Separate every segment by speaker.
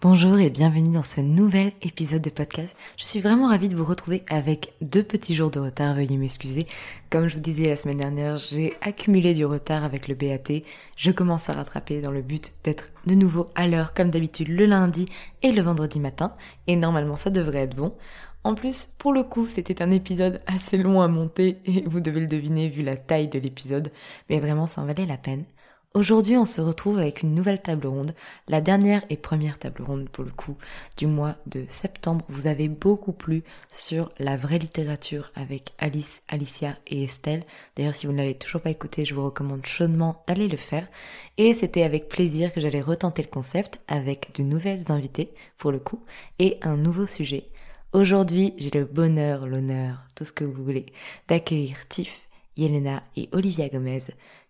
Speaker 1: Bonjour et bienvenue dans ce nouvel épisode de podcast. Je suis vraiment ravie de vous retrouver avec deux petits jours de retard, veuillez m'excuser. Comme je vous disais la semaine dernière, j'ai accumulé du retard avec le BAT. Je commence à rattraper dans le but d'être de nouveau à l'heure comme d'habitude le lundi et le vendredi matin. Et normalement ça devrait être bon. En plus, pour le coup, c'était un épisode assez long à monter et vous devez le deviner vu la taille de l'épisode. Mais vraiment, ça en valait la peine. Aujourd'hui, on se retrouve avec une nouvelle table ronde, la dernière et première table ronde pour le coup du mois de septembre. Vous avez beaucoup plu sur la vraie littérature avec Alice, Alicia et Estelle. D'ailleurs, si vous ne l'avez toujours pas écouté, je vous recommande chaudement d'aller le faire. Et c'était avec plaisir que j'allais retenter le concept avec de nouvelles invités pour le coup et un nouveau sujet. Aujourd'hui, j'ai le bonheur, l'honneur, tout ce que vous voulez, d'accueillir Tiff, Yelena et Olivia Gomez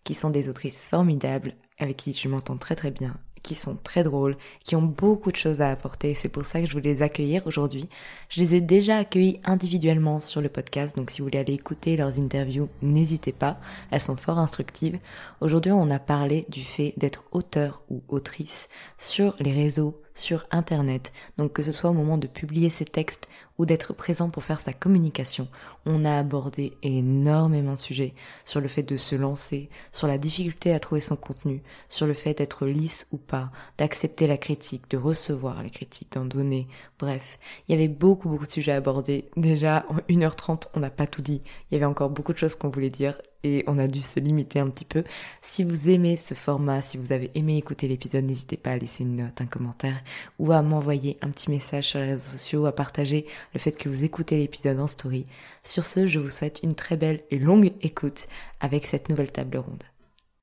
Speaker 1: qui sont des autrices formidables, avec qui je m'entends très très bien, qui sont très drôles, qui ont beaucoup de choses à apporter. C'est pour ça que je voulais les accueillir aujourd'hui. Je les ai déjà accueillis individuellement sur le podcast, donc si vous voulez aller écouter leurs interviews, n'hésitez pas. Elles sont fort instructives. Aujourd'hui, on a parlé du fait d'être auteur ou autrice sur les réseaux sur Internet. Donc que ce soit au moment de publier ses textes ou d'être présent pour faire sa communication, on a abordé énormément de sujets sur le fait de se lancer, sur la difficulté à trouver son contenu, sur le fait d'être lisse ou pas, d'accepter la critique, de recevoir les critiques, d'en donner. Bref, il y avait beaucoup beaucoup de sujets à aborder. Déjà, en 1h30, on n'a pas tout dit. Il y avait encore beaucoup de choses qu'on voulait dire et on a dû se limiter un petit peu. Si vous aimez ce format, si vous avez aimé écouter l'épisode, n'hésitez pas à laisser une note, un commentaire ou à m'envoyer un petit message sur les réseaux sociaux, à partager le fait que vous écoutez l'épisode en story. Sur ce, je vous souhaite une très belle et longue écoute avec cette nouvelle table ronde.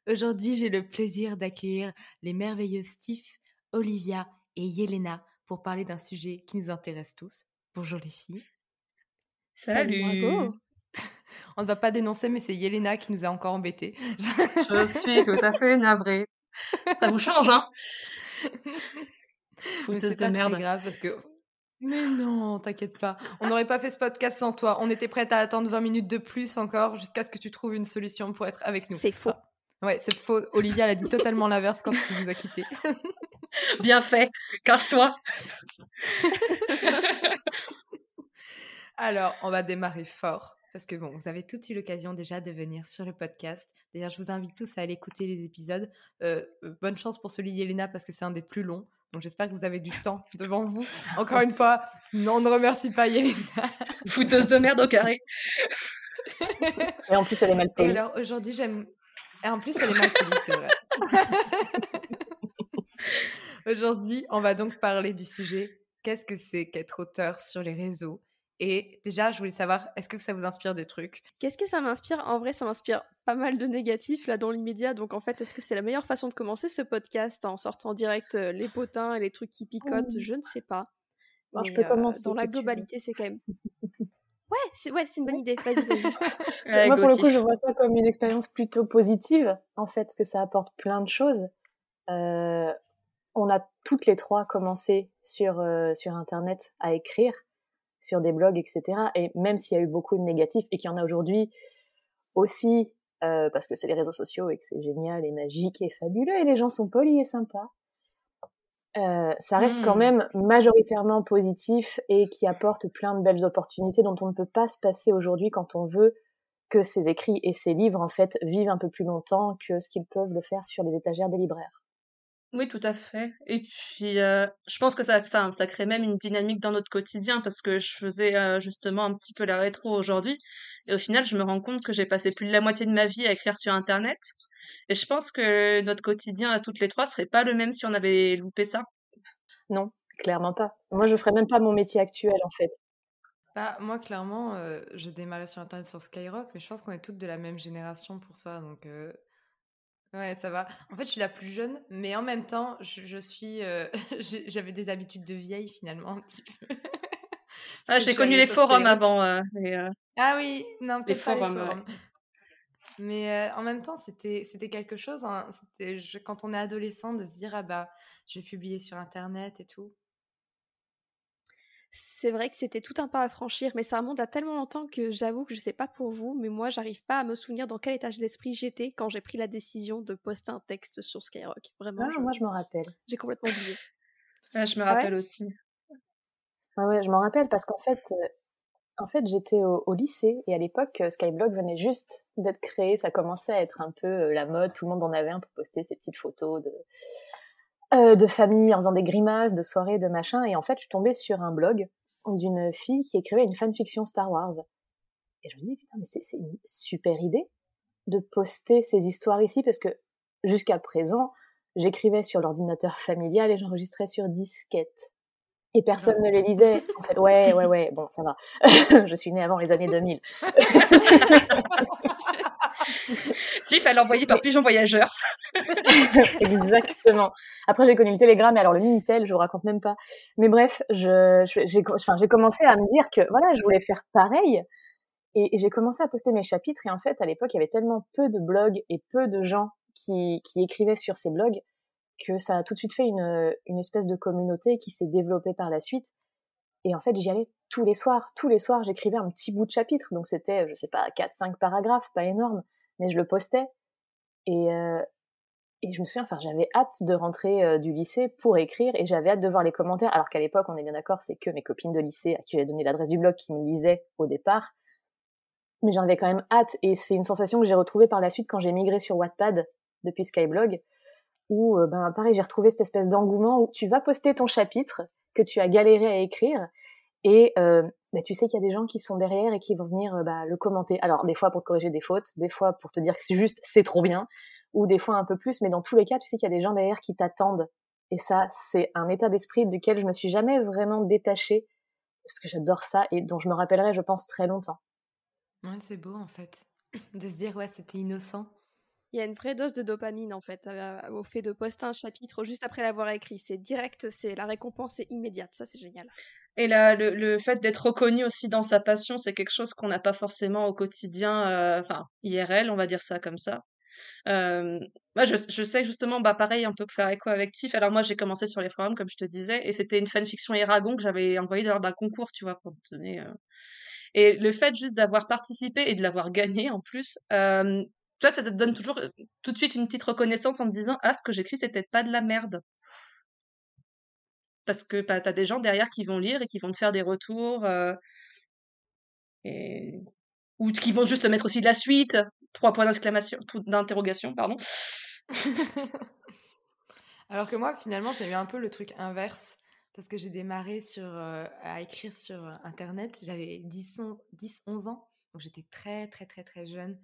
Speaker 1: Aujourd'hui, j'ai le plaisir d'accueillir les merveilleux Steve, Olivia et Yelena pour parler d'un sujet qui nous intéresse tous. Bonjour les filles.
Speaker 2: Salut.
Speaker 3: On ne va pas dénoncer, mais c'est Yelena qui nous a encore embêtés.
Speaker 2: Je suis tout à fait navrée. Ça vous change, hein?
Speaker 3: Fouteuse de merde. grave parce que. Mais non, t'inquiète pas. On n'aurait pas fait ce podcast sans toi. On était prête à attendre 20 minutes de plus encore jusqu'à ce que tu trouves une solution pour être avec nous.
Speaker 2: C'est faux.
Speaker 3: ouais, c'est faux. Olivia, elle a dit totalement l'inverse quand tu nous as quittés.
Speaker 2: Bien fait. Casse-toi.
Speaker 3: Alors, on va démarrer fort parce que bon, vous avez toutes eu l'occasion déjà de venir sur le podcast. D'ailleurs, je vous invite tous à aller écouter les épisodes. Euh, euh, bonne chance pour celui d'Elena parce que c'est un des plus longs. Donc j'espère que vous avez du temps devant vous. Encore une fois, non, on ne remercie pas Yelena.
Speaker 2: Fouteuse de merde au carré.
Speaker 4: Et en plus, elle est mal payée.
Speaker 3: alors aujourd'hui, j'aime. Et en plus, elle est mal payée, c'est vrai. aujourd'hui, on va donc parler du sujet qu'est-ce que c'est qu'être auteur sur les réseaux? Et déjà, je voulais savoir, est-ce que ça vous inspire des trucs?
Speaker 5: Qu'est-ce que ça m'inspire? En vrai, ça m'inspire pas mal de négatifs là dans l'immédiat. Donc en fait, est-ce que c'est la meilleure façon de commencer ce podcast en sortant direct les potins et les trucs qui picotent? Je ne sais pas.
Speaker 4: Je peux
Speaker 5: euh,
Speaker 4: commencer.
Speaker 5: dans la
Speaker 4: si
Speaker 5: globalité, c'est quand même. Ouais, c'est ouais, c'est une bonne idée. Vas-y, vas-y.
Speaker 2: Ouais,
Speaker 4: Moi, pour le coup, je vois ça comme une expérience plutôt positive, en fait, parce que ça apporte plein de choses. Euh, on a toutes les trois commencé sur, euh, sur Internet à écrire, sur des blogs, etc. Et même s'il y a eu beaucoup de négatifs, et qu'il y en a aujourd'hui aussi, euh, parce que c'est les réseaux sociaux et que c'est génial et magique et fabuleux, et les gens sont polis et sympas, euh, ça reste quand
Speaker 2: Mm.
Speaker 4: même majoritairement positif et qui apporte plein de belles opportunités dont on ne peut pas se passer aujourd'hui quand on veut que ces écrits et ces livres en fait vivent un peu plus longtemps que ce qu'ils peuvent le faire sur les étagères des libraires.
Speaker 2: Oui, tout à fait. Et puis, euh, je pense que ça, enfin, ça crée même une dynamique dans notre quotidien parce que je faisais euh, justement un petit peu la rétro aujourd'hui. Et au final, je me rends compte que j'ai passé plus de la moitié de ma vie à écrire sur Internet. Et je pense que notre quotidien à toutes les trois serait pas le même si on avait loupé ça.
Speaker 4: Non, clairement pas. Moi, je ferais même pas mon métier actuel en fait.
Speaker 1: Bah, moi, clairement, euh, j'ai démarré sur Internet sur Skyrock, mais je pense qu'on est toutes de la même génération pour ça, donc euh, ouais, ça va. En fait, je suis la plus jeune, mais en même temps, je, je suis, euh, j'avais des habitudes de vieille finalement un petit peu.
Speaker 2: Ah, j'ai connu les forums avant. euh, euh,
Speaker 1: Ah oui, non,
Speaker 2: Les
Speaker 1: peut-être pas les
Speaker 2: forums, ouais.
Speaker 1: forums. Mais en même temps, c'était c'était quelque chose, hein, je- quand on est adolescent, de se dire, ah bah, je vais publier sur Internet et tout.
Speaker 5: C'est vrai que c'était tout un pas à franchir, mais ça remonte à tellement longtemps que j'avoue que je sais pas pour vous, mais moi j'arrive pas à me souvenir dans quel état d'esprit j'étais quand j'ai pris la décision de poster un texte sur Skyrock. Vraiment,
Speaker 4: Ah,
Speaker 5: je-
Speaker 4: moi, je m'en rappelle.
Speaker 5: j'ai complètement oublié.
Speaker 2: ouais, je me
Speaker 5: Ah ouais
Speaker 2: rappelle aussi.
Speaker 4: Ouais, ouais, je m'en rappelle parce qu'en fait, euh, en fait, j'étais au, au lycée et à l'époque, euh, Skyblog venait juste d'être créé. Ça commençait à être un peu euh, la mode. Tout le monde en avait un pour poster ses petites photos de, euh, de famille en faisant des grimaces, de soirées, de machin. Et en fait, je suis tombée sur un blog d'une fille qui écrivait une fanfiction Star Wars. Et je me dis, putain, mais c'est une super idée de poster ces histoires ici parce que jusqu'à présent, j'écrivais sur l'ordinateur familial et j'enregistrais sur disquette. Et personne ne les lisait. En fait, ouais, ouais, ouais, bon, ça va. je suis née avant les années 2000.
Speaker 2: Tiff, elle envoyé par pigeon voyageur.
Speaker 4: Exactement. Après, j'ai connu le télégramme, et alors le Minitel, je vous raconte même pas. Mais bref, je, je- j'ai, enfin, commencé à me dire que, voilà, je voulais faire pareil. Et, et j'ai commencé à poster mes chapitres. Et en fait, à l'époque, il y avait tellement peu de blogs et peu de gens qui, qui écrivaient sur ces blogs que ça a tout de suite fait une, une espèce de communauté qui s'est développée par la suite. Et en fait, j'y allais tous les soirs. Tous les soirs, j'écrivais un petit bout de chapitre. Donc c'était, je sais pas, 4-5 paragraphes, pas énorme. Mais je le postais. Et, euh, et je me souviens, enfin, j'avais hâte de rentrer euh, du lycée pour écrire et j'avais hâte de voir les commentaires. Alors qu'à l'époque, on est bien d'accord, c'est que mes copines de lycée à qui j'ai donné l'adresse du blog qui me lisaient au départ. Mais j'en avais quand même hâte et c'est une sensation que j'ai retrouvée par la suite quand j'ai migré sur Wattpad depuis Skyblog où, euh, ben, pareil, j'ai retrouvé cette espèce d'engouement où tu vas poster ton chapitre que tu as galéré à écrire et tu sais qu'il y a des gens qui sont derrière et qui vont venir euh, bah, le commenter. Alors, des fois pour te corriger des fautes, des fois pour te dire que c'est juste, c'est trop bien, ou des fois un peu plus, mais dans tous les cas, tu sais qu'il y a des gens derrière qui t'attendent. Et ça, c'est un état d'esprit duquel je me suis jamais vraiment détachée, parce que j'adore ça et dont je me rappellerai, je pense, très longtemps.
Speaker 1: Ouais, c'est beau en fait. De se dire, ouais, c'était innocent.
Speaker 5: Il y a une vraie dose de dopamine en fait au fait de poster un chapitre juste après l'avoir écrit. C'est direct, c'est la récompense est immédiate. Ça c'est génial.
Speaker 2: Et là, le, fait d'être reconnu aussi dans sa passion, c'est quelque chose qu'on n'a pas forcément au quotidien, euh, enfin, IRL, on va dire ça comme ça. Euh, je, sais justement, bah pareil, un peu faire écho avec Tiff. Alors moi, j'ai commencé sur les forums, comme je te disais, et c'était une fanfiction Eragon que j'avais envoyée lors d'un concours, tu vois, pour te donner. euh. Et le fait juste d'avoir participé et de l'avoir gagné en plus, tu vois, ça te donne toujours euh, tout de suite une petite reconnaissance en te disant, ah, ce que j'écris, c'était pas de la merde. Parce que bah, t'as des gens derrière qui vont lire et qui vont te faire des retours. euh, et... Ou qui vont juste te mettre aussi la suite, trois points d'exclamation, d'interrogation, pardon.
Speaker 1: Alors que moi, finalement, j'ai eu un peu le truc inverse. Parce que j'ai démarré sur, euh, à écrire sur Internet. J'avais 10, on- 10, 11 ans. Donc j'étais très, très, très, très jeune.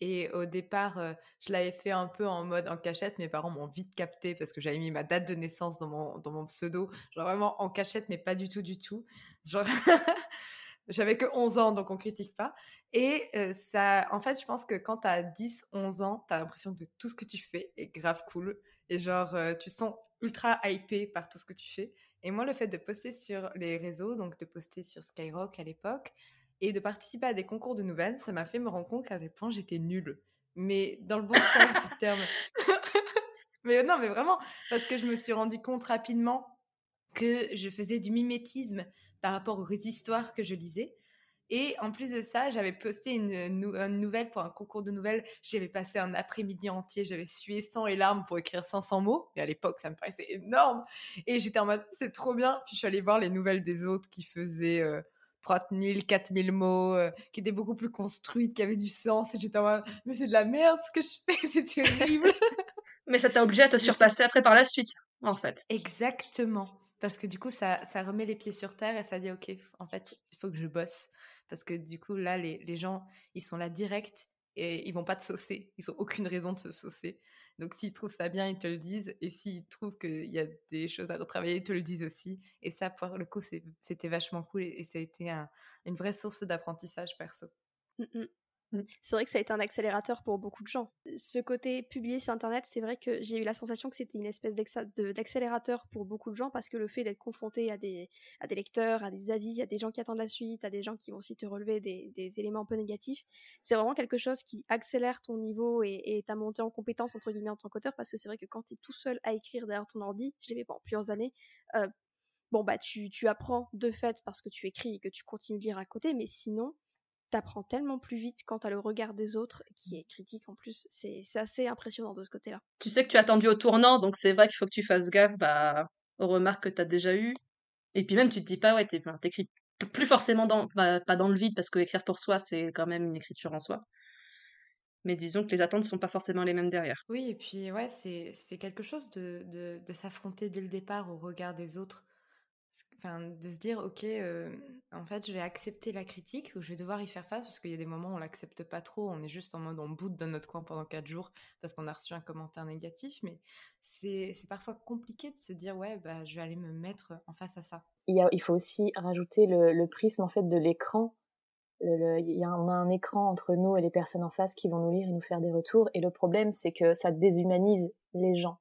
Speaker 1: Et au départ, euh, je l'avais fait un peu en mode en cachette. Mes parents m'ont vite capté parce que j'avais mis ma date de naissance dans mon, pseudo. Genre vraiment en cachette, mais pas du tout, du tout. Genre, j'avais que 11 ans, donc on critique pas. Et euh, ça, en fait, je pense que quand tu as 10, 11 ans, tu as l'impression que tout ce que tu fais est grave cool. Et genre, euh, tu sens ultra hypé par tout ce que tu fais. Et moi, le fait de poster sur les réseaux, donc de poster sur Skyrock à l'époque, et de participer à des concours de nouvelles, ça m'a fait me rendre compte qu'à quel point j'étais nulle. Mais dans le bon sens du terme. mais non, mais vraiment, parce que je me suis rendu compte rapidement que je faisais du mimétisme par rapport aux histoires que je lisais. Et en plus de ça, j'avais posté une, nouvelle pour un concours de nouvelles. J'avais passé un après-midi entier, j'avais sué sang et larmes pour écrire 500 mots. Et à l'époque, ça me paraissait énorme. Et j'étais en mode, c'est trop bien. Puis je suis allée voir les nouvelles des autres qui faisaient 30 000, 4 000 mots, euh, qui étaient beaucoup plus construites, qui avaient du sens. Et j'étais en mode, mais c'est de la merde ce que je fais, c'est terrible.
Speaker 2: mais ça t'a obligé à te surpasser après par la suite, en fait.
Speaker 1: Exactement. Parce que du coup, ça, ça remet les pieds sur terre et ça dit, OK, en fait, il faut que je bosse. Parce que du coup, là, les, les gens, ils sont là direct et ils vont pas te saucer. Ils ont aucune raison de se saucer. Donc, s'ils trouvent ça bien, ils te le disent. Et s'ils trouvent qu'il y a des choses à retravailler, ils te le disent aussi. Et ça, pour le coup, c'était vachement cool. Et, ça a été une vraie source d'apprentissage perso.
Speaker 5: Mmh. Mmh. C'est vrai que ça a été un accélérateur pour beaucoup de gens. Ce côté publié sur Internet, c'est vrai que j'ai eu la sensation que c'était une espèce d'accélérateur pour beaucoup de gens parce que le fait d'être confronté à des, lecteurs, à des avis, à des gens qui attendent la suite, à des gens qui vont aussi te relever des, éléments un peu négatifs, c'est vraiment quelque chose qui accélère ton niveau et, et ta montée en compétence entre guillemets en tant qu'auteur parce que c'est vrai que quand tu es tout seul à écrire derrière ton ordi, je l'ai fait pendant plusieurs années, euh, bon bah tu, tu apprends de fait parce que tu écris et que tu continues de lire à côté, mais sinon t'apprends tellement plus vite quand t'as le regard des autres, qui est critique en plus. C'est assez impressionnant de ce côté-là.
Speaker 2: Tu sais que tu as attendu au tournant, donc c'est vrai qu'il faut que tu fasses gaffe bah, aux remarques que t'as déjà eues. Et puis même, tu te dis pas, ouais, t'écris plus forcément dans, pas dans le vide, parce que écrire pour soi, c'est quand même une écriture en soi. Mais disons que les attentes ne sont pas forcément les mêmes derrière.
Speaker 1: Oui, et puis ouais, c'est quelque chose de, de, de s'affronter dès le départ au regard des autres de se dire, ok, euh, en fait, je vais accepter la critique ou je vais devoir y faire face parce qu'il y a des moments où on l'accepte pas trop, on est juste en mode on boude dans notre coin pendant quatre jours parce qu'on a reçu un commentaire négatif, mais c'est parfois compliqué de se dire, ouais, bah, je vais aller me mettre en face à ça.
Speaker 4: Il, faut aussi rajouter le, prisme en fait de l'écran. Il y a, a un écran entre nous et les personnes en face qui vont nous lire et nous faire des retours. Et le problème, c'est que ça déshumanise les gens.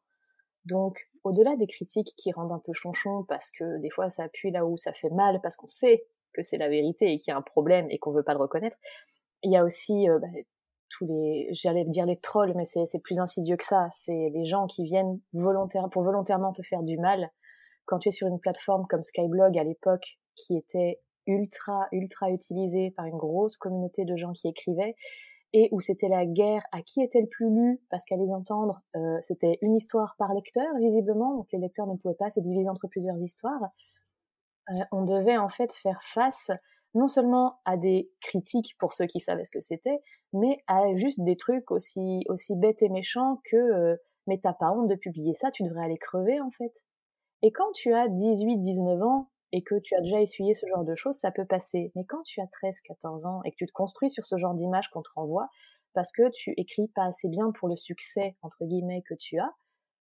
Speaker 4: Donc, au-delà des critiques qui rendent un peu chonchon parce que des fois ça appuie là où ça fait mal, parce qu'on sait que c'est la vérité et qu'il y a un problème et qu'on veut pas le reconnaître, il y a aussi euh, bah, tous les, j'allais dire les trolls, mais c'est plus insidieux que ça. C'est les gens qui viennent pour volontairement te faire du mal. Quand tu es sur une plateforme comme Skyblog à l'époque, qui était ultra, ultra utilisée par une grosse communauté de gens qui écrivaient, et où c'était la guerre à qui était le plus lu, parce qu'à les entendre, euh, c'était une histoire par lecteur, visiblement, donc les lecteurs ne pouvaient pas se diviser entre plusieurs histoires. Euh, on devait en fait faire face non seulement à des critiques pour ceux qui savaient ce que c'était, mais à juste des trucs aussi, aussi bêtes et méchants que euh, mais t'as pas honte de publier ça, tu devrais aller crever en fait. Et quand tu as 18, 19 ans, et que tu as déjà essuyé ce genre de choses, ça peut passer. Mais quand tu as 13, 14 ans et que tu te construis sur ce genre d'image qu'on te renvoie, parce que tu écris pas assez bien pour le succès, entre guillemets, que tu as,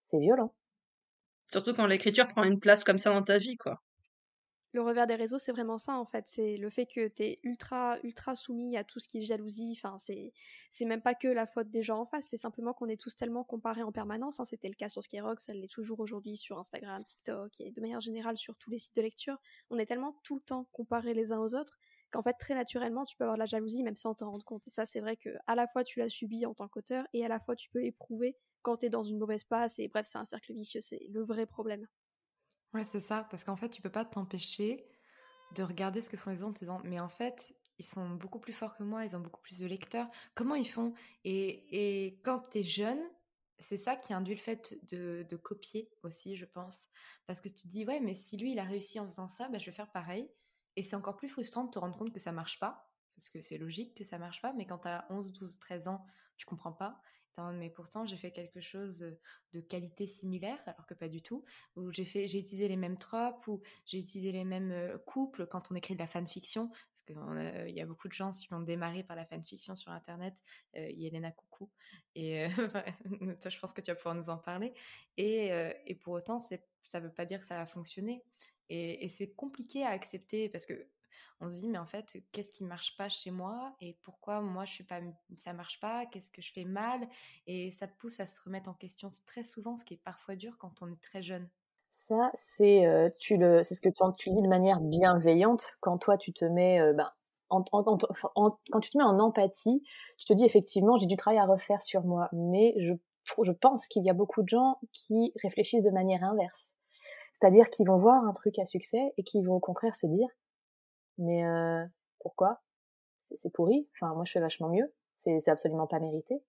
Speaker 4: c'est violent.
Speaker 2: Surtout quand l'écriture prend une place comme ça dans ta vie, quoi
Speaker 5: le revers des réseaux, c'est vraiment ça en fait. C'est le fait que tu es ultra, ultra soumis à tout ce qui est jalousie. Enfin, c'est, c'est même pas que la faute des gens en face, c'est simplement qu'on est tous tellement comparés en permanence. Hein. C'était le cas sur Skyrock, ça l'est toujours aujourd'hui sur Instagram, TikTok et de manière générale sur tous les sites de lecture. On est tellement tout le temps comparés les uns aux autres qu'en fait, très naturellement, tu peux avoir de la jalousie même sans t'en rendre compte. Et ça, c'est vrai que à la fois tu l'as subi en tant qu'auteur et à la fois tu peux l'éprouver quand tu es dans une mauvaise passe. Et bref, c'est un cercle vicieux, c'est le vrai problème.
Speaker 1: Ouais, c'est ça, parce qu'en fait, tu peux pas t'empêcher de regarder ce que font les autres en disant, mais en fait, ils sont beaucoup plus forts que moi, ils ont beaucoup plus de lecteurs. Comment ils font? Et, et quand tu es jeune, c'est ça qui induit le fait de, de, copier aussi, je pense. Parce que tu te dis, ouais, mais si lui, il a réussi en faisant ça, bah, je vais faire pareil. Et c'est encore plus frustrant de te rendre compte que ça marche pas. Parce que c'est logique que ça marche pas, mais quand tu as 11, 12, 13 ans, tu comprends pas mais pourtant j'ai fait quelque chose de qualité similaire, alors que pas du tout. Où j'ai fait, j'ai utilisé les mêmes tropes, ou j'ai utilisé les mêmes couples quand on écrit de la fanfiction, parce qu'il y a beaucoup de gens qui ont démarré par la fanfiction sur Internet. Euh, Yelena coucou, et toi je pense que tu vas pouvoir nous en parler. Et, et pour autant, c'est, ça veut pas dire que ça va fonctionner. Et, et c'est compliqué à accepter parce que on se dit, mais en fait, qu'est-ce qui marche pas chez moi et pourquoi moi, je suis pas, ça marche pas, qu'est-ce que je fais mal Et ça pousse à se remettre en question très souvent, ce qui est parfois dur quand on est très jeune.
Speaker 4: Ça, c'est euh, tu le, c'est ce que tu, tu, dis de manière bienveillante quand toi tu te mets, euh, ben, en, quand tu te mets en empathie, tu te dis effectivement j'ai du travail à refaire sur moi, mais je, je pense qu'il y a beaucoup de gens qui réfléchissent de manière inverse, c'est-à-dire qu'ils vont voir un truc à succès et qui vont au contraire se dire mais euh, pourquoi? C'est pourri, enfin moi je fais vachement mieux, c'est absolument pas mérité,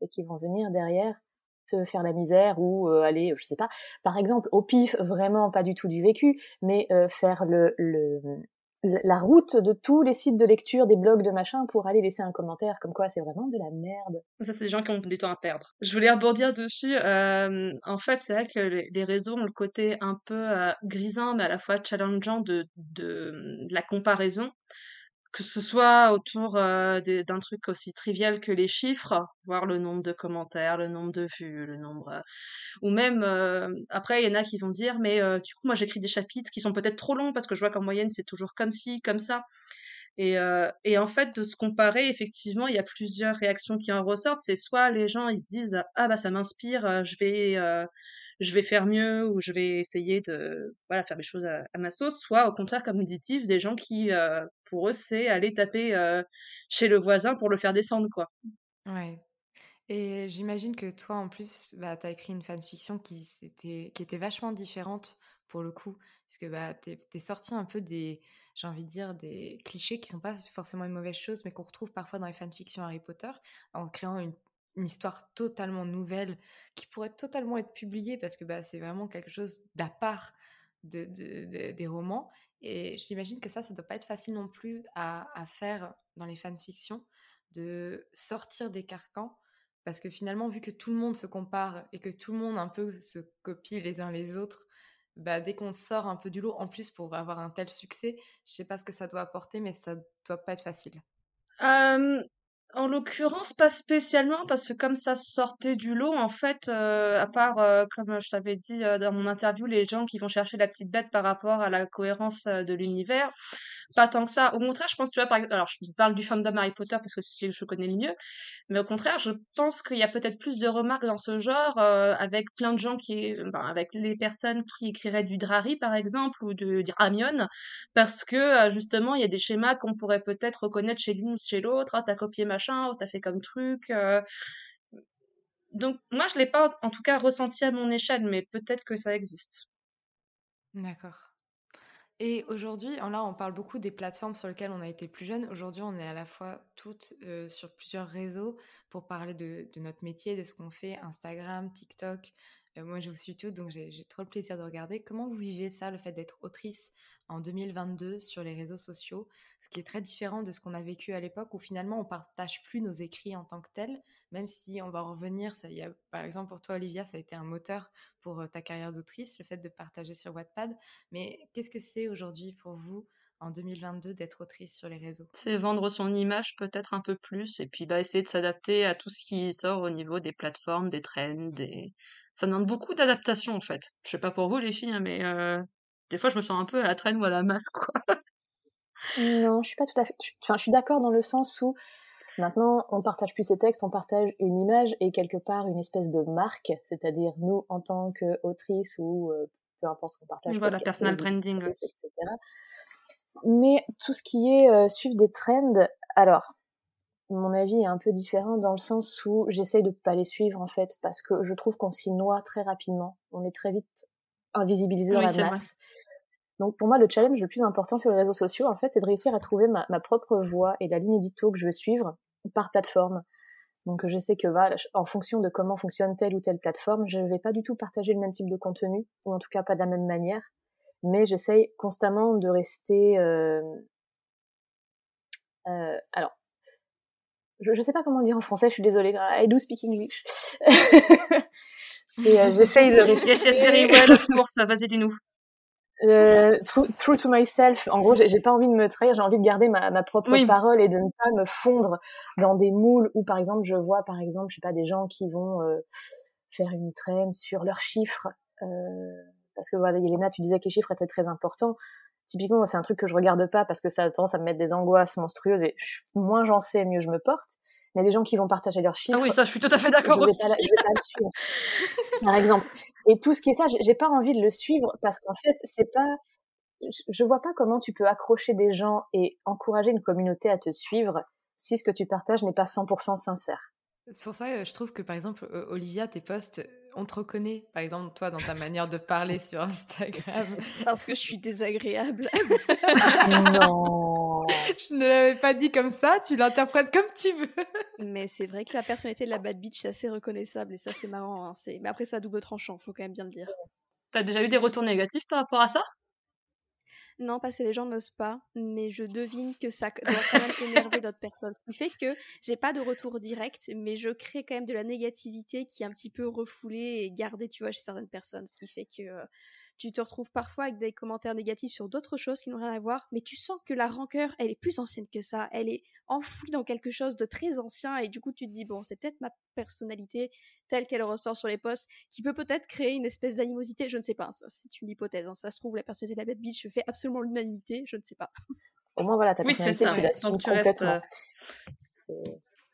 Speaker 4: et qui vont venir derrière te faire la misère ou euh, aller, je sais pas, par exemple, au pif, vraiment pas du tout du vécu, mais euh, faire le, le, la route de tous les sites de lecture, des blogs de machin pour aller laisser un commentaire comme quoi c'est vraiment de la merde.
Speaker 2: Ça, c'est des gens qui ont du temps à perdre. Je voulais rebondir dessus. Euh, en fait, c'est vrai que les, réseaux ont le côté un peu euh, grisant, mais à la fois challengeant de, de, de la comparaison que ce soit autour euh, d'un truc aussi trivial que les chiffres, voir le nombre de commentaires, le nombre de vues, le nombre, euh, ou même euh, après il y en a qui vont dire mais du coup moi j'écris des chapitres qui sont peut-être trop longs parce que je vois qu'en moyenne c'est toujours comme ci, comme ça. Et, et en fait de se comparer effectivement il y a plusieurs réactions qui en ressortent. C'est soit les gens ils se disent ah bah ça m'inspire, je vais je vais faire mieux ou je vais essayer de voilà faire des choses à, ma sauce, soit au contraire comme dit Yves, des gens qui euh, pour eux c'est aller taper euh, chez le voisin pour le faire descendre quoi.
Speaker 1: Ouais. Et j'imagine que toi en plus bah as écrit une fanfiction qui était qui était vachement différente pour le coup parce que bah t'es es sorti un peu des j'ai envie de dire des clichés qui sont pas forcément une mauvaise chose mais qu'on retrouve parfois dans les fanfictions Harry Potter en créant une une histoire totalement nouvelle qui pourrait totalement être publiée parce que bah, c'est vraiment quelque chose d'à part de, des romans. Et j'imagine que ça, ça doit pas être facile non plus à, faire dans les fanfictions, de sortir des carcans. Parce que finalement, vu que tout le monde se compare et que tout le monde un peu se copie les uns les autres, bah, dès qu'on sort un peu du lot, en plus pour avoir un tel succès, je sais pas ce que ça doit apporter, mais ça doit pas être facile.
Speaker 2: En l'occurrence, pas spécialement, parce que comme ça sortait du lot, en fait, euh, à part, euh, comme je t'avais dit euh, dans mon interview, les gens qui vont chercher la petite bête par rapport à la cohérence de l'univers, pas tant que ça. Au contraire, je pense, tu vois, par exemple, alors je parle du fandom Harry Potter parce que c'est celui que je connais le mieux, mais au contraire, je pense qu'il y a peut-être plus de remarques dans ce genre avec plein de gens qui, ben, avec les personnes qui écriraient du Drari, par exemple, ou de, du Ramion, parce que justement, il y a des schémas qu'on pourrait peut-être reconnaître chez l'une ou chez l'autre. Ah, t'as machin, t'as fait comme truc. Donc, moi, je l'ai pas, en tout cas, ressenti à mon échelle, mais peut-être que ça existe.
Speaker 1: D'accord. Et aujourd'hui, là, on parle beaucoup des plateformes sur lesquelles on a été plus jeune. Aujourd'hui, on est à la fois toutes sur plusieurs réseaux pour parler de, notre métier, de ce qu'on fait, Instagram, TikTok. Moi, je vous suis toutes, donc j'ai trop le plaisir de regarder. Comment vous vivez ça, le fait d'être autrice en 2022 sur les réseaux sociaux, ce qui est très différent de ce qu'on a vécu à l'époque où finalement on partage plus nos écrits en tant que tels, même si on va en revenir. Ça, y a, par exemple, pour toi, Olivia, ça a été un moteur pour euh, ta carrière d'autrice, le fait de partager sur Wattpad. Mais qu'est-ce que c'est aujourd'hui pour vous en 2022 d'être autrice sur les réseaux
Speaker 2: C'est vendre son image peut-être un peu plus et puis bah, essayer de s'adapter à tout ce qui sort au niveau des plateformes, des trends, des... Ça demande beaucoup d'adaptation en fait. Je sais pas pour vous les filles, hein, mais euh, des fois, je me sens un peu à la traîne ou à la masse, quoi.
Speaker 4: Non, je suis pas tout à fait. Enfin, je suis d'accord dans le sens où maintenant, on partage plus ses textes, on partage une image et quelque part une espèce de marque, c'est-à-dire nous en tant qu'autrice ou euh, peu importe ce qu'on partage.
Speaker 2: Voilà, personal branding, etc.
Speaker 4: Mais tout ce qui est euh, suivre des trends, alors mon avis est un peu différent dans le sens où j'essaye de pas les suivre en fait parce que je trouve qu'on s'y noie très rapidement. On est très vite invisibilisé dans la masse. Donc pour moi, le challenge le plus important sur les réseaux sociaux, en fait, c'est de réussir à trouver ma, propre voie et la ligne édito que je veux suivre par plateforme. Donc je sais que voilà, en fonction de comment fonctionne telle ou telle plateforme, je ne vais pas du tout partager le même type de contenu, ou en tout cas pas de la même manière, mais j'essaye constamment de rester... Euh, euh, alors, je ne sais pas comment dire en français, je suis désolée, I do speak English.
Speaker 2: Euh, j'essaye de rester... Yes, yes, very well, of course, vas-y, dis-nous.
Speaker 4: Euh, true, to myself. En gros, j'ai pas envie de me trahir, j'ai envie de garder ma, ma propre parole et de ne pas me fondre dans des moules où, par exemple, je vois, par exemple, je sais pas, des gens qui vont euh, faire une traîne sur leurs chiffres. Euh, parce que voilà, Yelena, tu disais que les chiffres étaient très importants. typiquement, c'est un truc que je regarde pas parce que ça a tendance à me mettre des angoisses monstrueuses et moins j'en sais, mieux je me porte. Mais les gens qui vont partager leurs chiffres.
Speaker 2: Ah oui, ça, je suis tout à fait d'accord aussi.
Speaker 4: je vais pas le suivre. Par exemple. Et tout ce qui est ça, j'ai pas envie de le suivre parce qu'en fait, c'est pas, je vois pas comment tu peux accrocher des gens et encourager une communauté à te suivre si ce que tu partages n'est pas 100% sincère.
Speaker 1: C'est pour ça, je trouve que par exemple, Olivia, tes posts, on te reconnaît, par exemple, toi, dans ta manière de parler sur Instagram.
Speaker 5: Parce que je suis désagréable.
Speaker 4: non.
Speaker 1: Je ne l'avais pas dit comme ça, tu l'interprètes comme tu veux.
Speaker 5: Mais c'est vrai que la personnalité de la bad bitch est assez reconnaissable et ça, c'est marrant. Hein. Mais après, ça double tranchant, faut quand même bien le dire.
Speaker 2: T'as déjà eu des retours négatifs par rapport à ça?
Speaker 5: Non, parce que les gens n'osent pas, mais je devine que ça doit quand même énerver d'autres personnes. Ce qui fait que j'ai pas de retour direct, mais je crée quand même de la négativité qui est un petit peu refoulée et gardée, tu vois, chez certaines personnes. Ce qui fait que euh, tu te retrouves parfois avec des commentaires négatifs sur d'autres choses qui n'ont rien à voir, mais tu sens que la rancœur, elle est plus ancienne que ça, elle est enfouie dans quelque chose de très ancien, et du coup tu te dis, bon, c'est peut-être ma personnalité telle qu'elle ressort sur les posts, qui peut peut-être créer une espèce d'animosité, je ne sais pas, c'est une hypothèse, hein. ça se trouve, la personnalité de la bête bitch fait absolument l'unanimité, je ne sais pas.
Speaker 4: Au moins voilà, ta personnalité, tu l'assumes complètement.
Speaker 5: Euh,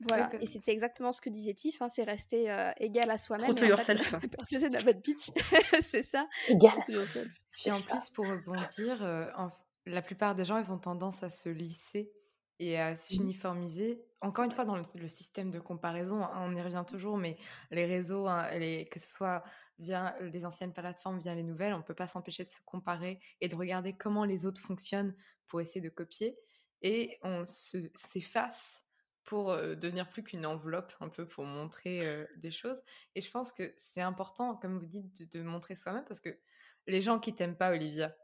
Speaker 5: voilà, et c'était exactement ce que disait Tiff, hein, c'est rester euh, égal à soi-même.
Speaker 2: Trop to yourself.
Speaker 5: Persuader de la bad bitch, c'est ça.
Speaker 4: Égal à soi-même.
Speaker 1: Et en plus, pour rebondir, euh, la plupart des gens, ils ont tendance à se lisser et à s'uniformiser. Encore une fois, dans le, système de comparaison, hein, on y revient toujours, mais les réseaux, hein, que ce soit via les anciennes plateformes, via les nouvelles, on ne peut pas s'empêcher de se comparer et de regarder comment les autres fonctionnent pour essayer de copier. Et on s'efface pour devenir plus qu'une enveloppe, un peu pour montrer des choses. Et je pense que c'est important, comme vous dites, de, montrer soi-même parce que les gens qui t'aiment pas, Olivia,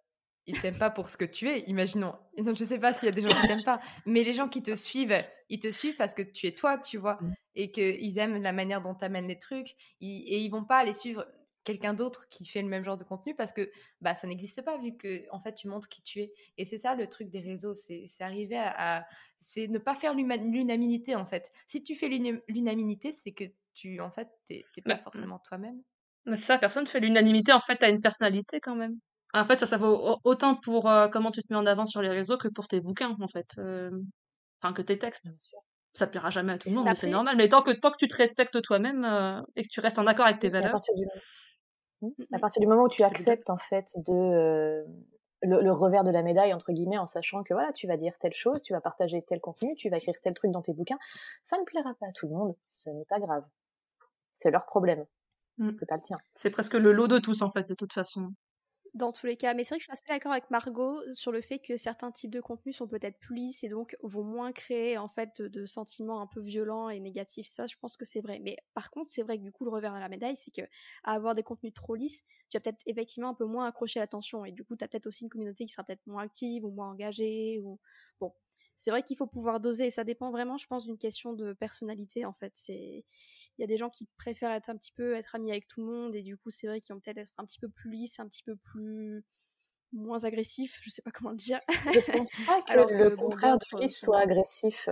Speaker 1: ils t'aiment pas pour ce que tu es, imaginons. Donc, je sais pas s'il y a des gens qui t'aiment pas, mais les gens qui te suivent, ils te suivent parce que tu es toi, tu vois, mmh. et qu'ils aiment la manière dont tu amènes les trucs, et ils vont pas aller suivre quelqu'un d'autre qui fait le même genre de contenu parce que bah ça n'existe pas vu que en fait tu montres qui tu es et c'est ça le truc des réseaux c'est arriver à, c'est ne pas faire l'unanimité en fait si tu fais l'unanimité c'est que tu en fait t'es pas mmh. forcément toi-même
Speaker 2: mais ça personne fait l'unanimité en fait à une personnalité quand même en fait ça ça vaut autant pour euh, comment tu te mets en avant sur les réseaux que pour tes bouquins en fait euh, enfin que tes textes ça plaira jamais à tout le monde, mais c'est normal. Mais tant que, tant que tu te respectes toi-même euh, et que tu restes en accord avec tes valeurs.
Speaker 4: À partir du moment où tu acceptes en fait de euh, le, revers de la médaille entre guillemets en sachant que voilà tu vas dire telle chose, tu vas partager tel contenu, tu vas écrire tel truc dans tes bouquins, ça ne plaira pas à tout le monde, ce n'est pas grave, c'est leur problème, mmh. c'est pas le tien.
Speaker 2: C'est presque le lot de tous en fait de toute façon
Speaker 5: dans tous les cas. Mais c'est vrai que je suis assez d'accord avec Margot sur le fait que certains types de contenus sont peut-être plus lisses et donc vont moins créer en fait de, sentiments un peu violents et négatifs. Ça, je pense que c'est vrai. Mais par contre, c'est vrai que du coup, le revers de la médaille, c'est que à avoir des contenus trop lisses, tu vas peut-être effectivement un peu moins accrocher l'attention et du coup, tu as peut-être aussi une communauté qui sera peut-être moins active ou moins engagée ou bon c'est vrai qu'il faut pouvoir doser. Ça dépend vraiment, je pense, d'une question de personnalité. En fait, c'est il y a des gens qui préfèrent être un petit peu être amis avec tout le monde et du coup, c'est vrai qu'ils vont peut-être être un petit peu plus lisses, un petit peu plus moins agressifs. Je sais pas comment le dire.
Speaker 4: Je pense pas que Alors le contraire de lisse soit agressif.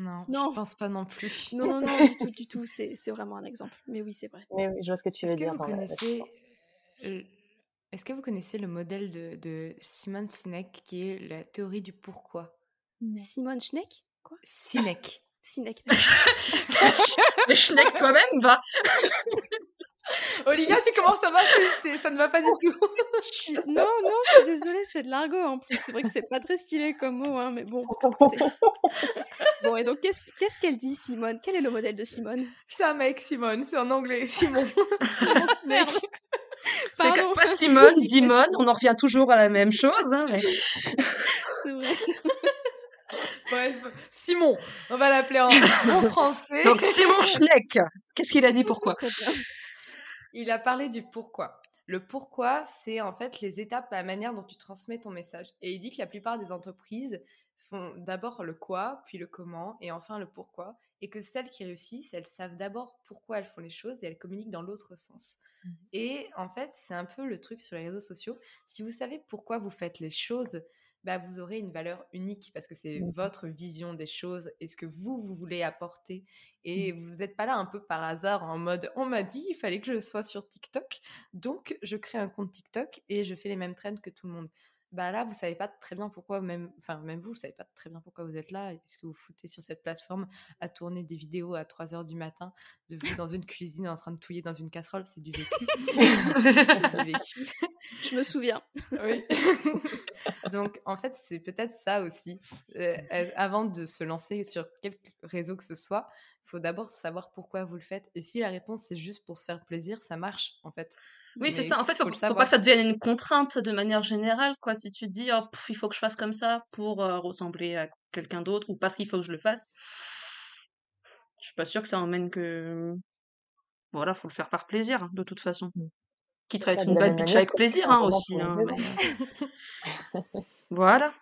Speaker 1: Non, non, je pense pas non plus.
Speaker 5: Non, non, non, du tout, du tout. C'est vraiment un exemple. Mais oui, c'est vrai.
Speaker 4: Mais oui, je vois ce que tu veux dire.
Speaker 1: Vous connaissez est-ce que vous connaissez le modèle de, de Simon Sinek qui est la théorie du pourquoi?
Speaker 5: Simon Schneck Quoi?
Speaker 1: Sinek.
Speaker 5: Sinek.
Speaker 2: Mais Schneck toi-même, va
Speaker 1: Olivia, tu commences à m'insulter, ça ne va pas du tout.
Speaker 5: Non, non, je suis désolée, c'est de l'argot en plus. C'est vrai que c'est pas très stylé comme mot, hein, mais bon. Bon, et donc, qu'est-ce qu'elle dit, Simone? Quel est le modèle de Simone?
Speaker 1: C'est un mec, Simone, c'est en anglais, Simon. Simon
Speaker 2: Snake. C'est pas Simone, Dimone, on en revient toujours à la même chose. Hein, mais...
Speaker 5: C'est vrai.
Speaker 1: Bref, Simon, on va l'appeler en, en, français.
Speaker 2: Donc Simon Schneck, qu'est-ce qu'il a dit pourquoi?
Speaker 1: Il a parlé du pourquoi. Le pourquoi, c'est en fait les étapes, la manière dont tu transmets ton message. Et il dit que la plupart des entreprises font d'abord le quoi, puis le comment, et enfin le pourquoi et que celles qui réussissent, elles savent d'abord pourquoi elles font les choses et elles communiquent dans l'autre sens. Mmh. Et en fait, c'est un peu le truc sur les réseaux sociaux. Si vous savez pourquoi vous faites les choses, bah, vous aurez une valeur unique parce que c'est
Speaker 4: Mmh.
Speaker 1: votre vision des choses et ce que vous, vous voulez apporter. Et vous n'êtes pas là un peu par hasard en mode on m'a dit il fallait que je sois sur TikTok, donc je crée un compte TikTok et je fais les mêmes trends que tout le monde. Bah là, vous savez pas très bien pourquoi, même, enfin, même vous, vous savez pas très bien pourquoi vous êtes là. Est-ce que vous foutez sur cette plateforme à tourner des vidéos à 3 heures du matin de vous dans une cuisine en train de touiller dans une casserole? C'est du vécu. c'est du vécu.
Speaker 5: Je me souviens.
Speaker 1: Oui. Donc, en fait, c'est peut-être ça aussi. Euh, euh, avant de se lancer sur quelque réseau que ce soit, il faut d'abord savoir pourquoi vous le faites. Et si la réponse c'est juste pour se faire plaisir, ça marche, en fait.
Speaker 2: Oui, c'est ça. En fait,
Speaker 1: faut
Speaker 2: faut, faut pas que ça devienne une contrainte de manière générale, quoi. Si tu dis, oh, pff, il faut que je fasse comme ça pour euh, ressembler à quelqu'un d'autre ou parce qu'il faut que je le fasse, je suis pas sûre que ça emmène que. Voilà, faut le faire par plaisir, hein, de toute façon.
Speaker 4: Mm.
Speaker 2: Quitte à être une bad bitch avec plaisir, hein, aussi. hein, mais- Voilà.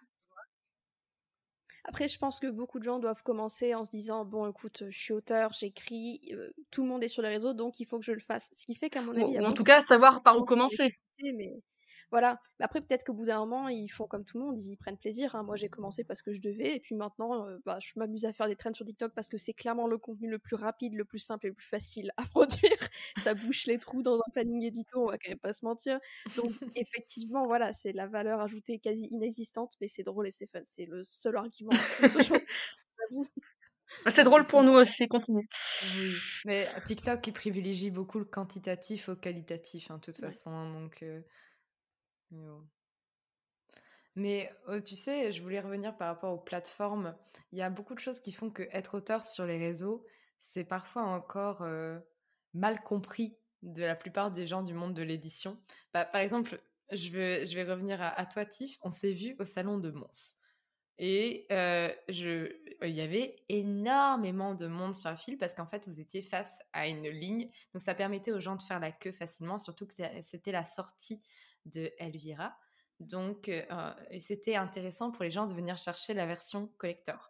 Speaker 5: Après, je pense que beaucoup de gens doivent commencer en se disant bon, écoute, je suis auteur, j'écris, euh, tout le monde est sur les réseaux, donc il faut que je le fasse. Ce qui fait qu'à mon avis,
Speaker 2: en tout cas, savoir par où commencer.
Speaker 5: mais voilà. Mais après, peut-être qu'au bout d'un moment, ils font comme tout le monde, ils y prennent plaisir. hein. Moi, j'ai commencé parce que je devais, et puis maintenant, euh, bah, je m'amuse à faire des trends sur TikTok parce que c'est clairement le contenu le plus rapide, le plus simple et le plus facile à produire. Ça bouche les trous dans un planning édito, on va quand même pas se mentir. Donc, effectivement, voilà, c'est la valeur ajoutée quasi inexistante, mais c'est drôle et c'est fun. C'est le seul argument.
Speaker 2: Bah, C'est drôle pour nous aussi, continue.
Speaker 1: Oui, mais TikTok, il privilégie beaucoup le quantitatif au qualitatif, hein, de toute
Speaker 5: Ouais.
Speaker 1: façon. hein, donc, euh, mais euh, tu sais, je voulais revenir par rapport aux plateformes. Il y a beaucoup de choses qui font que être auteur sur les réseaux, c'est parfois encore mal compris de la plupart des gens du monde de l'édition. Bah, par exemple, je vais, je vais revenir à, à toi, Tiff. On s'est vu au salon de Mons. Et je, il y avait énormément de monde sur la file parce qu'en fait, vous étiez face à une ligne. Donc, ça permettait aux gens de faire la queue facilement, surtout que c'était la sortie de Elvira. Donc, euh, et c'était intéressant pour les gens de venir chercher la version collector.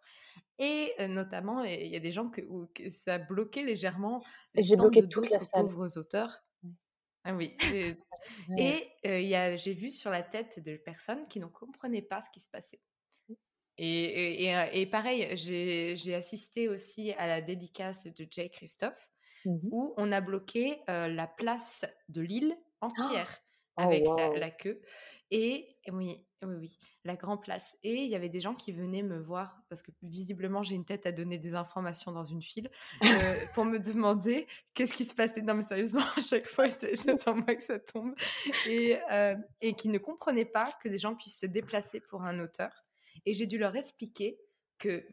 Speaker 1: Et euh, notamment, il y a des gens que, où, que ça bloquait légèrement
Speaker 4: j'ai bloqué
Speaker 1: de
Speaker 4: toute la salle.
Speaker 1: pauvres auteurs. Ah oui. et- euh, j'ai vu sur la tête de personnes qui ne comprenaient pas ce qui se passait. Et, et, et, euh, pareil, j'ai assisté aussi à la dédicace de Jay Christophe,
Speaker 4: Mhm.
Speaker 1: où on a bloqué euh, la place de l'île entière
Speaker 4: Oh,
Speaker 1: avec la,
Speaker 4: wow.
Speaker 1: la queue. Et oui, oui, oui, la grande place. Et il y avait des gens qui venaient me voir, parce que visiblement j'ai une tête à donner des informations dans une file, euh, pour me demander qu'est-ce qui se passait. Non, mais sérieusement, à chaque fois, j'attends moi que ça tombe. Et, euh, et qui ne comprenaient pas que des gens puissent se déplacer pour un auteur. Et j'ai dû leur expliquer que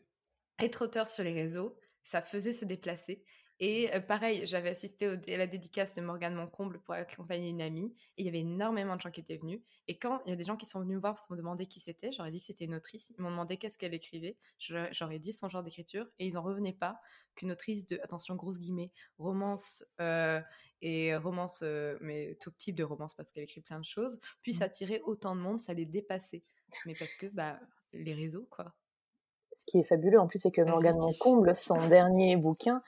Speaker 1: être auteur sur les réseaux, ça faisait se déplacer. Et pareil, j'avais assisté à la dédicace de Morgane Moncomble pour accompagner une amie. Et il y avait énormément de gens qui étaient venus. Et quand il y a des gens qui sont venus me voir pour me demander qui c'était, j'aurais dit que c'était une autrice. Ils m'ont demandé qu'est-ce qu'elle écrivait. J'aurais dit son genre d'écriture. Et ils n'en revenaient pas qu'une autrice de, attention, grosse guillemets, romance euh, et romance, euh, mais tout type de romance parce qu'elle écrit plein de choses, puisse attirer autant de monde, ça les dépassait. Mais parce que bah, les réseaux, quoi.
Speaker 4: Ce qui est fabuleux en plus, c'est que
Speaker 1: Vas-y,
Speaker 4: Morgane. Moncomble, son dernier bouquin,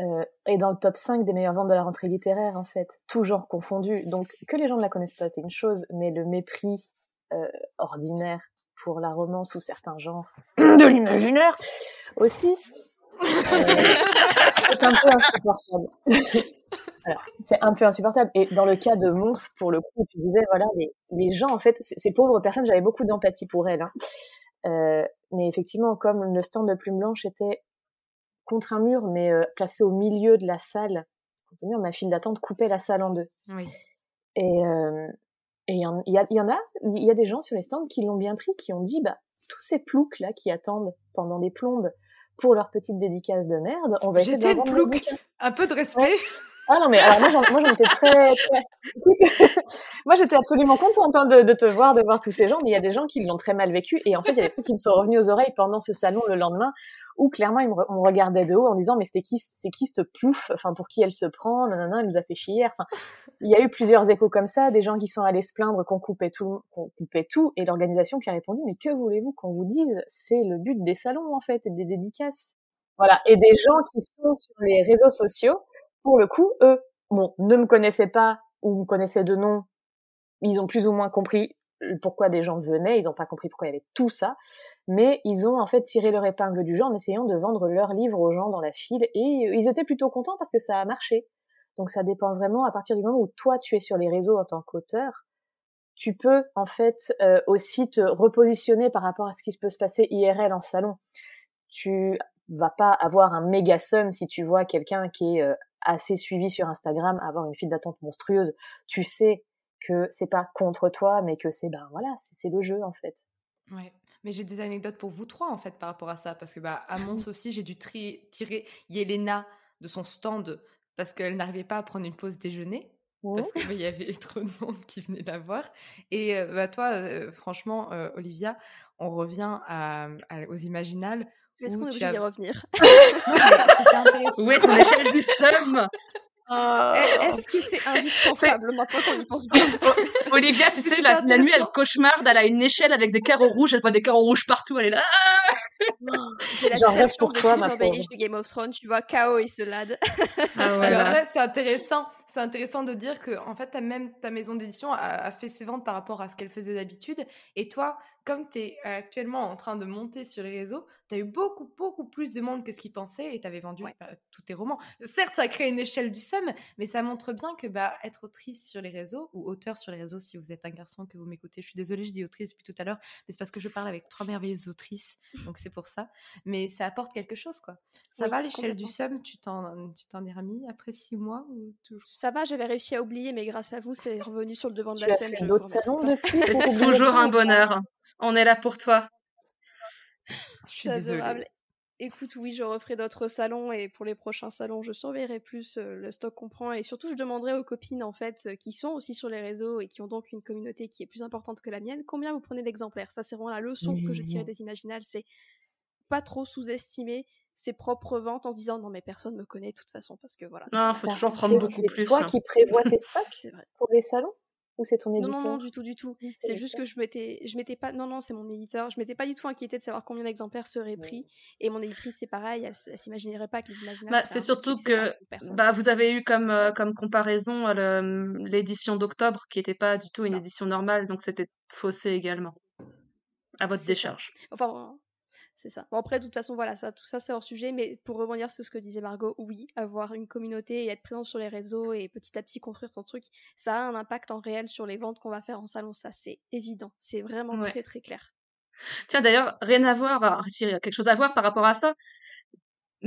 Speaker 4: euh, est dans le top 5 des meilleures ventes de la rentrée littéraire, en fait. Tout genre confondu. Donc, que les gens ne la connaissent pas, c'est une chose, mais le mépris euh, ordinaire pour la romance ou certains genres de l'imaginaire aussi, euh, c'est un peu insupportable. C'est un peu insupportable. Et dans le cas de Mons, pour le coup, tu disais, voilà, les, les gens, en fait, ces pauvres personnes, j'avais beaucoup d'empathie pour elles. hein. Euh, mais effectivement, comme le stand de Plume Blanche était contre un mur, mais euh, placé au milieu de la salle, mur, ma file d'attente coupait la salle en deux.
Speaker 1: Oui.
Speaker 4: Et euh, il y, en- y, a- il y en a, il y a des gens sur les stands qui l'ont bien pris, qui ont dit, bah, tous ces ploucs là qui attendent pendant des plombes pour leur petite dédicace de merde, on va essayer de
Speaker 1: plouc. Un peu de respect.
Speaker 4: Ah non, mais alors moi, j'en, moi, j'en étais très, très... Moi, j'étais absolument contente hein, de, de te voir, de voir tous ces gens, mais il y a des gens qui l'ont très mal vécu. Et en fait, il y a des trucs qui me sont revenus aux oreilles pendant ce salon le lendemain, où clairement, ils me, re- on me regardait de haut en disant, mais c'était qui, c'est qui cette pouf Enfin, pour qui elle se prend? Nanana, elle nous a fait chier. hier. Enfin, il y a eu plusieurs échos comme ça, des gens qui sont allés se plaindre qu'on coupait tout, qu'on coupait tout, et l'organisation qui a répondu, mais que voulez-vous qu'on vous dise? C'est le but des salons, en fait, et des dédicaces. Voilà. Et des gens qui sont sur les réseaux sociaux, pour le coup, eux, bon, ne me connaissaient pas ou me connaissaient de nom, ils ont plus ou moins compris pourquoi des gens venaient, ils n'ont pas compris pourquoi il y avait tout ça, mais ils ont en fait tiré leur épingle du jeu en essayant de vendre leurs livres aux gens dans la file, et ils étaient plutôt contents parce que ça a marché. Donc ça dépend vraiment à partir du moment où toi tu es sur les réseaux en tant qu'auteur, tu peux en fait euh, aussi te repositionner par rapport à ce qui peut se passer IRL en salon. Tu vas pas avoir un méga sum si tu vois quelqu'un qui est euh, assez suivi sur Instagram avoir une file d'attente monstrueuse. Tu sais que c'est pas contre toi, mais que c'est ben voilà, c'est le jeu en fait.
Speaker 1: Ouais. Mais j'ai des anecdotes pour vous trois en fait par rapport à ça parce que bah à Mons aussi j'ai dû tirer Yelena de son stand parce qu'elle n'arrivait pas à prendre une pause déjeuner parce qu'il bah, y avait trop de monde qui venait la voir. Et bah, toi, franchement, Olivia, on revient aux Imaginales.
Speaker 5: Est-ce qu'on est obligé d'y revenir?
Speaker 2: Où est ton échelle du somme
Speaker 5: ah. Est-ce que c'est indispensable maintenant qu'on y pense bien?
Speaker 2: Olivia, tu sais, la, nuit, elle cauchemarde, elle a une échelle avec des carreaux rouges, elle voit des carreaux rouges partout, elle est là.
Speaker 5: J'ai la citation de toi, ma de Game of Thrones, tu vois, KO et se lade.
Speaker 1: Ah ouais, c'est intéressant c'est intéressant de dire que en fait, même ta maison d'édition a, fait ses ventes par rapport à ce qu'elle faisait d'habitude. Et toi, comme tu es actuellement en train de monter sur les réseaux, tu as eu beaucoup, beaucoup plus de monde que ce qu'ils pensaient et tu avais vendu bah, tous tes romans. Certes, ça crée une échelle du somme, mais ça montre bien que bah, être autrice sur les réseaux ou auteur sur les réseaux, si vous êtes un garçon que vous m'écoutez, je suis désolée, je dis autrice depuis tout à l'heure, mais c'est parce que je parle avec trois merveilleuses autrices, donc c'est pour ça. Mais ça apporte quelque chose, quoi. Ça va, l'échelle du somme, tu t'en es remis après six mois ou toujours?
Speaker 5: Ça va, j'avais réussi à oublier, mais grâce à vous, c'est revenu sur le devant de la scène.
Speaker 4: d'autres salons depuis?
Speaker 2: C'est toujours un bonheur. On est là pour toi.
Speaker 1: Je suis désolée.
Speaker 5: Écoute, oui, je referai d'autres salons et pour les prochains salons, je surveillerai plus euh, le stock qu'on prend et surtout, je demanderai aux copines en fait euh, qui sont aussi sur les réseaux et qui ont donc une communauté qui est plus importante que la mienne, combien vous prenez d'exemplaires. Ça, c'est vraiment la leçon que je tirais des Imaginales, c'est pas trop sous-estimer ses propres ventes en se disant non mais personne me connaît de toute façon parce que voilà.
Speaker 2: Non, faut toujours prendre beaucoup plus.
Speaker 4: C'est toi hein. qui prévois tes espaces pour les salons? Ou c'est ton éditeur
Speaker 5: non, non, du tout, du tout. C'est juste que je m'étais, je m'étais pas, non, non, c'est mon éditeur. Je m'étais pas du tout inquiétée de savoir combien d'exemplaires seraient pris. Et mon éditrice, c'est pareil, elle, s'imaginerait pas que les imaginaires.
Speaker 2: Bah, c'est surtout que, bah, vous avez eu comme, euh, comme comparaison euh, l'édition d'octobre, qui n'était pas du tout une édition normale, donc c'était faussé également. À votre décharge.
Speaker 5: Enfin, c'est ça. Bon, après, de toute façon, voilà, ça, tout ça, c'est hors sujet. Mais pour rebondir sur ce que disait Margot, oui, avoir une communauté et être présent sur les réseaux et petit à petit construire ton truc, ça a un impact en réel sur les ventes qu'on va faire en salon. Ça, c'est évident. C'est vraiment très, très clair.
Speaker 2: Tiens, d'ailleurs, rien à voir. il y a quelque chose à voir par rapport à ça.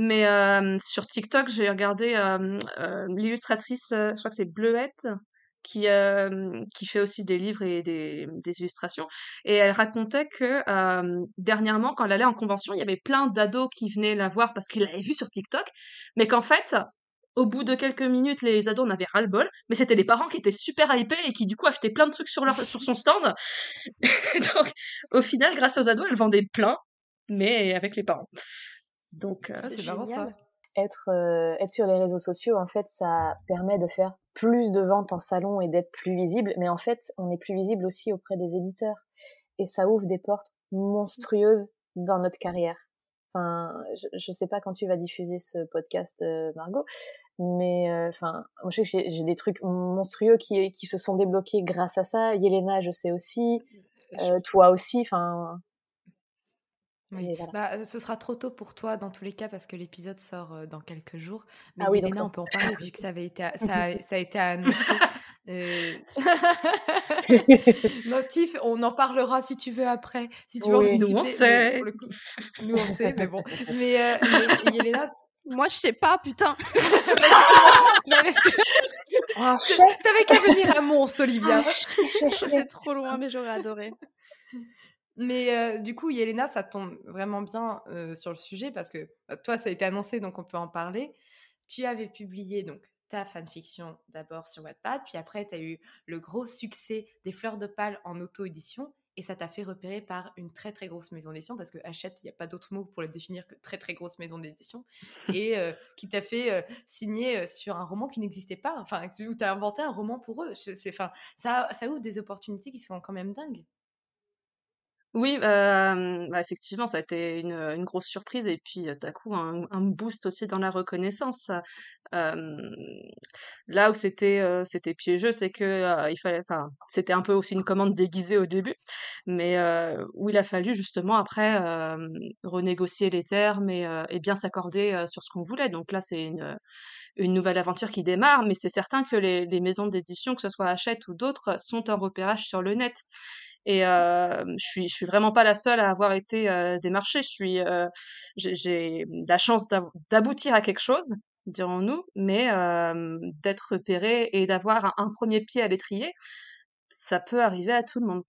Speaker 2: Mais euh, sur TikTok, j'ai regardé euh, euh, l'illustratrice, je crois que c'est Bleuette, qui, qui fait aussi des livres et des, des illustrations. Et elle racontait que dernièrement, quand elle allait en convention, il y avait plein d'ados qui venaient la voir parce qu'ils l'avaient vue sur TikTok, mais qu'en fait, au bout de quelques minutes, les ados en avaient ras-le-bol, mais c'était les parents qui étaient super hypés et qui du coup achetaient plein de trucs sur, leur, sur son stand. Donc, au final, grâce aux ados, elle vendait plein, mais avec les parents. Donc,
Speaker 1: c'est marrant ça
Speaker 4: être, euh, être sur les réseaux sociaux, en fait, ça permet de faire plus de ventes en salon et d'être plus visible. Mais en fait, on est plus visible aussi auprès des éditeurs. Et ça ouvre des portes monstrueuses dans notre carrière. Enfin, je, ne sais pas quand tu vas diffuser ce podcast, euh, Margot, mais euh, enfin, moi je sais que j'ai des trucs monstrueux qui, qui se sont débloqués grâce à ça. Yelena, je sais aussi, toi aussi. Enfin,
Speaker 1: bah, ce sera trop tôt pour toi dans tous les cas parce que l'épisode sort dans quelques jours. Mais ah oui, Elena, on peut en parler vu que ça, avait été, ça, a, ça a été annoncé. Euh... Notif, on en parlera si tu veux après. Si tu veux
Speaker 2: oui, Nous on sait.
Speaker 1: Nous on sait, mais bon. Mais, euh, mais
Speaker 5: moi je sais pas, putain.
Speaker 1: rester. Oh, T'avais qu'à venir à Mons, Olivia.
Speaker 5: C'était trop loin, mais j'aurais adoré.
Speaker 1: Mais du coup, Yelena, ça tombe vraiment bien sur le sujet parce que bah, toi, ça a été annoncé, donc on peut en parler. Tu avais publié donc ta fanfiction d'abord sur Wattpad, puis après, tu as eu le gros succès des Fleurs de Pâle en auto-édition et ça t'a fait repérer par une très très grosse maison d'édition parce que Hachette, il n'y a pas d'autre mot pour le définir que très très grosse maison d'édition et qui t'a fait signer sur un roman qui n'existait pas, enfin où tu as inventé un roman pour eux. Enfin, ça, ça ouvre des opportunités qui sont quand même dingues.
Speaker 2: Oui, euh, bah, effectivement, ça a été une, une grosse surprise et puis d'un coup un, un boost aussi dans la reconnaissance. Euh, là où c'était euh, c'était piégeux, c'est que il fallait, enfin, c'était un peu aussi une commande déguisée au début, mais où il a fallu justement après renégocier les termes et, et bien s'accorder sur ce qu'on voulait. Donc là, c'est une une nouvelle aventure qui démarre, mais c'est certain que les, les maisons d'édition, que ce soit Hachette ou d'autres, sont en repérage sur le net. Et euh, je suis, je suis vraiment pas la seule à avoir été euh, démarchée. Je suis, euh, j'ai la chance d'aboutir à quelque chose, dirons-nous, mais d'être repérée et d'avoir un, un premier pied à l'étrier, ça peut arriver à tout le monde.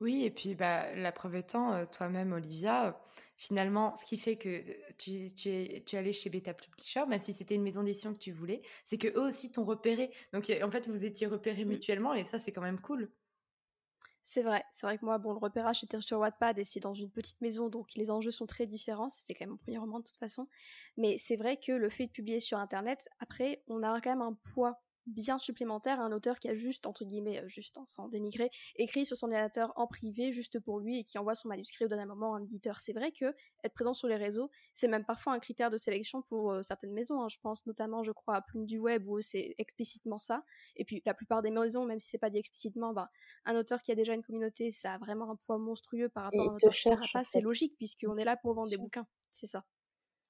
Speaker 1: Oui, et puis bah, la preuve étant, toi-même, Olivia, finalement, ce qui fait que tu, tu es, tu es allée chez Beta Publisher, même si c'était une maison d'édition que tu voulais, c'est que eux aussi t'ont repéré. Donc en fait, vous étiez repérés
Speaker 5: Mm.
Speaker 1: mutuellement, et ça, c'est quand même cool.
Speaker 5: C'est vrai, c'est vrai que moi, bon, le repérage c'était sur Wattpad et c'est dans une petite maison, donc les enjeux sont très différents. C'était quand même mon premier roman de toute façon. Mais c'est vrai que le fait de publier sur Internet, après, on a quand même un poids bien supplémentaire à un auteur qui a juste, entre guillemets, euh, juste, hein, sans dénigrer, écrit sur son ordinateur en privé, juste pour lui, et qui envoie son manuscrit au dernier moment à un éditeur. C'est vrai que être présent sur les réseaux, c'est même parfois un critère de sélection pour euh, certaines maisons. hein. Je pense notamment, je crois, à Plume du Web, où c'est explicitement ça. Et puis la plupart des maisons, même si c'est pas dit explicitement, bah, un auteur qui a déjà une communauté, ça a vraiment un poids monstrueux par
Speaker 4: Et
Speaker 5: rapport à un auteur qui pas. C'est logique, puisqu'on est là pour vendre des bouquins. C'est ça.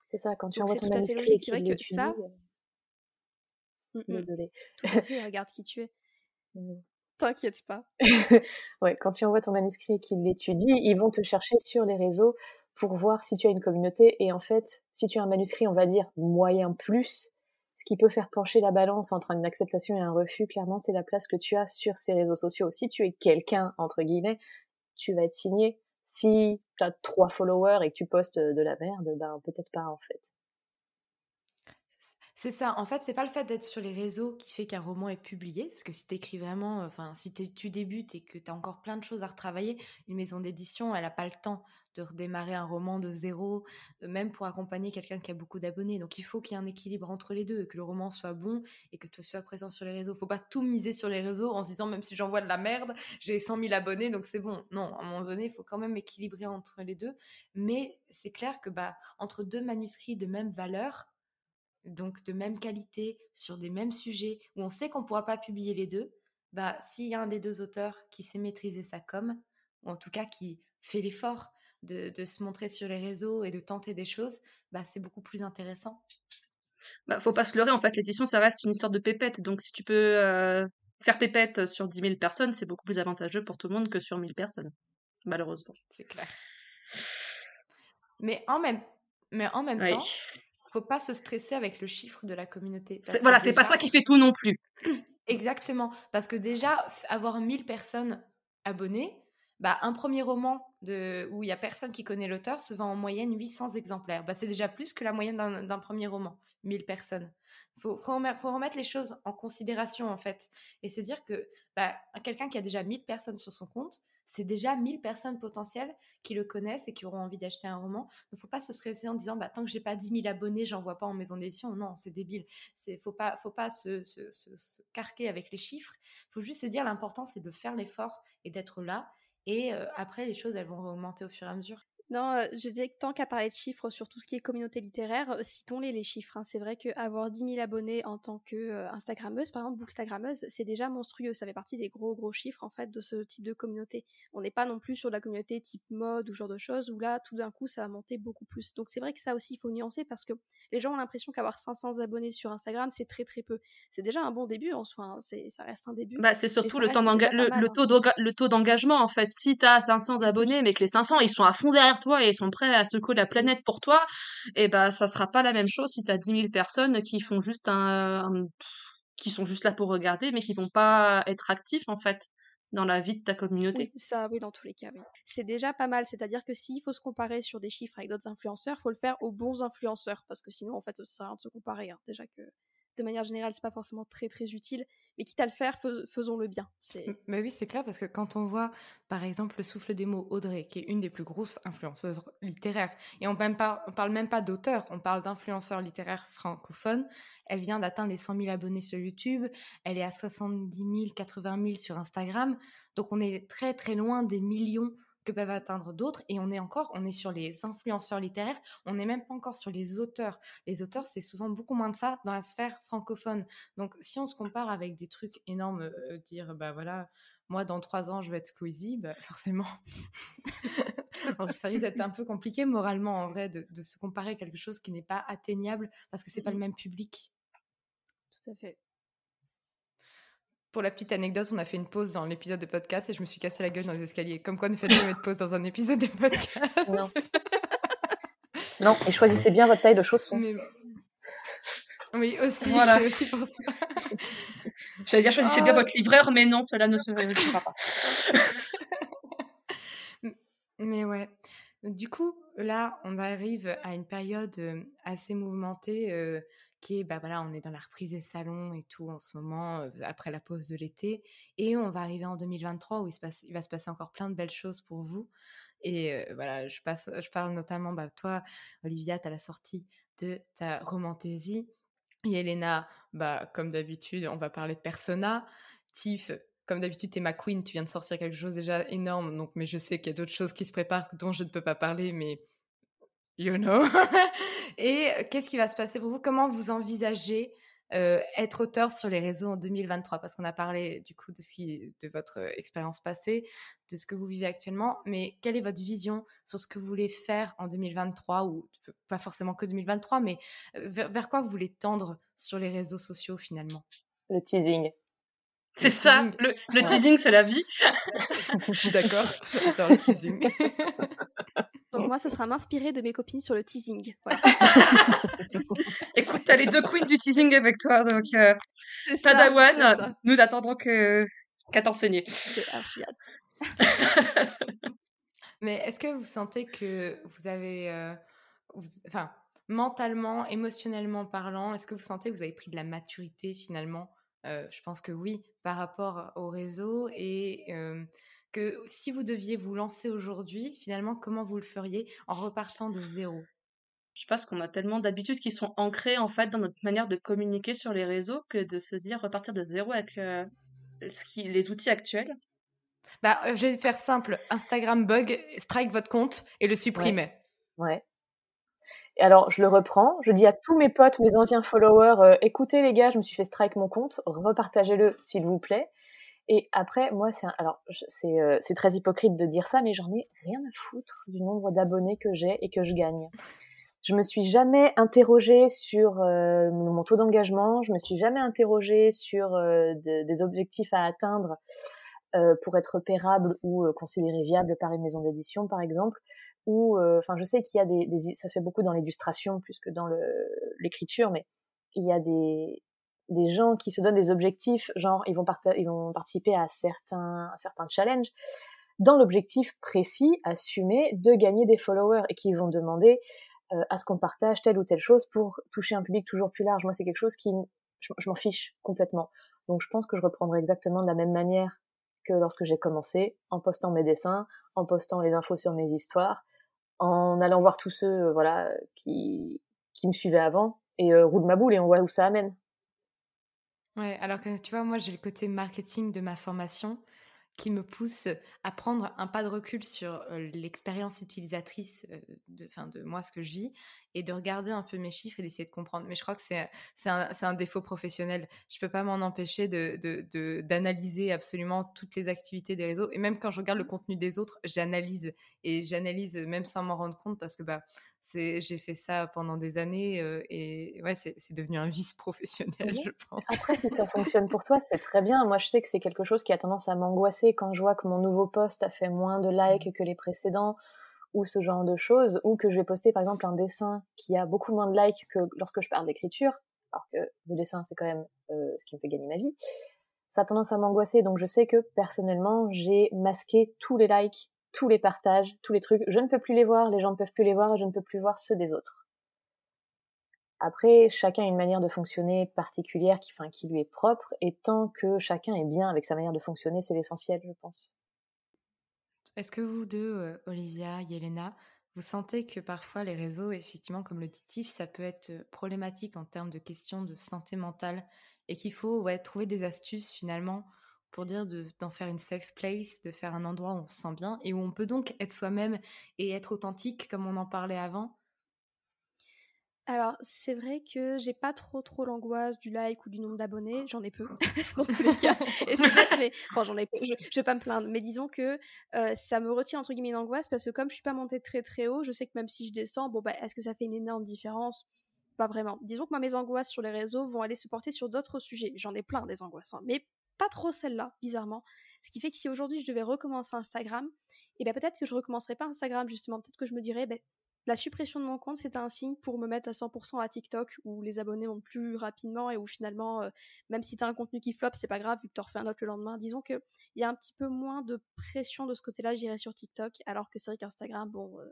Speaker 4: C'est ça, quand tu
Speaker 5: Donc
Speaker 4: envoies ton manuscrit.
Speaker 5: C'est vrai que ça,
Speaker 4: désolée.
Speaker 5: tout à fait, regarde qui tu es.
Speaker 4: Mm.
Speaker 5: T'inquiète pas.
Speaker 4: Ouais, quand tu envoies ton manuscrit et qu'ils l'étudient, ils vont te chercher sur les réseaux pour voir si tu as une communauté. Et en fait, si tu as un manuscrit, on va dire moyen plus, ce qui peut faire pencher la balance entre une acceptation et un refus, clairement, c'est la place que tu as sur ces réseaux sociaux. Si tu es quelqu'un, entre guillemets, tu vas être signé. Si tu as trois followers et que tu postes de la merde, ben peut-être pas en fait.
Speaker 1: C'est ça. En fait, c'est pas le fait d'être sur les réseaux qui fait qu'un roman est publié, parce que si t'écris vraiment, euh, enfin, si tu débutes et que t'as encore plein de choses à retravailler, une maison d'édition, elle a pas le temps de redémarrer un roman de zéro, euh, même pour accompagner quelqu'un qui a beaucoup d'abonnés. Donc, il faut qu'il y ait un équilibre entre les deux, et que le roman soit bon et que tu sois présent sur les réseaux. Faut pas tout miser sur les réseaux en se disant, même si j'envoie de la merde, j'ai 100 000 abonnés, donc c'est bon. Non, à un moment donné, il faut quand même équilibrer entre les deux. Mais c'est clair que, bah, entre deux manuscrits de même valeur, donc de même qualité, sur des mêmes sujets, où on sait qu'on ne pourra pas publier les deux, bah, s'il y a un des deux auteurs qui sait maîtriser sa com, ou en tout cas qui fait l'effort de, de se montrer sur les réseaux et de tenter des choses, bah, c'est beaucoup plus intéressant.
Speaker 2: Bah, faut pas se leurrer, en fait, l'édition, ça reste une histoire de pépette. Donc, si tu peux euh, faire pépette sur 10 000 personnes, c'est beaucoup plus avantageux pour tout le monde que sur 1000 personnes, malheureusement.
Speaker 1: C'est clair. Mais en même, mais en même
Speaker 2: Oui.
Speaker 1: temps, faut pas se stresser avec le chiffre de la communauté.
Speaker 2: Voilà, c'est pas ça qui fait tout non plus.
Speaker 1: Exactement, parce que déjà, avoir 1000 personnes abonnées, bah, un premier roman de, où il y a personne qui connaît l'auteur se vend en moyenne 800 exemplaires. Bah, c'est déjà plus que la moyenne d'un premier roman, 1000 personnes. Il faut, faut remettre, faut remettre les choses en considération, en fait, et se dire que bah, quelqu'un qui a déjà 1000 personnes sur son compte, c'est déjà 1000 personnes potentielles qui le connaissent et qui auront envie d'acheter un roman. Il ne faut pas se stresser en disant, bah, tant que j'ai pas 10 000 abonnés, j'en vois pas en maison d'édition. Non, c'est débile. Il faut pas, faut pas se, se, se- se carquer avec les chiffres. Il faut juste se dire, l'important, c'est de faire l'effort et d'être là. Et euh, après, les choses, elles vont augmenter au fur et à mesure.
Speaker 5: Non, euh, je disais que tant qu'à parler de chiffres sur tout ce qui est communauté littéraire, euh, citons-les les chiffres. hein. C'est vrai qu'avoir 10 000 abonnés en tant que euh, Instagrammeuse, par exemple, Bookstagrammeuse, c'est déjà monstrueux. Ça fait partie des gros gros chiffres en fait de ce type de communauté. On n'est pas non plus sur de la communauté type mode ou genre de choses où là, tout d'un coup, ça va monter beaucoup plus. Donc c'est vrai que ça aussi, il faut nuancer parce que les gens ont l'impression qu'avoir 500 abonnés sur Instagram, c'est très très peu. C'est déjà un bon début en soi. hein. C'est, ça reste un début.
Speaker 2: Bah, c'est surtout le temps le,
Speaker 5: mal,
Speaker 2: le
Speaker 5: hein.
Speaker 2: taux le taux d'engagement en fait. Si tu as 500 abonnés mais que les 500 ils sont à fond derrière toi et sont prêts à secouer la planète pour toi, et bah ça sera pas la même chose si tu as 10 000 personnes qui font juste un, qui sont juste là pour regarder mais qui vont pas être actifs en fait dans la vie de ta communauté.
Speaker 5: Ça, oui, dans tous les cas, oui. C'est déjà pas mal, c'est-à-dire que s'il faut se comparer sur des chiffres avec d'autres influenceurs, faut le faire aux bons influenceurs, parce que sinon, en fait, ça sert à rien de se comparer, hein. déjà que de manière générale, c'est pas forcément très très utile. Mais quitte à le faire, faisons-le bien.
Speaker 1: Mais oui, c'est clair, parce que quand on voit, par exemple, le souffle des mots Audrey, qui est une des plus grosses influenceuses littéraires, et on ne parle même pas d'auteur, on parle d'influenceur littéraire francophone, elle vient d'atteindre les 100 000 abonnés sur YouTube, elle est à 70 000, 80 000 sur Instagram, donc on est très très loin des millions que peuvent atteindre d'autres. Et on est encore, on est sur les influenceurs littéraires, on n'est même pas encore sur les auteurs. Les auteurs, c'est souvent beaucoup moins de ça dans la sphère francophone. Donc, si on se compare avec des trucs énormes, euh, dire, bah voilà, moi, dans trois ans, je vais être Squeezie, bah, forcément. ça risque d'être un peu compliqué moralement, en vrai, de, de se comparer à quelque chose qui n'est pas atteignable parce que c'est pas le même public.
Speaker 5: Tout à fait.
Speaker 1: Pour la petite anecdote, on a fait une pause dans l'épisode de podcast et je me suis cassé la gueule dans les escaliers. Comme quoi, ne faites jamais de pause dans un épisode de podcast.
Speaker 4: Non. non, et choisissez bien votre taille de chaussons.
Speaker 1: Oui, aussi. Voilà. aussi pour ça.
Speaker 2: J'allais dire, choisissez bien ah. votre livreur, mais non, cela ne se vérifiera pas.
Speaker 1: mais ouais. Du coup, là, on arrive à une période euh, assez mouvementée. Euh, bah voilà, on est dans la reprise des salons et tout en ce moment, après la pause de l'été. Et on va arriver en 2023 où il, se passe, il va se passer encore plein de belles choses pour vous. Et voilà, je, passe, je parle notamment, bah, toi, Olivia, tu as la sortie de ta romantaisie. Et Elena, bah, comme d'habitude, on va parler de Persona. Tiff, comme d'habitude, tu es ma queen, tu viens de sortir quelque chose déjà énorme, donc, mais je sais qu'il y a d'autres choses qui se préparent dont je ne peux pas parler, mais you know. Et qu'est-ce qui va se passer pour vous? Comment vous envisagez être auteur sur les réseaux en 2023 Parce qu'on a parlé du coup de, ce de votre expérience passée, de ce que vous vivez actuellement, mais quelle est votre vision sur ce que vous voulez faire en 2023 ou pas forcément que 2023, mais vers, quoi vous voulez tendre sur les réseaux sociaux finalement?
Speaker 4: Le teasing.
Speaker 2: C'est ça, le, le teasing, c'est la vie.
Speaker 1: Je suis d'accord, j'adore le teasing.
Speaker 5: Donc moi, ce sera m'inspirer de mes copines sur le teasing.
Speaker 2: Écoute, t'as les deux queens du teasing avec toi, donc euh, Padawan, nous n'attendrons que qu'à t'enseigner.
Speaker 1: Mais est-ce que vous sentez que vous avez, euh, enfin, mentalement, émotionnellement parlant, est-ce que vous sentez que vous avez pris de la maturité finalement euh, Je pense que oui, par rapport au réseau et que si vous deviez vous lancer aujourd'hui, finalement, comment vous le feriez en repartant de zéro?
Speaker 2: Je pense qu'on a tellement d'habitudes qui sont ancrées en fait dans notre manière de communiquer sur les réseaux que de se dire repartir de zéro avec euh, ce qui, les outils actuels.
Speaker 1: Bah, je vais faire simple. Instagram bug, strike votre compte et le supprimer.
Speaker 4: Ouais. Alors, je le reprends. Je dis à tous mes potes, mes anciens followers, euh, écoutez les gars, je me suis fait strike mon compte, repartagez-le s'il vous plaît. Et après, moi, c'est alors c'est euh, c'est très hypocrite de dire ça, mais j'en ai rien à foutre du nombre d'abonnés que j'ai et que je gagne. Je me suis jamais interrogée sur euh, mon taux d'engagement, je me suis jamais interrogée sur des objectifs à atteindre pour être pérable ou considéré viable par une maison d'édition, par exemple. Ou, enfin, je sais qu'il y a des, des, ça se fait beaucoup dans l'illustration plus que dans l'écriture, mais il y a des, des gens qui se donnent des objectifs, genre ils vont, ils vont participer à certains, certains challenges, dans l'objectif précis, assumé, de gagner des followers et qui vont demander euh, à ce qu'on partage telle ou telle chose pour toucher un public toujours plus large. Moi, c'est quelque chose qui, je, m'en fiche complètement. Donc, je pense que je reprendrai exactement de la même manière que lorsque j'ai commencé, en postant mes dessins, en postant les infos sur mes histoires, en allant voir tous ceux, euh, voilà, qui, qui me suivaient avant, et euh, roule ma boule et on voit où ça amène.
Speaker 1: Ouais, alors que tu vois, moi, j'ai le côté marketing de ma formation qui me pousse à prendre un pas de recul sur l'expérience utilisatrice de, fin, de moi, ce que je vis, et de regarder un peu mes chiffres et d'essayer de comprendre. Mais je crois que c'est un, un, défaut professionnel. Je peux pas m'en empêcher d'analyser de, absolument toutes les activités des réseaux. Et même quand je regarde le contenu des autres, j'analyse. Et j'analyse même sans m'en rendre compte parce que bah, j'ai fait ça pendant des années et ouais, c'est devenu un vice professionnel, je pense.
Speaker 4: Après, si ça fonctionne pour toi, c'est très bien. Moi, je sais que c'est quelque chose qui a tendance à m'angoisser quand je vois que mon nouveau post a fait moins de likes mmh. que les précédents ou ce genre de choses, ou que je vais poster par exemple un dessin qui a beaucoup moins de likes que lorsque je parle d'écriture, alors que le dessin, c'est quand même ce qui me fait gagner ma vie. Ça a tendance à m'angoisser, donc je sais que personnellement, j'ai masqué tous les likes tous les partages, tous les trucs. Je ne peux plus les voir, les gens ne peuvent plus les voir et je ne peux plus voir ceux des autres. Après, chacun a une manière de fonctionner particulière qui, lui est propre, et tant que chacun est bien avec sa manière de fonctionner, c'est l'essentiel, je pense.
Speaker 1: Est-ce que vous deux, euh, Olivia, Yelena, vous sentez que parfois les réseaux, effectivement, comme le dit Tiff, ça peut être euh, problématique en termes de questions de santé mentale et qu'il faut trouver des astuces finalement pour dire d'en faire une safe place, de faire un endroit où on se sent bien et où on peut donc être soi-même et être authentique comme on en parlait avant
Speaker 5: alors, c'est vrai que j'ai pas trop trop l'angoisse du like ou du nombre d'abonnés, j'en ai peu dans tous les cas. Et c'est vrai, mais enfin j'en ai peu, je, je, vais pas me plaindre, mais disons que euh, ça me retire entre guillemets l'angoisse parce que comme je suis pas montée très très haut, je sais que même si je descends, bon bah est-ce que ça fait une énorme différence? Pas vraiment. Disons que moi mes angoisses sur les réseaux vont aller se porter sur d'autres sujets. J'en ai plein des angoisses, hein, mais pas trop celle-là, bizarrement. Ce qui fait que si aujourd'hui je devais recommencer Instagram, et eh ben peut-être que je recommencerai pas Instagram justement, peut-être que je me dirais ben la suppression de mon compte, c'est un signe pour me mettre à 100% à TikTok, où les abonnés montent plus rapidement et où finalement, euh, même si tu as un contenu qui flop, c'est pas grave, vu que tu refais un autre le lendemain. Disons qu'il y a un petit peu moins de pression de ce côté-là, j'irai sur TikTok, alors que c'est vrai qu'Instagram, bon, euh,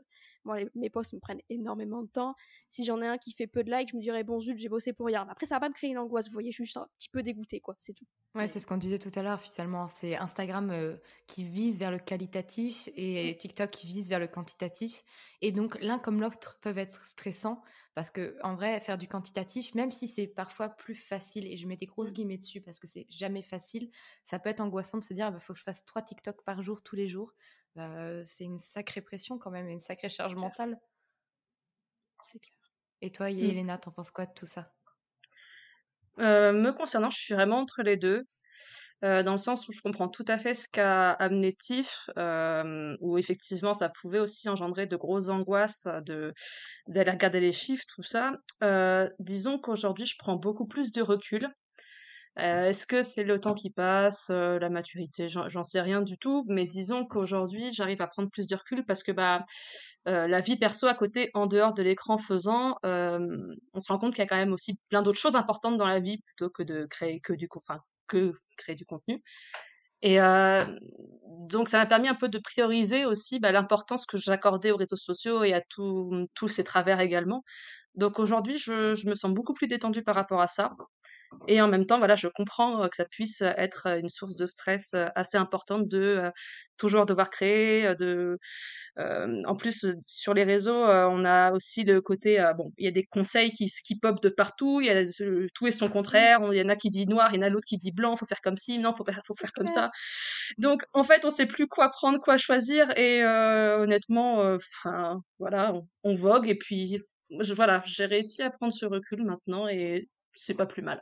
Speaker 5: moi, mes posts me prennent énormément de temps. Si j'en ai un qui fait peu de likes, je me dirais, bon, zut, j'ai bossé pour rien. après, ça va pas me créer une angoisse, vous voyez, je suis juste un petit peu dégoûtée, quoi, c'est tout.
Speaker 1: Ouais, c'est ce qu'on disait tout à l'heure, finalement. C'est Instagram euh, qui vise vers le qualitatif et TikTok qui vise vers le quantitatif. Et donc, l'un comme l'autre peuvent être stressants parce que, en vrai, faire du quantitatif, même si c'est parfois plus facile, et je mets des grosses mmh. guillemets dessus parce que c'est jamais facile, ça peut être angoissant de se dire, il bah, faut que je fasse trois TikTok par jour, tous les jours. Bah, c'est une sacrée pression quand même, et une sacrée charge mentale.
Speaker 5: C'est clair.
Speaker 1: Et toi, mmh. Yelena, t'en penses quoi de tout ça?
Speaker 2: Euh, me concernant, je suis vraiment entre les deux. Dans le sens où je comprends tout à fait ce qu'a amené Tiff, où effectivement ça pouvait aussi engendrer de grosses angoisses de d'aller regarder les chiffres, tout ça. disons qu'aujourd'hui, je prends beaucoup plus de recul. Est-ce que c'est le temps qui passe, la maturité? J'en sais rien du tout, mais disons qu'aujourd'hui, j'arrive à prendre plus de recul parce que bah la vie perso à côté, en dehors de l'écran faisant, on se rend compte qu'il y a quand même aussi plein d'autres choses importantes dans la vie plutôt que de créer que du, enfin, que créer du contenu. Et donc ça m'a permis un peu de prioriser aussi bah, l'importance que j'accordais aux réseaux sociaux et à tous ces travers également. Donc aujourd'hui, je, je, me sens beaucoup plus détendue par rapport à ça. Et en même temps, voilà, je comprends que ça puisse être une source de stress assez importante de toujours devoir créer, de en plus sur les réseaux, on a aussi le côté bon, il y a des conseils qui qui pop de partout, il y a tout et son contraire, il y en a qui dit noir, il y en a l'autre qui dit blanc, faut faire comme ci, non, faut faire faut faire comme ça. Donc en fait, on sait plus quoi prendre, quoi choisir et honnêtement enfin voilà, on, on, vogue et puis je, voilà, j'ai réussi à prendre ce recul maintenant et c'est pas plus mal.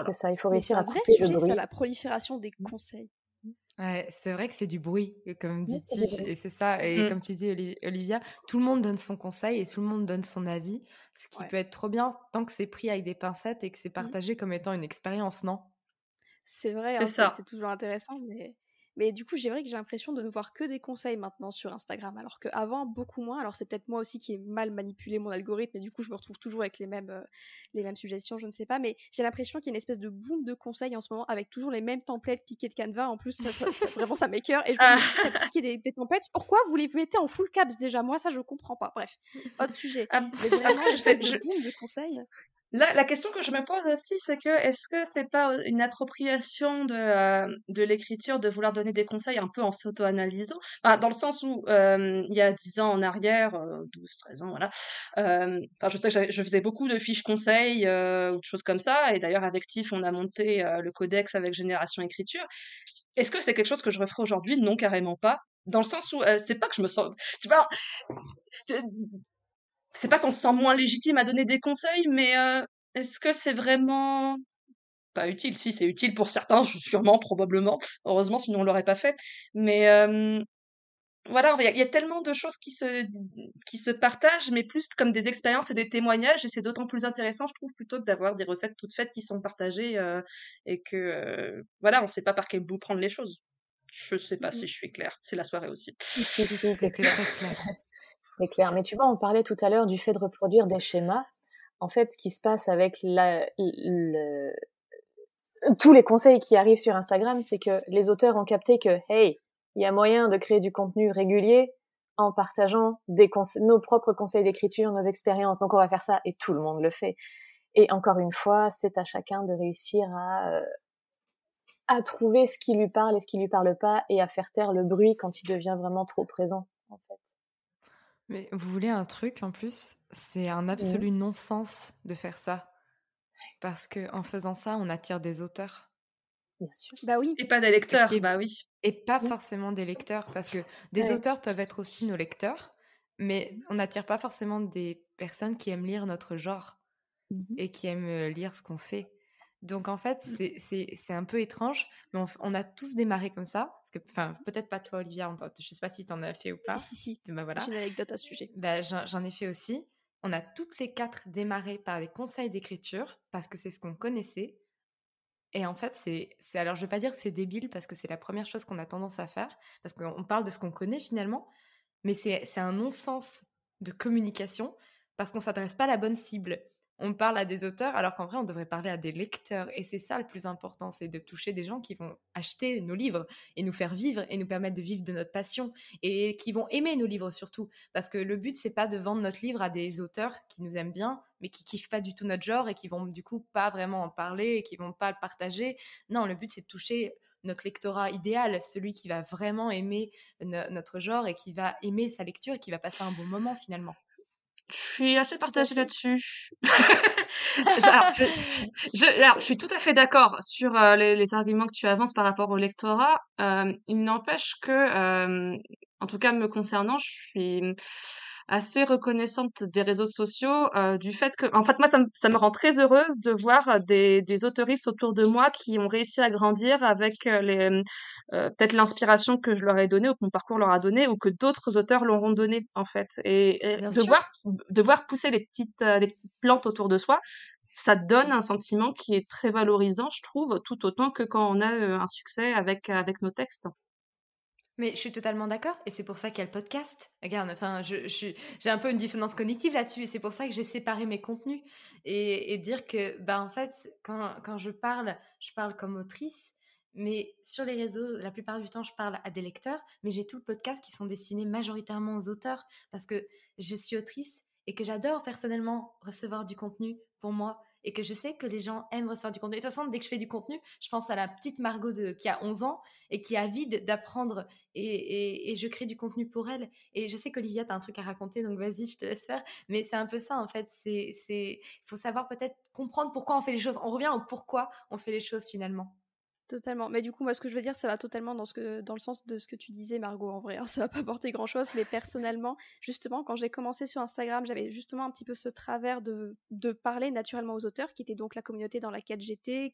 Speaker 4: C'est ça, il faut réussir à
Speaker 5: couper le bruit. C'est la prolifération des mmh. conseils.
Speaker 1: Ouais, c'est vrai que c'est du bruit, comme dit Tiff, et c'est ça. Et mmh. comme tu dis, Olivia, tout le monde donne son conseil et tout le monde donne son avis, ce qui peut être trop bien tant que c'est pris avec des pincettes et que c'est mmh. partagé comme étant une expérience, non?
Speaker 5: C'est vrai, hein, c'est toujours intéressant, mais mais du coup, j'ai vrai que j'ai l'impression de ne voir que des conseils maintenant sur Instagram, alors qu'avant, beaucoup moins. Alors c'est peut-être moi aussi qui ai mal manipulé mon algorithme, et du coup, je me retrouve toujours avec les mêmes, euh, les mêmes suggestions, je ne sais pas. Mais j'ai l'impression qu'il y a une espèce de boom de conseils en ce moment, avec toujours les mêmes templates piquées de Canva. En plus, ça, vraiment, ça m'écœure. Et je me dis, piquer des, des, templates, pourquoi vous les mettez en full caps déjà? Moi, ça, je comprends pas. Bref, autre sujet. Ah, mais vraiment, je sais, je... boom de conseils.
Speaker 2: Là, la question que je me pose aussi, c'est que est-ce que c'est pas une appropriation de, euh, l'écriture de vouloir donner des conseils un peu en s'auto-analysant? Dans le sens où, euh, il y a 10 ans en arrière, euh, 12, 13 ans, voilà, euh, je sais que je faisais beaucoup de fiches conseils ou de choses comme ça, et d'ailleurs avec TIFF, on a monté le codex avec Génération Écriture. Est-ce que c'est quelque chose que je referais aujourd'hui? Non, carrément pas. Dans le sens où c'est pas que je me sens tu vois c'est pas qu'on se sent moins légitime à donner des conseils, mais euh, est-ce que c'est vraiment pas utile? Si, c'est utile pour certains, sûrement, probablement. Heureusement, sinon on l'aurait pas fait. Mais euh, voilà, il y, a tellement de choses qui se, qui se partagent, mais plus comme des expériences et des témoignages, et c'est d'autant plus intéressant, je trouve, plutôt que d'avoir des recettes toutes faites qui sont partagées euh, et que, voilà, on sait pas par quel bout prendre les choses. Je sais pas si je suis claire. C'est la soirée aussi.
Speaker 4: C'est clair. C'est clair. Mais tu vois, on parlait tout à l'heure du fait de reproduire des schémas. En fait, ce qui se passe avec la, le, tous les conseils qui arrivent sur Instagram, c'est que les auteurs ont capté que, hey, il y a moyen de créer du contenu régulier en partageant des nos propres conseils d'écriture, nos expériences. Donc on va faire ça et tout le monde le fait. Et encore une fois, c'est à chacun de réussir à euh, à trouver ce qui lui parle et ce qui lui parle pas et à faire taire le bruit quand il devient vraiment trop présent en fait.
Speaker 1: Mais vous voulez un truc en plus, c'est un absolu non-sens de faire ça. Parce que en faisant ça, on attire des auteurs.
Speaker 4: Bien sûr.
Speaker 2: Bah oui. Et pas des lecteurs, bah oui.
Speaker 1: Et pas forcément des lecteurs, parce que des auteurs peuvent être aussi nos lecteurs, mais on n'attire pas forcément des personnes qui aiment lire notre genre mmh et qui aiment lire ce qu'on fait. Donc en fait, mmh. c'est un peu étrange, mais on, a tous démarré comme ça. Parce que, enfin, peut-être pas toi, Olivia, je sais pas si tu en as fait ou pas.
Speaker 5: Si, si.
Speaker 1: Bah, voilà.
Speaker 5: J'ai une anecdote à ce sujet.
Speaker 1: Bah, J'en ai fait aussi. On a toutes les quatre démarré par les conseils d'écriture, parce que c'est ce qu'on connaissait. Et en fait, c'est. Alors, je vais pas dire que c'est débile, parce que c'est la première chose qu'on a tendance à faire, parce qu'on parle de ce qu'on connaît finalement, mais c'est un non-sens de communication, parce qu'on s'adresse pas à la bonne cible on parle à des auteurs alors qu'en vrai on devrait parler à des lecteurs. Et c'est ça le plus important c'est de toucher des gens qui vont acheter nos livres et nous faire vivre et nous permettre de vivre de notre passion et qui vont aimer nos livres surtout. Parce que le but c'est pas de vendre notre livre à des auteurs qui nous aiment bien mais qui kiffent pas du tout notre genre et qui vont du coup pas vraiment en parler et qui vont pas le partager. Non le but c'est de toucher notre lectorat idéal, celui qui va vraiment aimer notre genre et qui va aimer sa lecture et qui va passer un bon moment finalement.
Speaker 2: Je suis assez partagée là-dessus. alors, je, suis tout à fait d'accord sur euh, les, arguments que tu avances par rapport au lectorat. Euh, il n'empêche que, euh, en tout cas me concernant, je suis assez reconnaissante des réseaux sociaux, euh, du fait que, en fait, moi, ça me, ça me rend très heureuse de voir des, des autoristes autour de moi qui ont réussi à grandir avec euh, les, euh, peut-être l'inspiration que je leur ai donnée ou que mon parcours leur a donné ou que d'autres auteurs leur ont donné, en fait. Et, de voir, de voir pousser les petites, les petites plantes autour de soi, ça donne un sentiment qui est très valorisant, je trouve, tout autant que quand on a un succès avec, avec nos textes.
Speaker 1: Mais je suis totalement d'accord, et c'est pour ça qu'il y a le podcast. Regarde, enfin, je, j'ai un peu une dissonance cognitive là-dessus, et c'est pour ça que j'ai séparé mes contenus et, dire que, bah, en fait, quand, quand je parle, je parle comme autrice, mais sur les réseaux, la plupart du temps, je parle à des lecteurs, mais j'ai tout le podcast qui sont destinés majoritairement aux auteurs, parce que je suis autrice et que j'adore personnellement recevoir du contenu pour moi et que je sais que les gens aiment recevoir du contenu. de toute façon, dès que je fais du contenu, je pense à la petite Margot de, qui a 11 ans et qui a vide d'apprendre et, et, je crée du contenu pour elle. Et je sais qu'Olivia, tu as un truc à raconter, donc vas-y, je te laisse faire. Mais c'est un peu ça, en fait. Il faut savoir peut-être comprendre pourquoi on fait les choses. On revient au pourquoi on fait les choses finalement.
Speaker 5: Totalement. Mais du coup, moi, ce que je veux dire, ça va totalement dans, le sens de ce que tu disais, Margot, en vrai. Hein. Ça va pas porter grand-chose. Mais personnellement, justement, quand j'ai commencé sur Instagram, j'avais justement un petit peu ce travers de, parler naturellement aux auteurs, qui était donc la communauté dans laquelle j'étais,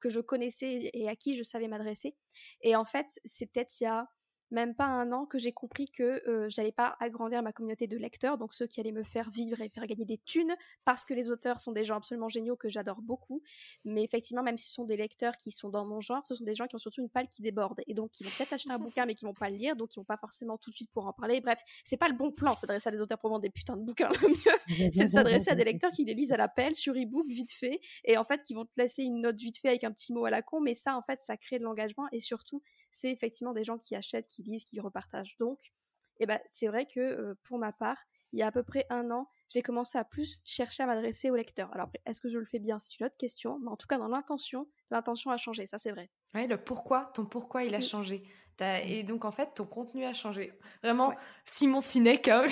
Speaker 5: que je connaissais et à qui je savais m'adresser. Et en fait, c'est peut-être il y a même pas un an que j'ai compris que euh, j'allais pas agrandir ma communauté de lecteurs, donc ceux qui allaient me faire vivre et faire gagner des thunes, parce que les auteurs sont des gens absolument géniaux que j'adore beaucoup. Mais effectivement, même si ce sont des lecteurs qui sont dans mon genre, ce sont des gens qui ont surtout une palle qui déborde et donc qui vont peut-être acheter un bouquin mais qui vont pas le lire, donc qui vont pas forcément tout de suite pour en parler. Bref, c'est pas le bon plan de s'adresser à des auteurs pour vendre des putains de bouquins. Le mieux, c'est de s'adresser à des lecteurs qui les lisent à l'appel sur ebook vite fait et en fait qui vont te laisser une note vite fait avec un petit mot à la con, mais ça en fait ça crée de l'engagement et surtout c'est effectivement des gens qui achètent, qui lisent, qui repartagent. Donc, eh ben, c'est vrai que euh, pour ma part, il y a à peu près un an, j'ai commencé à plus chercher à m'adresser aux lecteurs. Alors, est-ce que je le fais bien? C'est une autre question, mais en tout cas, dans l'intention, l'intention a changé, ça c'est vrai.
Speaker 1: Oui, le pourquoi, ton pourquoi il a changé. Et donc, en fait, ton contenu a changé. Vraiment, Simon Sinek. Hein.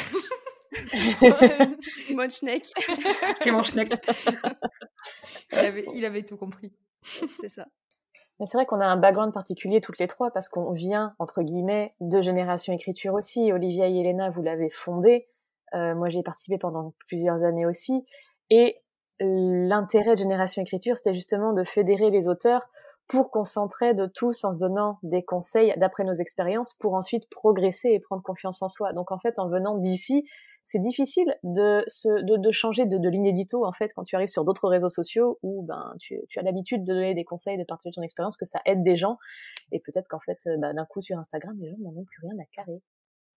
Speaker 5: Simon Schneck.
Speaker 2: Simon Schneck.
Speaker 1: il avait tout compris.
Speaker 5: C'est ça
Speaker 4: c'est vrai qu'on a un background particulier toutes les trois parce qu'on vient, entre guillemets, de génération écriture aussi. Olivia et Elena, vous l'avez fondée. Euh, moi, j'ai participé pendant plusieurs années aussi. Et l'intérêt de Génération Écriture, c'était justement de fédérer les auteurs pour qu'on s'entraide tous en se donnant des conseils d'après nos expériences pour ensuite progresser et prendre confiance en soi. Donc en fait, en venant d'ici, c'est difficile de, de, de, changer de, de l'inédito en fait quand tu arrives sur d'autres réseaux sociaux où ben tu, tu as l'habitude de donner des conseils, de partager ton expérience, que ça aide des gens et peut-être qu'en fait euh, ben, d'un coup sur Instagram les gens n'en ont plus rien à carrer.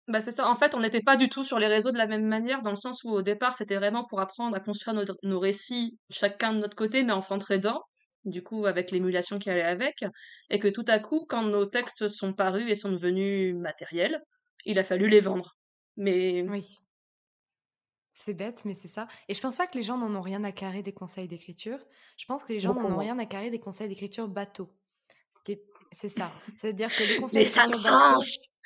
Speaker 2: Bah c'est ça. En fait, on n'était pas du tout sur les réseaux de la même manière, dans le sens où au départ, c'était vraiment pour apprendre à construire nos récits chacun de notre côté, mais en s'entraidant, du coup, avec l'émulation qui allait avec, et que tout à coup, quand nos textes sont parus et sont devenus matériels, il a fallu les vendre. Mais
Speaker 1: Oui. C'est bête, mais c'est ça. Et je pense pas que les gens n'en ont rien à carrer des conseils d'écriture. Je pense que les gens n'en ont rien à carrer des conseils d'écriture bateau. C'est ça. C'est-à-dire que les conseils
Speaker 2: ça a
Speaker 1: d'écriture bateau.
Speaker 2: sens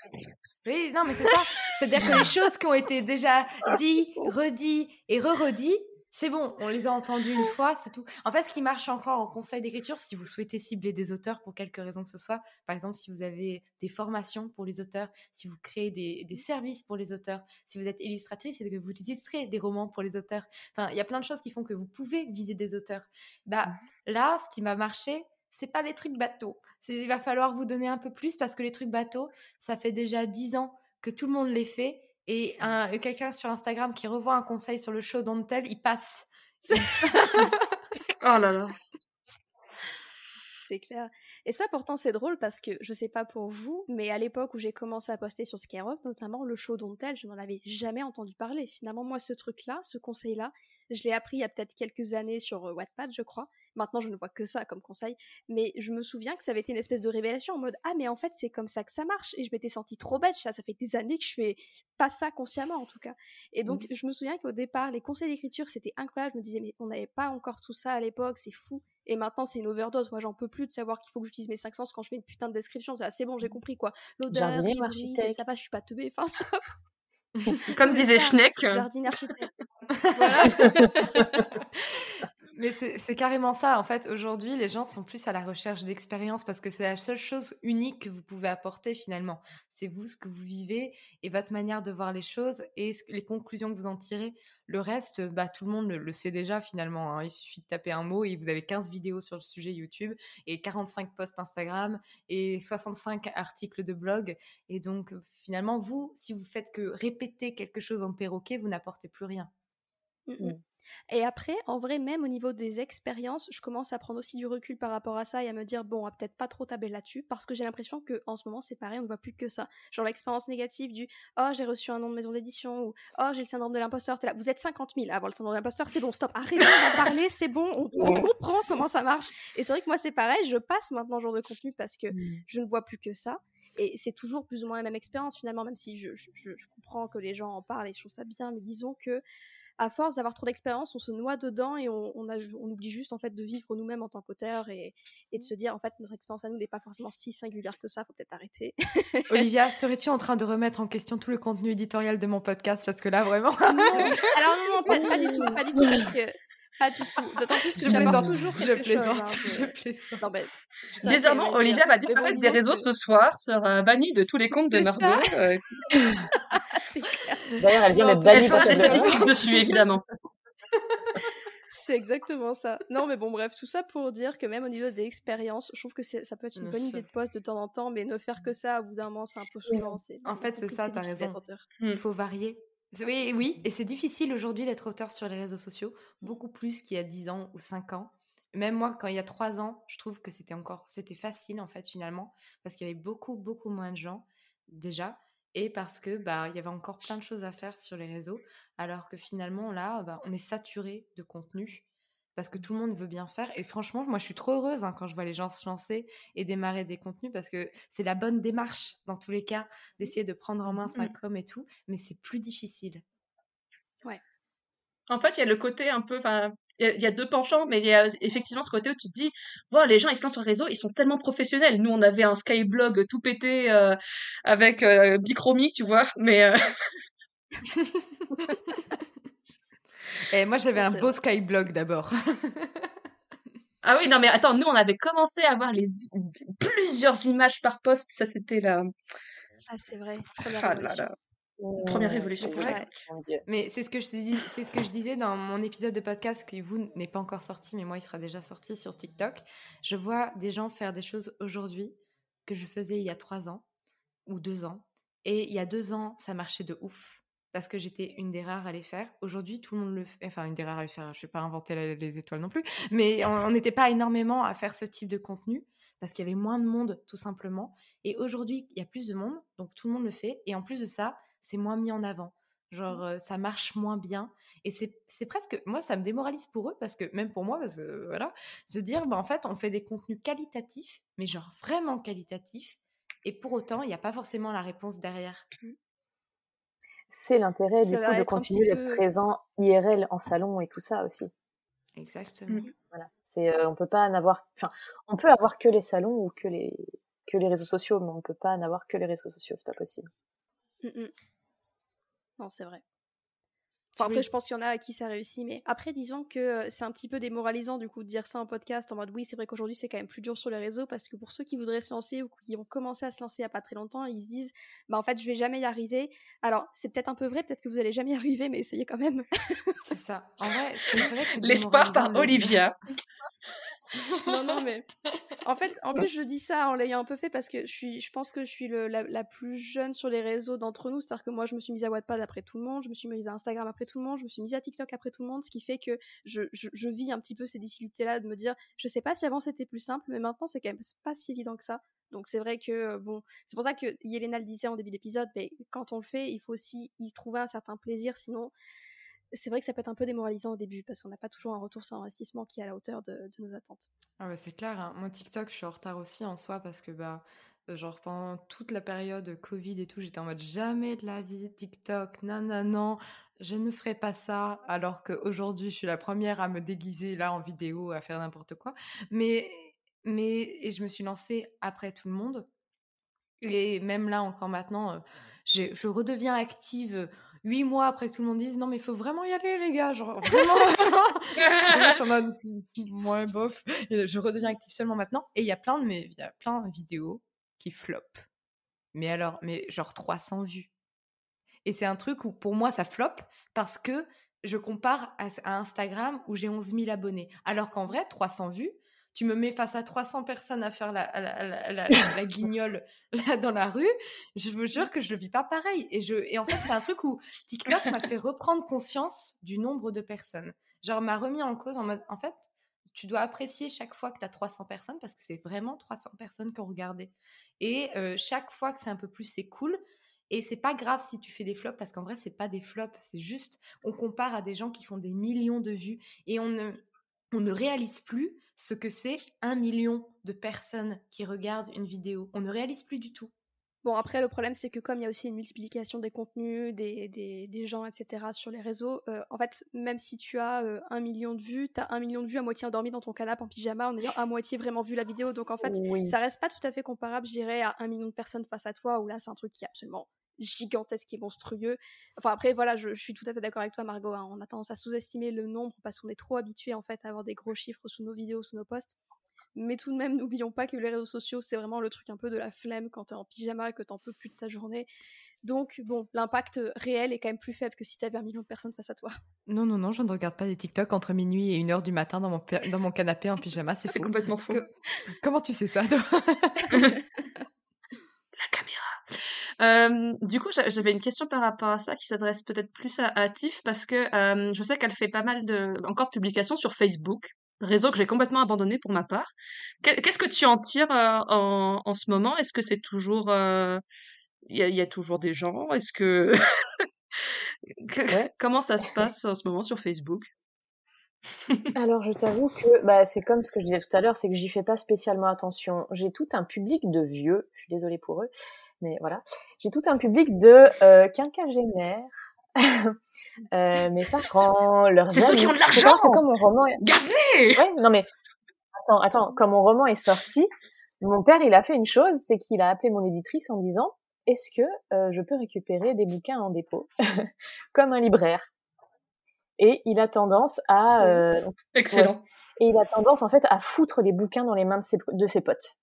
Speaker 1: Oui, non, mais c'est ça. C'est-à-dire que les choses qui ont été déjà dites, redites et re-redites, c'est bon, on les a entendues une fois, c'est tout. En fait, ce qui marche encore en conseil d'écriture, si vous souhaitez cibler des auteurs pour quelque raison que ce soit, par exemple, si vous avez des formations pour les auteurs, si vous créez des, des services pour les auteurs, si vous êtes illustratrice et que vous illustrez des romans pour les auteurs, enfin, il y a plein de choses qui font que vous pouvez viser des auteurs. Bah, là, ce qui m'a marché, c'est pas les trucs bateaux. Il va falloir vous donner un peu plus parce que les trucs bateaux, ça fait déjà 10 ans que tout le monde les fait. Et un- quelqu'un sur Instagram qui revoit un conseil sur le show don't tell, il passe.
Speaker 2: Oh là là.
Speaker 5: C'est clair. Et ça, pourtant, c'est drôle parce que je sais pas pour vous, mais à l'époque où j'ai commencé à poster sur Skyrock, notamment le show dont tel, je n'en avais jamais entendu parler. Finalement, moi, ce truc-là, ce conseil-là, je l'ai appris il y a peut-être quelques années sur euh, Wattpad, je crois. Maintenant, je ne vois que ça comme conseil. Mais je me souviens que ça avait été une espèce de révélation en mode Ah, mais en fait, c'est comme ça que ça marche. Et je m'étais sentie trop bête. Ça, ça fait des années que je fais pas ça consciemment, en tout cas. Et donc, je me souviens qu'au départ, les conseils d'écriture, c'était incroyable. Je me disais, mais on n'avait pas encore tout ça à l'époque, c'est fou. Et maintenant, c'est une overdose. Moi, j'en peux plus de savoir qu'il faut que j'utilise mes cinq sens quand je fais une putain de description. C'est bon, j'ai compris quoi. L'odeur, c'est- ça va, je suis pas teubée. Enfin, stop.
Speaker 2: Comme disait
Speaker 5: ça,
Speaker 2: Schneck.
Speaker 5: Jardinier architecte.
Speaker 1: Mais c'est carrément ça. En fait, aujourd'hui, les gens sont plus à la recherche d'expérience parce que c'est la seule chose unique que vous pouvez apporter finalement. C'est vous, ce que vous vivez et votre manière de voir les choses et ce- les conclusions que vous en tirez. Le reste, bah, tout le monde le, le sait déjà finalement. hein. Il suffit de taper un mot et vous avez 15 vidéos sur le sujet YouTube et 45 posts Instagram et 65 articles de blog. Et donc, finalement, vous, si vous faites que répéter quelque chose en perroquet, vous n'apportez plus rien.
Speaker 5: Mm, mm. Et après, en vrai, même au niveau des expériences, je commence à prendre aussi du recul par rapport à ça et à me dire, bon, on va peut-être pas trop tabler là-dessus, parce que j'ai l'impression que en ce moment, c'est pareil, on ne voit plus que ça. Genre l'expérience négative du, oh, j'ai reçu un nom de maison d'édition, ou oh, j'ai le syndrome de l'imposteur, t'es là, vous êtes 50 000 à avoir le syndrome de l'imposteur, c'est bon, stop, arrêtez d'en parler, c'est bon, on, on comprend comment ça marche. Et c'est vrai que moi, c'est pareil, je passe maintenant ce genre de contenu parce que je ne vois plus que ça. Et c'est toujours plus ou moins la même expérience finalement, même si je- je comprends que les gens en parlent et je trouve ça bien, mais disons que à force d'avoir trop d'expérience, on se noie dedans et on, on, a- on oublie juste en fait de vivre nous-mêmes en tant qu'auteur et, et de se dire en fait notre expérience à nous n'est pas forcément si singulière que ça, faut peut-être arrêter.
Speaker 1: Olivia, serais-tu en train de remettre en question tout le contenu éditorial de mon podcast? Parce que là, vraiment.
Speaker 5: non, alors non, non, pas, pas du tout, pas du tout, parce que pas du tout. D'autant plus que
Speaker 1: Je plaisante,
Speaker 5: toujours
Speaker 1: je
Speaker 5: quelque chose.
Speaker 1: plaisante,
Speaker 5: hein,
Speaker 1: je plaisante.
Speaker 5: Non,
Speaker 2: Bizarrement, Olivia va disparaître des réseaux
Speaker 5: que-
Speaker 2: ce soir, sera bannie de tous les comptes de Margot. euh.
Speaker 4: D'ailleurs, elle vient d'être bannie
Speaker 2: des statistiques dessus, évidemment.
Speaker 5: C'est exactement ça. Non, mais bon, bref, tout ça pour dire que même au niveau des expériences, je trouve que ça peut être une bonne idée de poste de temps en temps, mais ne faire que ça, au bout d'un moment, c'est un peu c'est-
Speaker 1: En fait, c'est ça, t'as raison. Il faut varier. Oui, oui, et c'est difficile aujourd'hui d'être auteur sur les réseaux sociaux, beaucoup plus qu'il y a 10 ans ou 5 ans. Même moi, quand il y a 3 ans, je trouve que c'était encore, c'était facile en fait finalement, parce qu'il y avait beaucoup, beaucoup moins de gens déjà, et parce que bah il y avait encore plein de choses à faire sur les réseaux, alors que finalement là, bah, on est saturé de contenu parce que tout le monde veut bien faire. Et franchement, moi, je suis trop heureuse hein, quand je vois les gens se lancer et démarrer des contenus parce que c'est la bonne démarche dans tous les cas d'essayer de prendre en main sa com et tout, mais c'est plus difficile.
Speaker 2: En fait, il y a le côté un peu, enfin, il y, a- il y a deux penchants, mais il y a effectivement ce côté où tu te dis, wow, les gens, ils se lancent sur le réseau, ils sont tellement professionnels. Nous, on avait un Skyblog tout pété euh, avec euh, tu vois, mais euh,
Speaker 1: Et moi, j'avais un beau Skyblog d'abord.
Speaker 2: ah oui, non, mais attends, nous, on avait commencé à avoir les plusieurs images par poste. Ça, c'était la
Speaker 5: Ah, c'est vrai.
Speaker 2: Ah là là, première révolution.
Speaker 1: C'est
Speaker 2: ouais.
Speaker 1: Mais ce que je dis, c'est ce que je disais dans mon épisode de podcast qui vous n'est pas encore sorti, mais moi il sera déjà sorti sur TikTok. Je vois des gens faire des choses aujourd'hui que je faisais il y a trois ans ou deux ans, et il y a deux ans ça marchait de ouf parce que j'étais une des rares à les faire. Aujourd'hui tout le monde le fait, enfin une des rares à les faire. Je vais pas inventer les étoiles non plus, mais on n'était pas énormément à faire ce type de contenu parce qu'il y avait moins de monde tout simplement. Et aujourd'hui il y a plus de monde, donc tout le monde le fait, et en plus de ça c'est moins mis en avant. Genre, euh, ça marche moins bien. Et c'est c'est presque. Moi, ça me démoralise pour eux, parce que, même pour moi, parce que voilà, se dire, bah, en fait, on fait des contenus qualitatifs, mais genre vraiment qualitatifs. Et pour autant, il n'y a pas forcément la réponse derrière.
Speaker 4: c'est l'intérêt du coup de continuer d'être
Speaker 5: peu
Speaker 4: présent IRL en salon et tout ça aussi.
Speaker 1: Exactement.
Speaker 2: Mmh.
Speaker 4: Voilà, c'est euh, on peut pas en avoir, enfin, on peut avoir que les salons ou que les que les réseaux sociaux, mais on peut pas en avoir que les réseaux sociaux, c'est pas possible.
Speaker 5: Mm, mm. Non, c'est vrai. Enfin, après,
Speaker 1: Oui.
Speaker 5: je pense qu'il y en a à qui ça réussit, mais après, disons que c'est un petit peu démoralisant du coup de dire ça en podcast en mode oui, c'est vrai qu'aujourd'hui c'est quand même plus dur sur les réseaux parce que pour ceux qui voudraient se lancer ou qui ont commencé à se lancer il y a pas très longtemps, ils se disent bah en fait, je vais jamais y arriver. Alors, c'est peut-être un peu vrai, peut-être que vous allez jamais y arriver, mais essayez quand même.
Speaker 1: C'est ça. En vrai, c'est vrai que c'est
Speaker 2: L'espoir par. Olivia.
Speaker 5: non, non, mais en fait, en plus, je dis ça en l'ayant un peu fait parce que je, suis, je pense que je suis le- la, plus jeune sur les réseaux d'entre nous. C'est-à-dire que moi, je me suis mise à Wattpad après tout le monde, je me suis mise à Instagram après tout le monde, je me suis mise à TikTok après tout le monde, ce qui fait que je, je, je vis un petit peu ces difficultés-là de me dire, je sais pas si avant c'était plus simple, mais maintenant c'est quand même pas si évident que ça. Donc c'est vrai que, euh, bon, c'est pour ça que Yelena le disait en début d'épisode, mais quand on le fait, il faut aussi y trouver un certain plaisir, sinon c'est vrai que ça peut être un peu démoralisant au début parce qu'on n'a pas toujours un retour sur investissement qui est à la hauteur de, nos attentes.
Speaker 1: Ah bah c'est clair, hein. Moi TikTok, je suis en retard aussi en soi parce que bah euh, genre pendant toute la période Covid et tout, j'étais en mode jamais de la vie TikTok, non non non, je ne ferai pas ça alors qu'aujourd'hui je suis la première à me déguiser là en vidéo, à faire n'importe quoi. Mais mais et je me suis lancée après tout le monde et même là encore maintenant, euh, je redeviens active huit mois après que tout le monde dise non mais il faut vraiment y aller les gars, genre je bof. Je redeviens active seulement maintenant. Et il y a plein de mes, y a plein de vidéos qui flopent. Mais alors, mais genre 300 vues. Et c'est un truc où pour moi ça floppe parce que je compare à, à Instagram où j'ai 11 000 abonnés. Alors qu'en vrai, 300 vues, tu me mets face à 300 personnes à faire la, la, la, guignole là dans la rue, je vous jure que je le vis pas pareil. Et, je, et en fait, c'est un truc où TikTok m'a fait reprendre conscience du nombre de personnes. Genre, m'a remis en cause en mode, en fait, tu dois apprécier chaque fois que tu as 300 personnes parce que c'est vraiment 300 personnes qui ont regardé. Et euh, chaque fois que c'est un peu plus, c'est cool. Et c'est pas grave si tu fais des flops parce qu'en vrai, c'est pas des flops. C'est juste, on compare à des gens qui font des millions de vues et on ne, on ne réalise plus ce que c'est un million de personnes qui regardent une vidéo. On ne réalise plus du tout.
Speaker 5: Bon, après, le problème, c'est que comme il y a aussi une multiplication des contenus, des, des, des gens, etc., sur les réseaux, euh, en fait, même si tu as euh, un million de vues, tu as un million de vues à moitié endormi dans ton canapé en pyjama en ayant à moitié vraiment vu la vidéo. Donc, en fait,
Speaker 4: Oui.
Speaker 5: ça reste pas tout à fait comparable, je dirais, à un million de personnes face à toi, où là, c'est un truc qui est absolument gigantesque et monstrueux. Enfin, après, voilà, je, je suis tout à fait d'accord avec toi, Margot. hein, on a tendance à sous-estimer le nombre parce qu'on est trop habitué, en fait, à avoir des gros chiffres sous nos vidéos, sous nos posts. Mais tout de même, n'oublions pas que les réseaux sociaux, c'est vraiment le truc un peu de la flemme quand t'es en pyjama et que t'en peux plus de ta journée. Donc, bon, l'impact réel est quand même plus faible que si t'avais un million de personnes face à toi.
Speaker 1: Non, non, non, je ne regarde pas des TikTok entre minuit et 1h du matin dans mon, dans mon canapé en pyjama, c'est
Speaker 2: complètement faux.
Speaker 1: Que- Comment tu sais ça, toi?
Speaker 2: La caméra. Euh, du coup, j'a- j'avais une question par rapport à ça qui s'adresse peut-être plus à, à Tiff parce que euh, je sais qu'elle fait pas mal de encore de publications sur Facebook, réseau que j'ai complètement abandonné pour ma part. Qu'est- Qu'est-ce que tu en tires euh, en, en ce moment? Est-ce que c'est toujours euh, il y a, il y a toujours des gens? Est-ce que que-
Speaker 4: Ouais.
Speaker 2: comment ça se passe en ce moment sur Facebook?
Speaker 4: Alors, je t'avoue que bah, c'est comme ce que je disais tout à l'heure, c'est que j'y fais pas spécialement attention. J'ai tout un public de vieux, je suis désolée pour eux, mais voilà. J'ai tout un public de euh, quinquagénaires, euh, mes parents, leurs
Speaker 2: C'est ceux qui ont de l'argent!
Speaker 4: quand mon roman est...
Speaker 2: Gardez!
Speaker 4: Ouais, non mais attends, attends, quand mon roman est sorti, mon père, il a fait une chose, c'est qu'il a appelé mon éditrice en disant est-ce que euh, je peux récupérer des bouquins en dépôt comme un libraire? Et il a tendance à euh,
Speaker 2: Excellent.
Speaker 4: et il a tendance en fait à foutre les bouquins dans les mains de ses, de ses potes.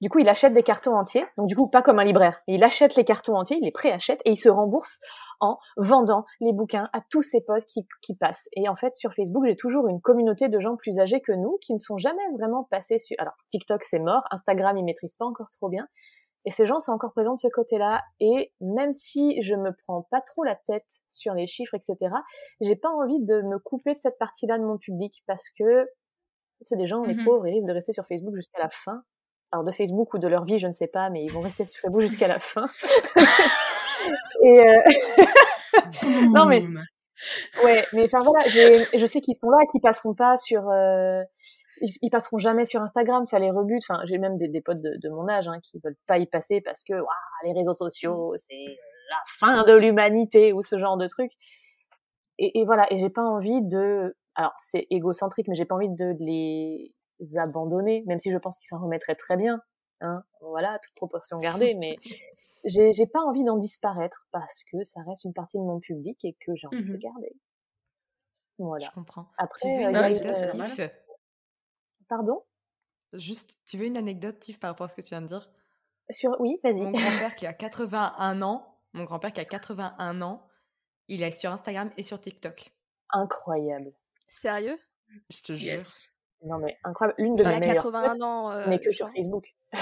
Speaker 4: Du coup, il achète des cartons entiers, donc du coup pas comme un libraire, il achète les cartons entiers, il les préachète et il se rembourse en vendant les bouquins à tous ses potes qui, qui passent. Et en fait, sur Facebook, j'ai toujours une communauté de gens plus âgés que nous qui ne sont jamais vraiment passés sur. Alors TikTok c'est mort, Instagram ils maîtrisent pas encore trop bien, et ces gens sont encore présents de ce côté-là. Et même si je me prends pas trop la tête sur les chiffres, etc., j'ai pas envie de me couper de cette partie-là de mon public parce que c'est des gens, les
Speaker 2: Mhm.
Speaker 4: pauvres, ils risquent de rester sur Facebook jusqu'à la fin. Alors de Facebook ou de leur vie, je ne sais pas, mais ils vont rester sur Facebook jusqu'à la fin. Et euh, non mais ouais, mais enfin voilà, je sais qu'ils sont là, qu'ils passeront pas sur, euh, ils, ils passeront jamais sur Instagram, ça les rebute. Enfin, j'ai même des, des potes de, de mon âge hein, qui veulent pas y passer parce que waouh, les réseaux sociaux, c'est la fin de l'humanité ou ce genre de truc. Et, et voilà, et j'ai pas envie de, alors c'est égocentrique, mais j'ai pas envie de les abandonner, même si je pense qu'ils s'en remettraient très bien. Hein, voilà, toute proportion gardée, mais j'ai pas envie d'en disparaître parce que ça reste une partie de mon public et que j'ai envie de
Speaker 2: Mmh
Speaker 4: garder. Voilà.
Speaker 1: Je comprends. tu
Speaker 4: Après,
Speaker 1: veux
Speaker 4: euh,
Speaker 1: une
Speaker 4: il y a
Speaker 2: Ouais,
Speaker 4: une-
Speaker 2: c'est
Speaker 1: anecdote. Tiff?
Speaker 4: Pardon?
Speaker 1: Juste, tu veux une anecdote, Tiff, par rapport à ce que tu viens de dire?
Speaker 4: Sur oui, vas-y.
Speaker 1: Mon grand-père qui a 81 ans, mon grand-père qui a 81 ans, il est sur Instagram et sur TikTok.
Speaker 4: Incroyable.
Speaker 5: Sérieux?
Speaker 1: Je te jure.
Speaker 4: Non mais incroyable. L'une de mes
Speaker 5: a
Speaker 4: meilleures
Speaker 5: 81
Speaker 4: potes,
Speaker 5: ans. euh,
Speaker 4: mais que sur. Facebook.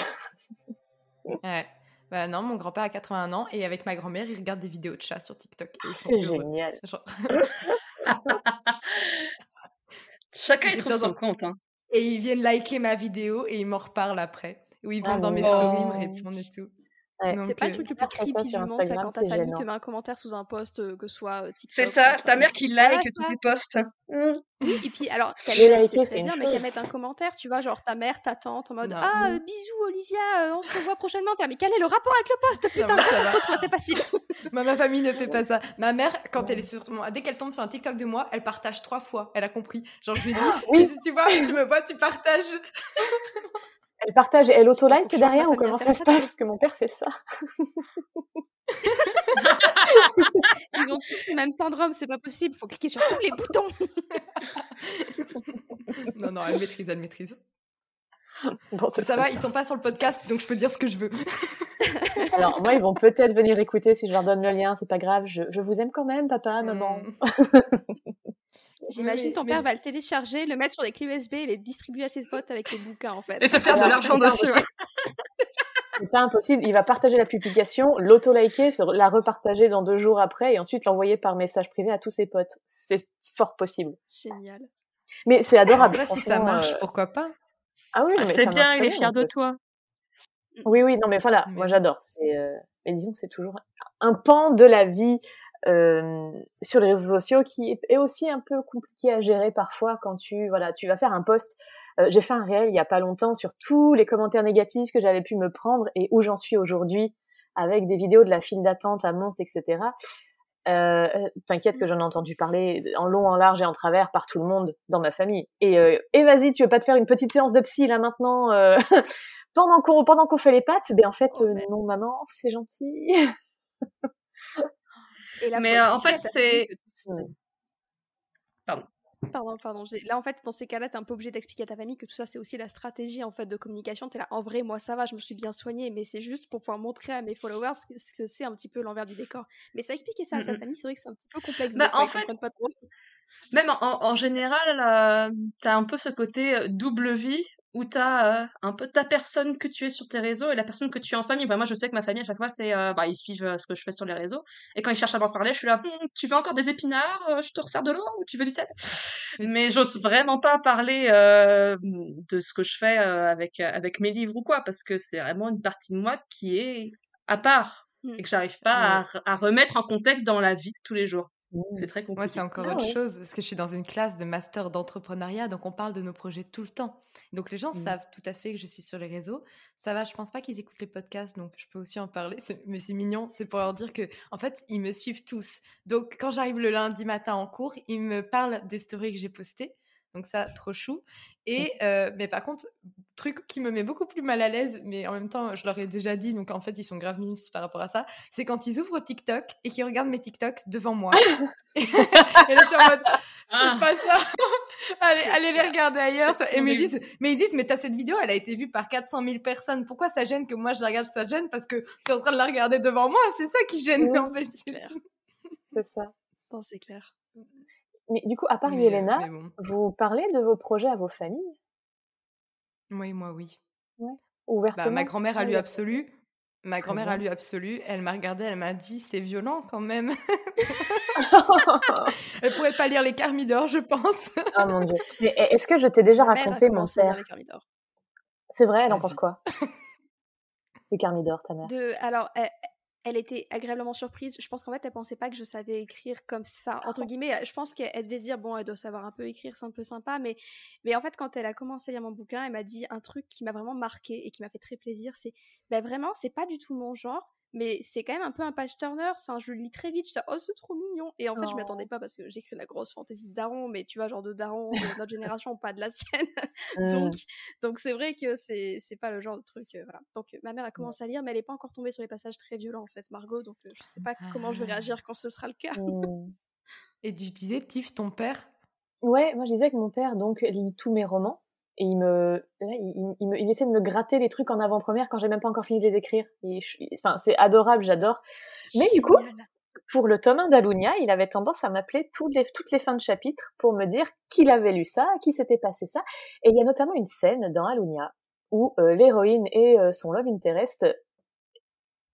Speaker 1: Ouais. Bah non, mon grand-père a 81 ans et avec ma grand-mère, il regarde des vidéos de chats sur TikTok. sont
Speaker 4: C'est génial.
Speaker 1: Genre-
Speaker 2: Chacun
Speaker 1: Et
Speaker 2: trouve
Speaker 1: dans
Speaker 2: son compte. Hein.
Speaker 1: Et ils viennent liker ma vidéo et ils m'en reparlent après. Ou ils vont
Speaker 4: Ah
Speaker 1: dans mes stories, ils me répondent et tout.
Speaker 4: Ouais.
Speaker 5: C'est pas le
Speaker 1: euh,
Speaker 5: truc le plus creepy du monde,
Speaker 4: Instagram,
Speaker 5: quand ta
Speaker 4: c'est
Speaker 5: famille te met un commentaire sous un post, euh, que ce soit euh, TikTok.
Speaker 2: C'est ça, ta mère qui like tous les posts. Mmh.
Speaker 5: Oui, et puis alors, c'est
Speaker 4: c'est
Speaker 5: très bien, mais qu'elle mette un commentaire, tu vois, genre ta mère, ta tante, en mode
Speaker 1: Non.
Speaker 5: Ah, euh, bisous Olivia, on se revoit prochainement. T'es mais quel est le rapport avec le post Putain,
Speaker 1: Non, mais ça va.
Speaker 5: concentre-toi, c'est facile.
Speaker 1: Ma famille ne fait pas ça. Ma mère, quand elle est sur moi, dès qu'elle tombe sur un TikTok de moi, elle partage trois fois. Elle a compris. Genre, je lui dis,
Speaker 4: Oui.
Speaker 1: tu vois, tu me vois, tu partages.
Speaker 4: Elle partage et elle
Speaker 5: Faut
Speaker 4: auto-like
Speaker 5: que
Speaker 4: derrière ou comment ça se passe? Parce que mon père fait ça.
Speaker 5: Ils ont tous le même syndrome, c'est pas possible. Faut cliquer sur tous les boutons.
Speaker 1: Non, non, elle maîtrise, elle maîtrise.
Speaker 4: Bon,
Speaker 1: Ça va, ils sont pas sur le podcast, donc je peux dire ce que je veux.
Speaker 4: Alors, moi, ils vont peut-être venir écouter si je leur donne le lien, c'est pas grave. Je, je vous aime quand même, papa, maman.
Speaker 1: Mm.
Speaker 5: J'imagine
Speaker 1: Oui,
Speaker 5: ton père va le télécharger, le mettre sur des clés USB et les distribuer à ses potes avec les bouquins en fait.
Speaker 2: Et se faire de l'argent dessus.
Speaker 4: C'est pas impossible. Il va partager la publication, l'auto-liker, la repartager dans deux jours après et ensuite l'envoyer par message privé à tous ses potes. C'est fort possible.
Speaker 5: Génial.
Speaker 4: Mais c'est adorable.
Speaker 1: Après, si ça marche,
Speaker 4: euh,
Speaker 1: pourquoi pas?
Speaker 4: Ah oui,
Speaker 2: Ah,
Speaker 4: mais
Speaker 2: c'est bien, il est fier de toi.
Speaker 4: Oui, oui, non, mais voilà,
Speaker 1: Mais
Speaker 4: moi j'adore. C'est, euh, mais disons que c'est toujours un pan de la vie euh, sur les réseaux sociaux qui est- aussi un peu compliqué à gérer parfois quand tu, voilà, tu vas faire un post. Euh, J'ai fait un réel il y a pas longtemps sur tous les commentaires négatifs que j'avais pu me prendre et où j'en suis aujourd'hui avec des vidéos de la file d'attente à Mons, etc. Euh, euh, T'inquiète que j'en ai entendu parler en long, en large et en travers par tout le monde dans ma famille. Et, euh, et vas-y, tu veux pas te faire une petite séance de psy là maintenant euh, pendant qu'on pendant qu'on fait les pâtes? Ben en fait,
Speaker 5: Oh,
Speaker 4: non maman, c'est gentil.
Speaker 5: Et là,
Speaker 2: Mais, euh, en fait, c'est-.
Speaker 5: Pardon, pardon. j'ai- Là, en fait, dans ces cas-là, t'es un peu obligé d'expliquer à ta famille que tout ça, c'est aussi la stratégie en fait de communication. T'es là, en vrai, moi, ça va, je me suis bien soignée, mais c'est juste pour pouvoir montrer à mes followers ce que- ce que c'est un petit peu l'envers du décor. Mais ça expliquer ça à sa
Speaker 2: Mm, mm.
Speaker 5: famille, c'est vrai que c'est un petit peu complexe.
Speaker 2: Bah, en fait,
Speaker 5: comprennent pas trop.
Speaker 2: Même en, en général, euh, t'as un peu ce côté euh, double vie où t'as euh, un peu ta personne que tu es sur tes réseaux et la personne que tu es en famille. Bah, moi, je sais que ma famille, à chaque fois, c'est, euh, bah, ils suivent euh, ce que je fais sur les réseaux. Et quand ils cherchent à m'en parler, je suis là, Hum, tu veux encore des épinards Euh, Je te resserre de l'eau ou tu veux du sel? Mais j'ose vraiment pas parler euh, de ce que je fais avec, avec mes livres ou quoi, parce que c'est vraiment une partie de moi qui est à part
Speaker 5: Mm.
Speaker 2: et que j'arrive pas à, à remettre en contexte dans la vie de tous les jours. C'est très compliqué.
Speaker 1: Moi, c'est encore
Speaker 4: Ah
Speaker 1: autre
Speaker 4: ouais.
Speaker 1: chose, parce que je suis dans une classe de master d'entrepreneuriat, donc on parle de nos projets tout le temps. Donc les gens
Speaker 4: Mm.
Speaker 1: savent tout à fait que je suis sur les réseaux. Ça va, je pense pas qu'ils écoutent les podcasts, donc je peux aussi en parler. c'est- Mais c'est mignon, c'est pour leur dire que, en fait, ils me suivent tous. Donc quand j'arrive le lundi matin en cours, ils me parlent des stories que j'ai postées. Donc ça, trop chou. Et euh, mais par contre, truc qui me met beaucoup plus mal à l'aise, mais en même temps, je leur ai déjà dit, donc en fait, ils sont grave mimes par rapport à ça, c'est quand ils ouvrent TikTok et qu'ils regardent mes TikTok devant moi. et là, je suis en mode,
Speaker 2: Ah.
Speaker 1: faites pas ça. allez, les regarder ailleurs. Et ils me
Speaker 2: horrible.
Speaker 1: disent, mais ils disent, mais t'as cette vidéo, elle a été vue par 400 000 personnes. Pourquoi ça gêne que moi je la regarde Ça gêne? Parce que tu es en train de la regarder devant moi. C'est ça qui gêne, en fait. c'est
Speaker 5: clair.
Speaker 1: tout.
Speaker 4: C'est ça.
Speaker 5: Non, c'est clair.
Speaker 4: Mais du coup, à part
Speaker 1: Mais, euh,
Speaker 4: Yelena,
Speaker 1: mais bon.
Speaker 4: vous parlez de vos projets à vos familles?
Speaker 1: Oui, moi, oui.
Speaker 4: ouvertement
Speaker 1: Bah, ma grand-mère a lu absolu. Ma grand-mère a lu absolu. Elle m'a regardée, elle m'a dit, c'est violent quand même. elle pourrait pas lire les Carmidor, je pense.
Speaker 4: oh mon dieu. Mais est-ce que je t'ai déjà
Speaker 5: Ma
Speaker 4: raconté mon
Speaker 5: Carmidor.
Speaker 4: C'est vrai, elle en pense quoi? Les Carmidor, ta mère.
Speaker 5: De, alors, elle, elle était agréablement surprise. Je pense qu'en fait, elle pensait pas que je savais écrire comme ça. Entre guillemets, je pense qu'elle devait se dire, bon, elle doit savoir un peu écrire, c'est un peu sympa. Mais, mais en fait, quand elle a commencé à lire mon bouquin, elle m'a dit un truc qui m'a vraiment marqué et qui m'a fait très plaisir. C'est, ben vraiment, c'est pas du tout mon genre, mais c'est quand même un peu un page turner. C'est je le lis très vite, je dis oh c'est trop mignon. Et en fait, je m'y attendais
Speaker 4: Oh.
Speaker 5: pas parce que j'écris la grosse fantaisie de daron, mais tu vois, genre de daron de notre génération, pas de la sienne.
Speaker 4: Mmh.
Speaker 5: donc, donc c'est vrai que c'est c'est pas le genre de truc. euh, voilà. Donc ma mère a commencé à lire, mais elle est pas encore tombée sur les passages très violents en fait, Margot. Donc euh, je sais pas comment je vais
Speaker 6: Ah.
Speaker 5: réagir quand ce sera le cas.
Speaker 4: Mmh.
Speaker 1: Et tu disais, Tiff, ton père?
Speaker 4: Ouais, moi je disais que mon père donc lit tous mes romans et il me, là, il, me, il essaie de me gratter des trucs en avant-première quand j'ai même pas encore fini de les écrire. Et je enfin, c'est adorable, j'adore. Mais du coup, pour le tome 1 d'Alunia, il avait tendance à m'appeler toutes les, toutes les fins de chapitre pour me dire qu'il avait lu ça, qui s'était passé ça. Et il y a notamment une scène dans Alunia où euh, l'héroïne et euh, son love interest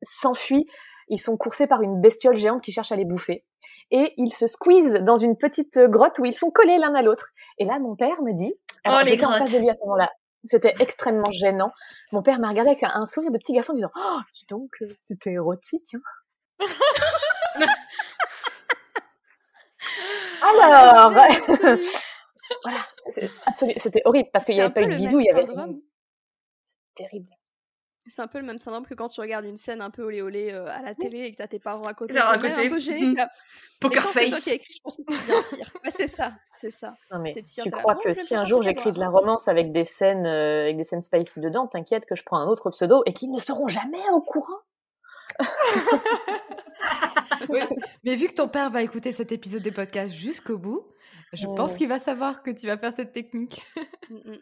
Speaker 4: s'enfuient. Ils sont coursés par une bestiole géante qui cherche à les bouffer. Et ils se squeezent dans une petite euh, grotte où ils sont collés l'un à l'autre. Et là, mon père me dit, alors,
Speaker 2: Oh,
Speaker 4: j'étais en face de lui à ce moment-là. C'était extrêmement gênant. Mon père m'a regardé avec un, un sourire de petit garçon en disant, oh, dis donc, euh, c'était érotique. Hein. Alors,
Speaker 5: Absolu.
Speaker 4: voilà, c'était horrible parce qu'il n'y avait pas eu de bisous, il y avait terrible.
Speaker 5: C'est un peu le même syndrome que quand tu regardes une scène un peu olé olé euh, à la télé et que t'as tes parents à côté,
Speaker 2: Alors, à côté.
Speaker 5: un peu gêné.
Speaker 2: Poker
Speaker 5: et quand c'est toi
Speaker 2: face.
Speaker 5: qui as écrit, je pense que c'est bien pire. Ouais, c'est ça, c'est ça.
Speaker 4: Non mais
Speaker 5: C'est pire,
Speaker 4: tu crois que si un jour j'écris de la romance avec des scènes euh, avec des scènes spicy dedans, t'inquiète que je prends un autre pseudo et qu'ils ne seront jamais au courant.
Speaker 1: Oui, Mais vu que ton père va écouter cet épisode de podcast jusqu'au bout, je pense qu'il va savoir que tu vas faire cette technique.
Speaker 5: Mm, mm.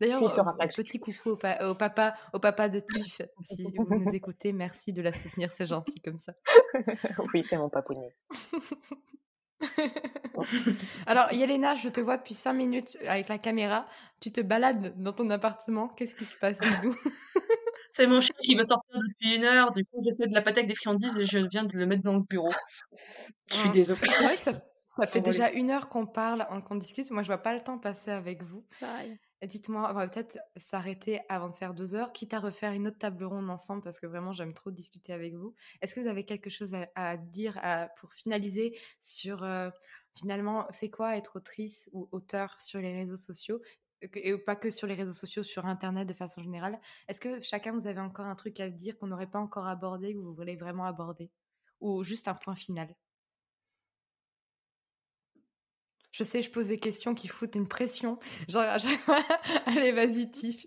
Speaker 1: D'ailleurs, euh, petit coucou au, pa- au papa, au papa de Tiff. Si vous nous écoutez, merci de la soutenir, c'est gentil comme ça.
Speaker 4: oui, c'est mon papounet.
Speaker 1: Alors, Yelena, je te vois depuis 5 minutes avec la caméra. Tu te balades dans ton appartement. Qu'est-ce qui se passe nous
Speaker 2: C'est mon chien qui veut sortir depuis une heure. Du coup, j'essaie de la pâter avec des friandises et je viens de le mettre dans le bureau. Je suis désolée.
Speaker 1: C'est vrai que ça, ça fait déjà une heure qu'on parle, qu'on discute. Moi, je vois pas le temps passer avec vous.
Speaker 5: Pareil.
Speaker 1: Dites-moi, on va peut-être s'arrêter avant de faire deux heures, quitte à refaire une autre table ronde ensemble parce que vraiment j'aime trop discuter avec vous. Est-ce que vous avez quelque chose à, dire pour finaliser sur euh, finalement c'est quoi être autrice ou auteur sur les réseaux sociaux Euh, et pas que sur les réseaux sociaux, sur Internet de façon générale? Est-ce que chacun vous avez encore un truc à dire qu'on n'aurait pas encore abordé que vous voulez vraiment aborder? Ou juste un point final? Je sais, je pose des questions qui foutent une pression. Genre, allez, vas-y, Tiff.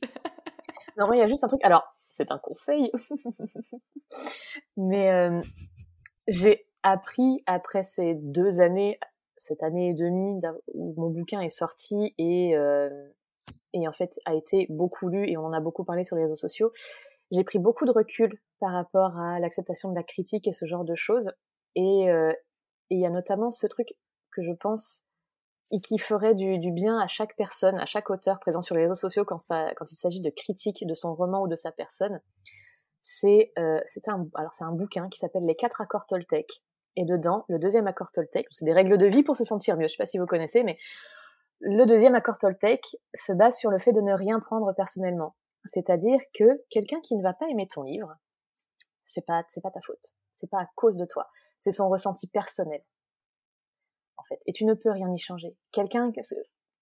Speaker 4: Non, il y a juste un truc. Alors, c'est un conseil. Mais euh, j'ai appris après ces deux années, cette année et demie où mon bouquin est sorti et, euh, et en fait a été beaucoup lu et on en a beaucoup parlé sur les réseaux sociaux. J'ai pris beaucoup de recul par rapport à l'acceptation de la critique et ce genre de choses. Et euh, il y a notamment ce truc que je pense et qui ferait du, bien à chaque personne, à chaque auteur présent sur les réseaux sociaux quand, il s'agit de critique de son roman ou de sa personne. C'est euh, un, un bouquin qui s'appelle Les quatre accords Toltec. Et dedans, le deuxième accord Toltec, c'est des règles de vie pour se sentir mieux. Je sais pas si vous connaissez, mais le deuxième accord Toltec se base sur le fait de ne rien prendre personnellement. C'est-à-dire que quelqu'un qui ne va pas aimer ton livre, c'est pas c'est pas ta faute. C'est pas à cause de toi. C'est son ressenti personnel en fait. Et tu ne peux rien y changer. Quelqu'un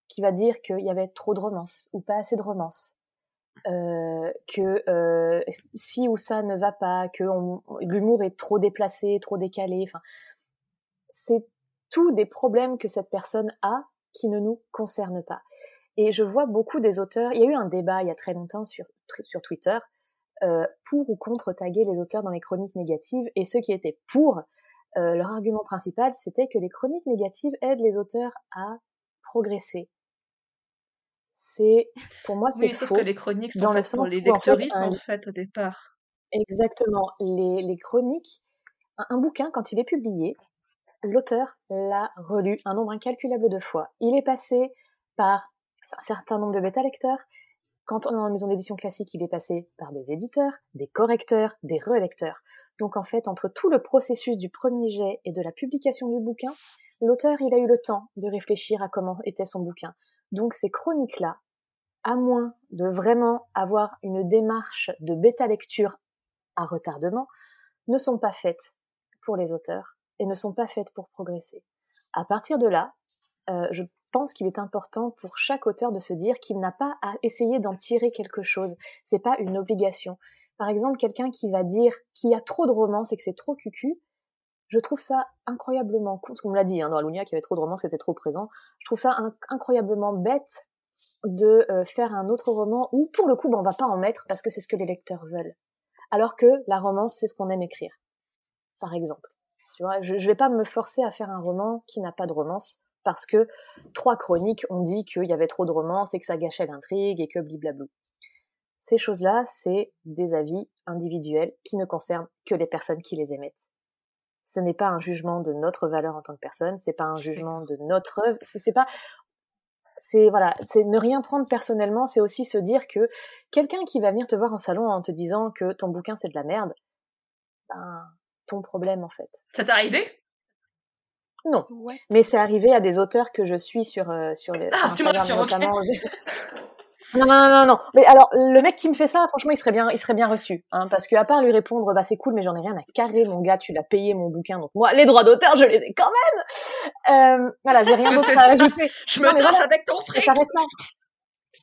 Speaker 4: qui va dire qu'il y avait trop de romance ou pas assez de romance, euh, que euh, si ou ça ne va pas, que l'humour est trop déplacé, trop décalé. C'est tous des problèmes que cette personne a qui ne nous concernent pas. Et je vois beaucoup des auteurs. Il y a eu un débat il y a très longtemps sur sur Twitter euh, pour ou contre taguer les auteurs dans les chroniques négatives et ceux qui étaient pour euh, leur argument principal, c'était que les chroniques négatives aident les auteurs à progresser. C'est, pour moi, c'est
Speaker 2: Oui, sauf
Speaker 4: faux.
Speaker 2: que les chroniques sont
Speaker 4: dans le
Speaker 2: faites pour
Speaker 4: sens
Speaker 2: les
Speaker 4: où, en fait,
Speaker 2: lecteuristes, en fait, au départ.
Speaker 4: Exactement. Les, les chroniques, un, un bouquin, quand il est publié, l'auteur l'a relu un nombre incalculable de fois. Il est passé par un certain nombre de bêta-lecteurs. Quand on est en maison d'édition classique, il est passé par des éditeurs, des correcteurs, des relecteurs. Donc en fait, entre tout le processus du premier jet et de la publication du bouquin, l'auteur, il a eu le temps de réfléchir à comment était son bouquin. Donc ces chroniques-là, à moins de vraiment avoir une démarche de bêta-lecture à retardement, ne sont pas faites pour les auteurs et ne sont pas faites pour progresser. À partir de là, euh, je pense qu'il est important pour chaque auteur de se dire qu'il n'a pas à essayer d'en tirer quelque chose. C'est pas une obligation. Par exemple, quelqu'un qui va dire qu'il y a trop de romance et que c'est trop cucu, je trouve ça incroyablement con. Ce qu'on me l'a dit hein, dans Alunia qu'il y avait trop de romance, c'était trop présent. Je trouve ça incroyablement bête de euh, faire un autre roman où, pour le coup, ben, on va pas en mettre parce que c'est ce que les lecteurs veulent. Alors que la romance, c'est ce qu'on aime écrire, par exemple. Tu vois, je, je vais pas me forcer à faire un roman qui n'a pas de romance parce que trois chroniques ont dit qu'il y avait trop de romance et que ça gâchait l'intrigue et que bliblablou. Ces choses-là, c'est des avis individuels qui ne concernent que les personnes qui les émettent. Ce n'est pas un jugement de notre valeur en tant que personne, c'est pas un jugement de notre œuvre, c'est pas, c'est voilà, c'est ne rien prendre personnellement, c'est aussi se dire que quelqu'un qui va venir te voir en salon en te disant que ton bouquin c'est de la merde, ben ton problème en fait.
Speaker 2: Ça t'est arrivé?
Speaker 4: Non, mais c'est arrivé à des auteurs que je suis sur euh, sur les
Speaker 2: ah, tu notamment.
Speaker 4: Non, non, non, non. Mais alors, le mec qui me fait ça, franchement, il serait bien, il serait bien reçu, hein, parce que à part lui répondre, bah c'est cool, mais j'en ai rien à carrer, mon gars, tu l'as payé mon bouquin, donc moi, les droits d'auteur, je les ai quand même. Euh, voilà, j'ai rien d'autre à ajouter.
Speaker 2: Je me torche avec ton fric.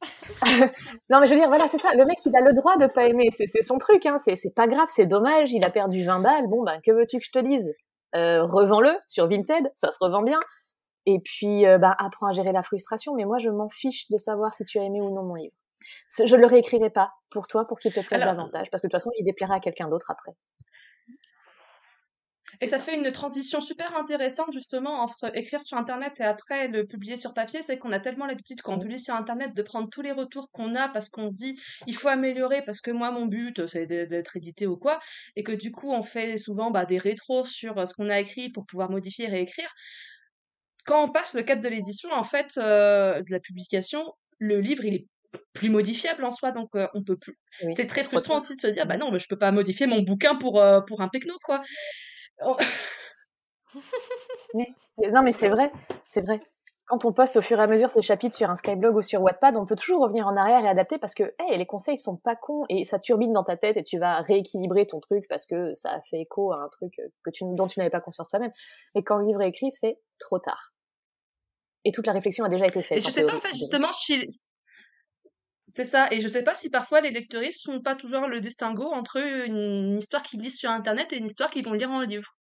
Speaker 4: non mais je veux dire voilà c'est ça. Le mec il a le droit de pas aimer. C'est son truc hein. C'est pas grave c'est dommage. Il a perdu 20 balles. Bon ben que veux-tu que je te dise? Euh, revends-le sur Vinted ça se revend bien et puis, euh, bah, apprends à gérer la frustration. Mais moi, je m'en fiche de savoir si tu as aimé ou non mon livre. Je ne le réécrirai pas pour toi, pour qu'il te plaise davantage, parce que de toute façon, il déplaira à quelqu'un d'autre après.
Speaker 2: Et ça, fait une transition super intéressante justement entre écrire sur Internet et après le publier sur papier. C'est qu'on a tellement l'habitude quand on publie sur Internet de prendre tous les retours qu'on a parce qu'on se dit il faut améliorer parce que moi mon but c'est d'être édité ou quoi. Et que du coup on fait souvent bah, des rétros sur ce qu'on a écrit pour pouvoir modifier et réécrire quand on passe le cap de l'édition, en fait, euh, de la publication, le livre, il est plus modifiable en soi, donc euh, on peut plus. c'est très frustrant aussi de se dire, bah non, mais je peux pas modifier mon bouquin pour, euh, pour un pecno, quoi.
Speaker 4: Oh. non, mais c'est vrai, c'est vrai. Quand on poste au fur et à mesure ces chapitres sur un Skyblog ou sur Wattpad, on peut toujours revenir en arrière et adapter parce que hey, les conseils sont pas cons et ça turbine dans ta tête et tu vas rééquilibrer ton truc parce que ça a fait écho à un truc que tu, dont tu n'avais pas conscience toi-même. Mais quand le livre est écrit, c'est trop tard et toute la réflexion a déjà été faite.
Speaker 2: Et je sais pas, en fait, justement, c'est ça. Et je sais pas si parfois les lecteuristes font pas toujours le distinguo entre une histoire qu'ils lisent sur Internet et une histoire qu'ils vont lire en livre.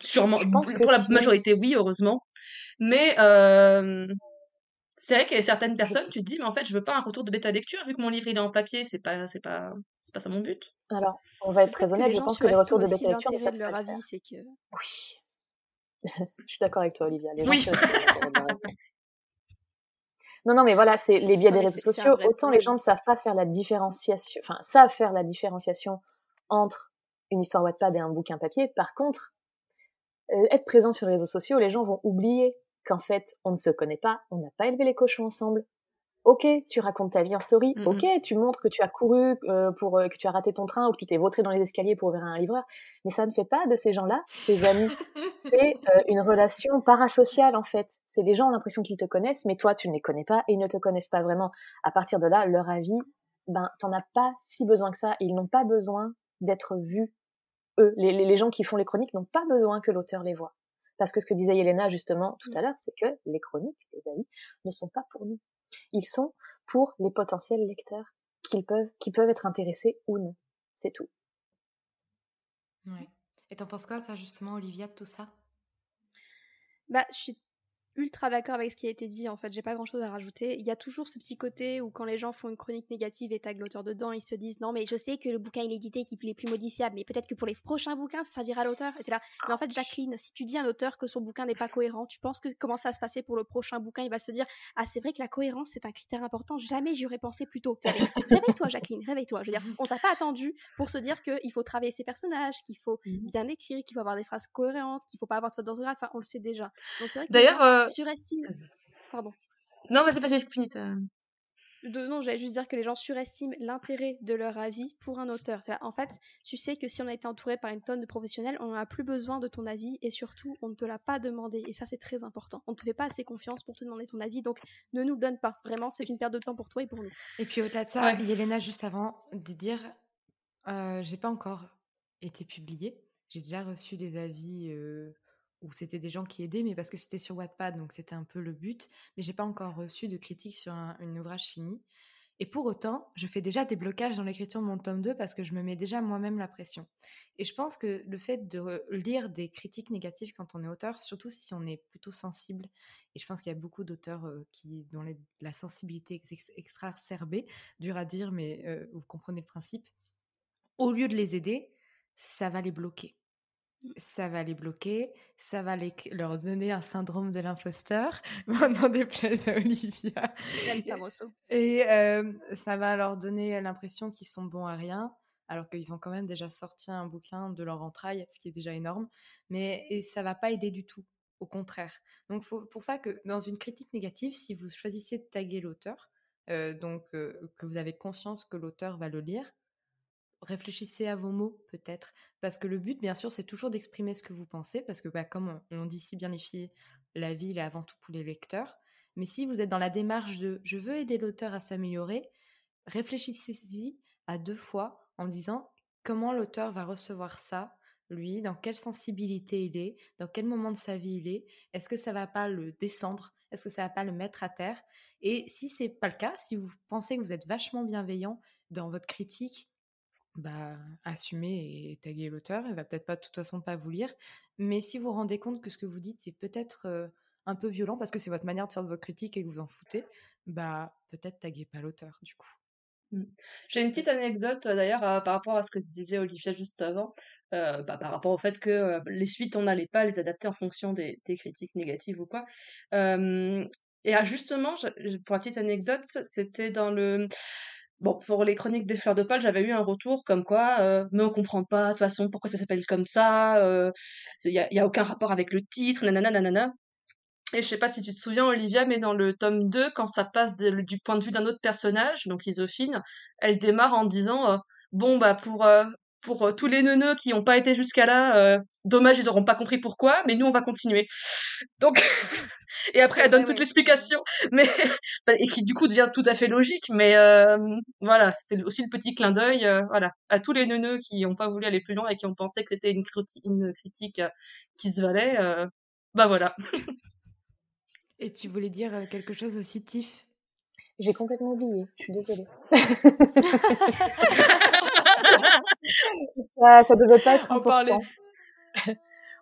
Speaker 2: Sûrement. pour la majorité, oui, heureusement. Mais euh, c'est vrai qu'il y a certaines personnes, tu te dis, mais en fait, je veux pas un retour de bêta lecture vu que mon livre il est en papier. C'est pas, c'est pas, c'est pas ça mon but.
Speaker 4: Alors, on va être très honnête. Je pense que les retours de bêta lecture, ça
Speaker 5: leur avis, c'est que.
Speaker 4: Oui. je suis d'accord avec toi, Olivia. Les
Speaker 2: oui.
Speaker 4: Non, non, mais voilà, c'est les biais des réseaux sociaux. Autant les gens ne savent pas faire la différenciation, enfin, savent faire la différenciation entre une histoire Wattpad et un bouquin papier. Par contre, euh, être présent sur les réseaux sociaux, les gens vont oublier qu'en fait, on ne se connaît pas, on n'a pas élevé les cochons ensemble, Ok, tu racontes ta vie en story. Mm, ok, mm. tu montres que tu as couru euh, pour euh, que tu as raté ton train ou que tu t'es vautré dans les escaliers pour ouvrir un livreur. Mais ça ne fait pas de ces gens-là tes amis. C'est euh, une relation parasociale en fait. C'est les gens ont l'impression qu'ils te connaissent, mais toi tu ne les connais pas et ils ne te connaissent pas vraiment. À partir de là, leur avis, ben t'en as pas si besoin que ça. Ils n'ont pas besoin d'être vus. Eux, les, les gens qui font les chroniques n'ont pas besoin que l'auteur les voit. Parce que ce que disait Yelena justement tout à l'heure, c'est que les chroniques, les avis, ne sont pas pour nous. Ils sont pour les potentiels lecteurs qui peuvent, qui peuvent être intéressés ou non. C'est tout.
Speaker 1: Ouais. Et t'en penses quoi, toi, justement, Olivia, de tout ça?
Speaker 5: Bah, je suis ultra d'accord avec ce qui a été dit. En fait, j'ai pas grand chose à rajouter. Il y a toujours ce petit côté où quand les gens font une chronique négative et taguent l'auteur dedans, ils se disent non, mais je sais que le bouquin il est édité, qu'il est plus modifiable, mais peut-être que pour les prochains bouquins, ça servira à l'auteur. Et là. Mais en fait, Jacqueline, si tu dis à un auteur que son bouquin n'est pas cohérent, tu penses que comment ça va se passer pour le prochain bouquin? Il va se dire ah, c'est vrai que la cohérence c'est un critère important. Jamais j'y aurais pensé plus tôt. réveille-toi, Jacqueline, réveille-toi. Je veux dire, on t'a pas attendu pour se dire qu'il faut travailler ses personnages, qu'il faut mmh bien écrire, qu'il faut avoir des phrases cohérentes, qu'il faut pas avoir de faute d'orthographe. Enfin, on le sait déjà.
Speaker 2: D'ailleurs, euh...
Speaker 5: surestime Pardon.
Speaker 2: Non, mais c'est pas fini.
Speaker 5: De, non, j'allais juste dire que les gens surestiment l'intérêt de leur avis pour un auteur. En fait, tu sais que si on a été entouré par une tonne de professionnels, on n'a plus besoin de ton avis et surtout, on ne te l'a pas demandé. Et ça, c'est très important. On ne te fait pas assez confiance pour te demander ton avis, donc ne nous le donne pas. Vraiment, c'est une perte de temps pour toi et pour nous.
Speaker 1: Et puis au-delà de ça, Yelena, juste avant de dire, euh, j'ai pas encore été publiée. J'ai déjà reçu des avis. Euh où c'était des gens qui aidaient, mais parce que c'était sur Wattpad, donc c'était un peu le but. Mais j'ai pas encore reçu de critique sur un, ouvrage fini. Et pour autant, je fais déjà des blocages dans l'écriture de mon tome 2 parce que je me mets déjà moi-même la pression. Et je pense que le fait de lire des critiques négatives quand on est auteur, surtout si on est plutôt sensible, et je pense qu'il y a beaucoup d'auteurs qui dont la sensibilité est exacerbée, dur à dire, mais vous comprenez le principe, au lieu de les aider, ça va les bloquer. Ça va les bloquer, ça va leur donner un syndrome de l'imposteur, des déplaise à Olivia. Et ça va leur donner l'impression qu'ils sont bons à rien, alors qu'ils ont quand même déjà sorti un bouquin de leur entraille, ce qui est déjà énorme. Mais et ça va pas aider du tout, au contraire. Donc faut, pour ça que dans une critique négative, si vous choisissez de taguer l'auteur, donc que vous avez conscience que l'auteur va le lire, réfléchissez à vos mots peut-être, parce que le but, bien sûr, c'est toujours d'exprimer ce que vous pensez, parce que bah, comme on, dit si bien les filles, la vie est avant tout pour les lecteurs. Mais si vous êtes dans la démarche de je veux aider l'auteur à s'améliorer, réfléchissez-y à deux fois en disant comment l'auteur va recevoir ça, lui, dans quelle sensibilité il est, dans quel moment de sa vie il est, est-ce que ça va pas le descendre, est-ce que ça va pas le mettre à terre? Et si c'est pas le cas, si vous pensez que vous êtes vachement bienveillant dans votre critique bah, assumer et taguer l'auteur. Il va peut-être pas de toute façon pas vous lire. Mais si vous rendez compte que ce que vous dites, c'est peut-être un peu violent parce que c'est votre manière de faire de votre critique et que vous en foutez, bah peut-être taguez pas l'auteur du coup.
Speaker 2: Mmh. J'ai une petite anecdote d'ailleurs par rapport à ce que se disait Olivia juste avant, bah, par rapport au fait que les suites on n'allait pas les adapter en fonction des, des critiques négatives ou quoi. et justement, pour la petite anecdote, c'était dans le Bon, pour les chroniques des fleurs de pâle, j'avais eu un retour comme quoi, euh, mais on comprend pas, de toute façon, pourquoi ça s'appelle comme ça, il euh, y, a, y a aucun rapport avec le titre, nanana, nanana. Et je sais pas si tu te souviens, Olivia, mais dans le tome 2, quand ça passe du point de vue d'un autre personnage, donc Isophine, elle démarre en disant, euh, bon, bah, pour, euh, pour euh, tous les neuneux qui n'ont pas été jusqu'à là, euh, dommage, ils n'auront pas compris pourquoi, mais nous, on va continuer. Donc, et après, elle donne toute l'explication, mais et qui du coup devient tout à fait logique. Mais euh, voilà, c'était aussi le petit clin d'œil, voilà, à tous les neuneux qui n'ont pas voulu aller plus loin et qui ont pensé que c'était une, une critique qui se valait. bah voilà.
Speaker 1: et tu voulais dire quelque chose aussi, Tiff?
Speaker 4: J'ai complètement oublié. Je suis désolée. Ça, ça devait pas être important.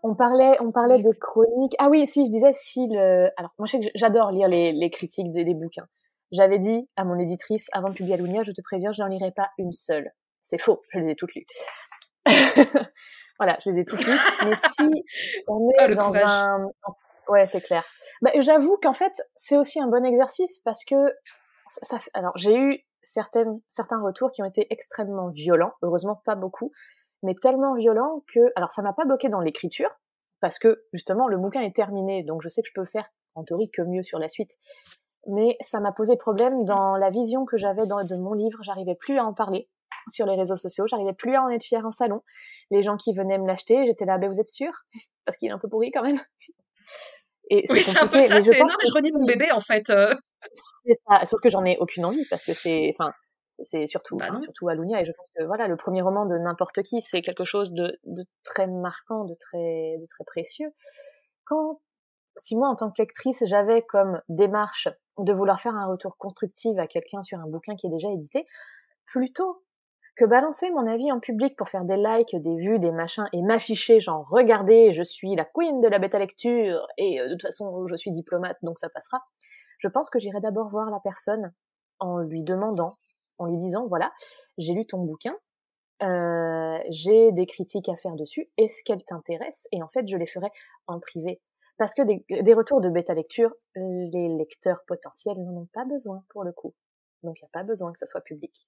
Speaker 4: On parlait, on parlait des chroniques. Ah oui, si je disais si le. Alors moi, je sais que j'adore lire les, les critiques des, des bouquins. J'avais dit à mon éditrice avant de publier Alunia, je te préviens, je n'en lirai pas une seule. C'est faux, je les ai toutes lues. voilà, je les ai toutes lues. Mais si on est ah, dans un, ouais, c'est clair. Bah, j'avoue qu'en fait, c'est aussi un bon exercice parce que ça, ça... alors j'ai eu certaines, certains retours qui ont été extrêmement violents, heureusement pas beaucoup, mais tellement violents que, alors ça m'a pas bloqué dans l'écriture, parce que justement le bouquin est terminé, donc je sais que je peux faire en théorie que mieux sur la suite, mais ça m'a posé problème dans la vision que j'avais de mon livre, j'arrivais plus à en parler sur les réseaux sociaux, j'arrivais plus à en être fière en salon. Les gens qui venaient me l'acheter, j'étais là, ben vous êtes sûr Parce qu'il est un peu pourri quand même.
Speaker 2: Et oui, c'est un peu ça, c'est énorme et je redis mon bébé en fait. Euh.
Speaker 4: C'est ça, sauf que j'en ai aucune envie parce que c'est, enfin, c'est surtout, bah surtout Alunia et je pense que voilà, le premier roman de n'importe qui, c'est quelque chose de, de très marquant, de très, de très précieux. Quand, si moi en tant que lectrice, j'avais comme démarche de vouloir faire un retour constructif à quelqu'un sur un bouquin qui est déjà édité, plutôt que balancer mon avis en public pour faire des likes, des vues, des machins et m'afficher genre regardez, je suis la queen de la bêta lecture et euh, de toute façon je suis diplomate donc ça passera. Je pense que j'irai d'abord voir la personne en lui demandant, en lui disant voilà, j'ai lu ton bouquin, euh, j'ai des critiques à faire dessus, est-ce qu'elle t'intéresse Et en fait je les ferai en privé. Parce que des, des retours de bêta lecture, les lecteurs potentiels n'en ont pas besoin pour le coup. Donc il n'y a pas besoin que ça soit public.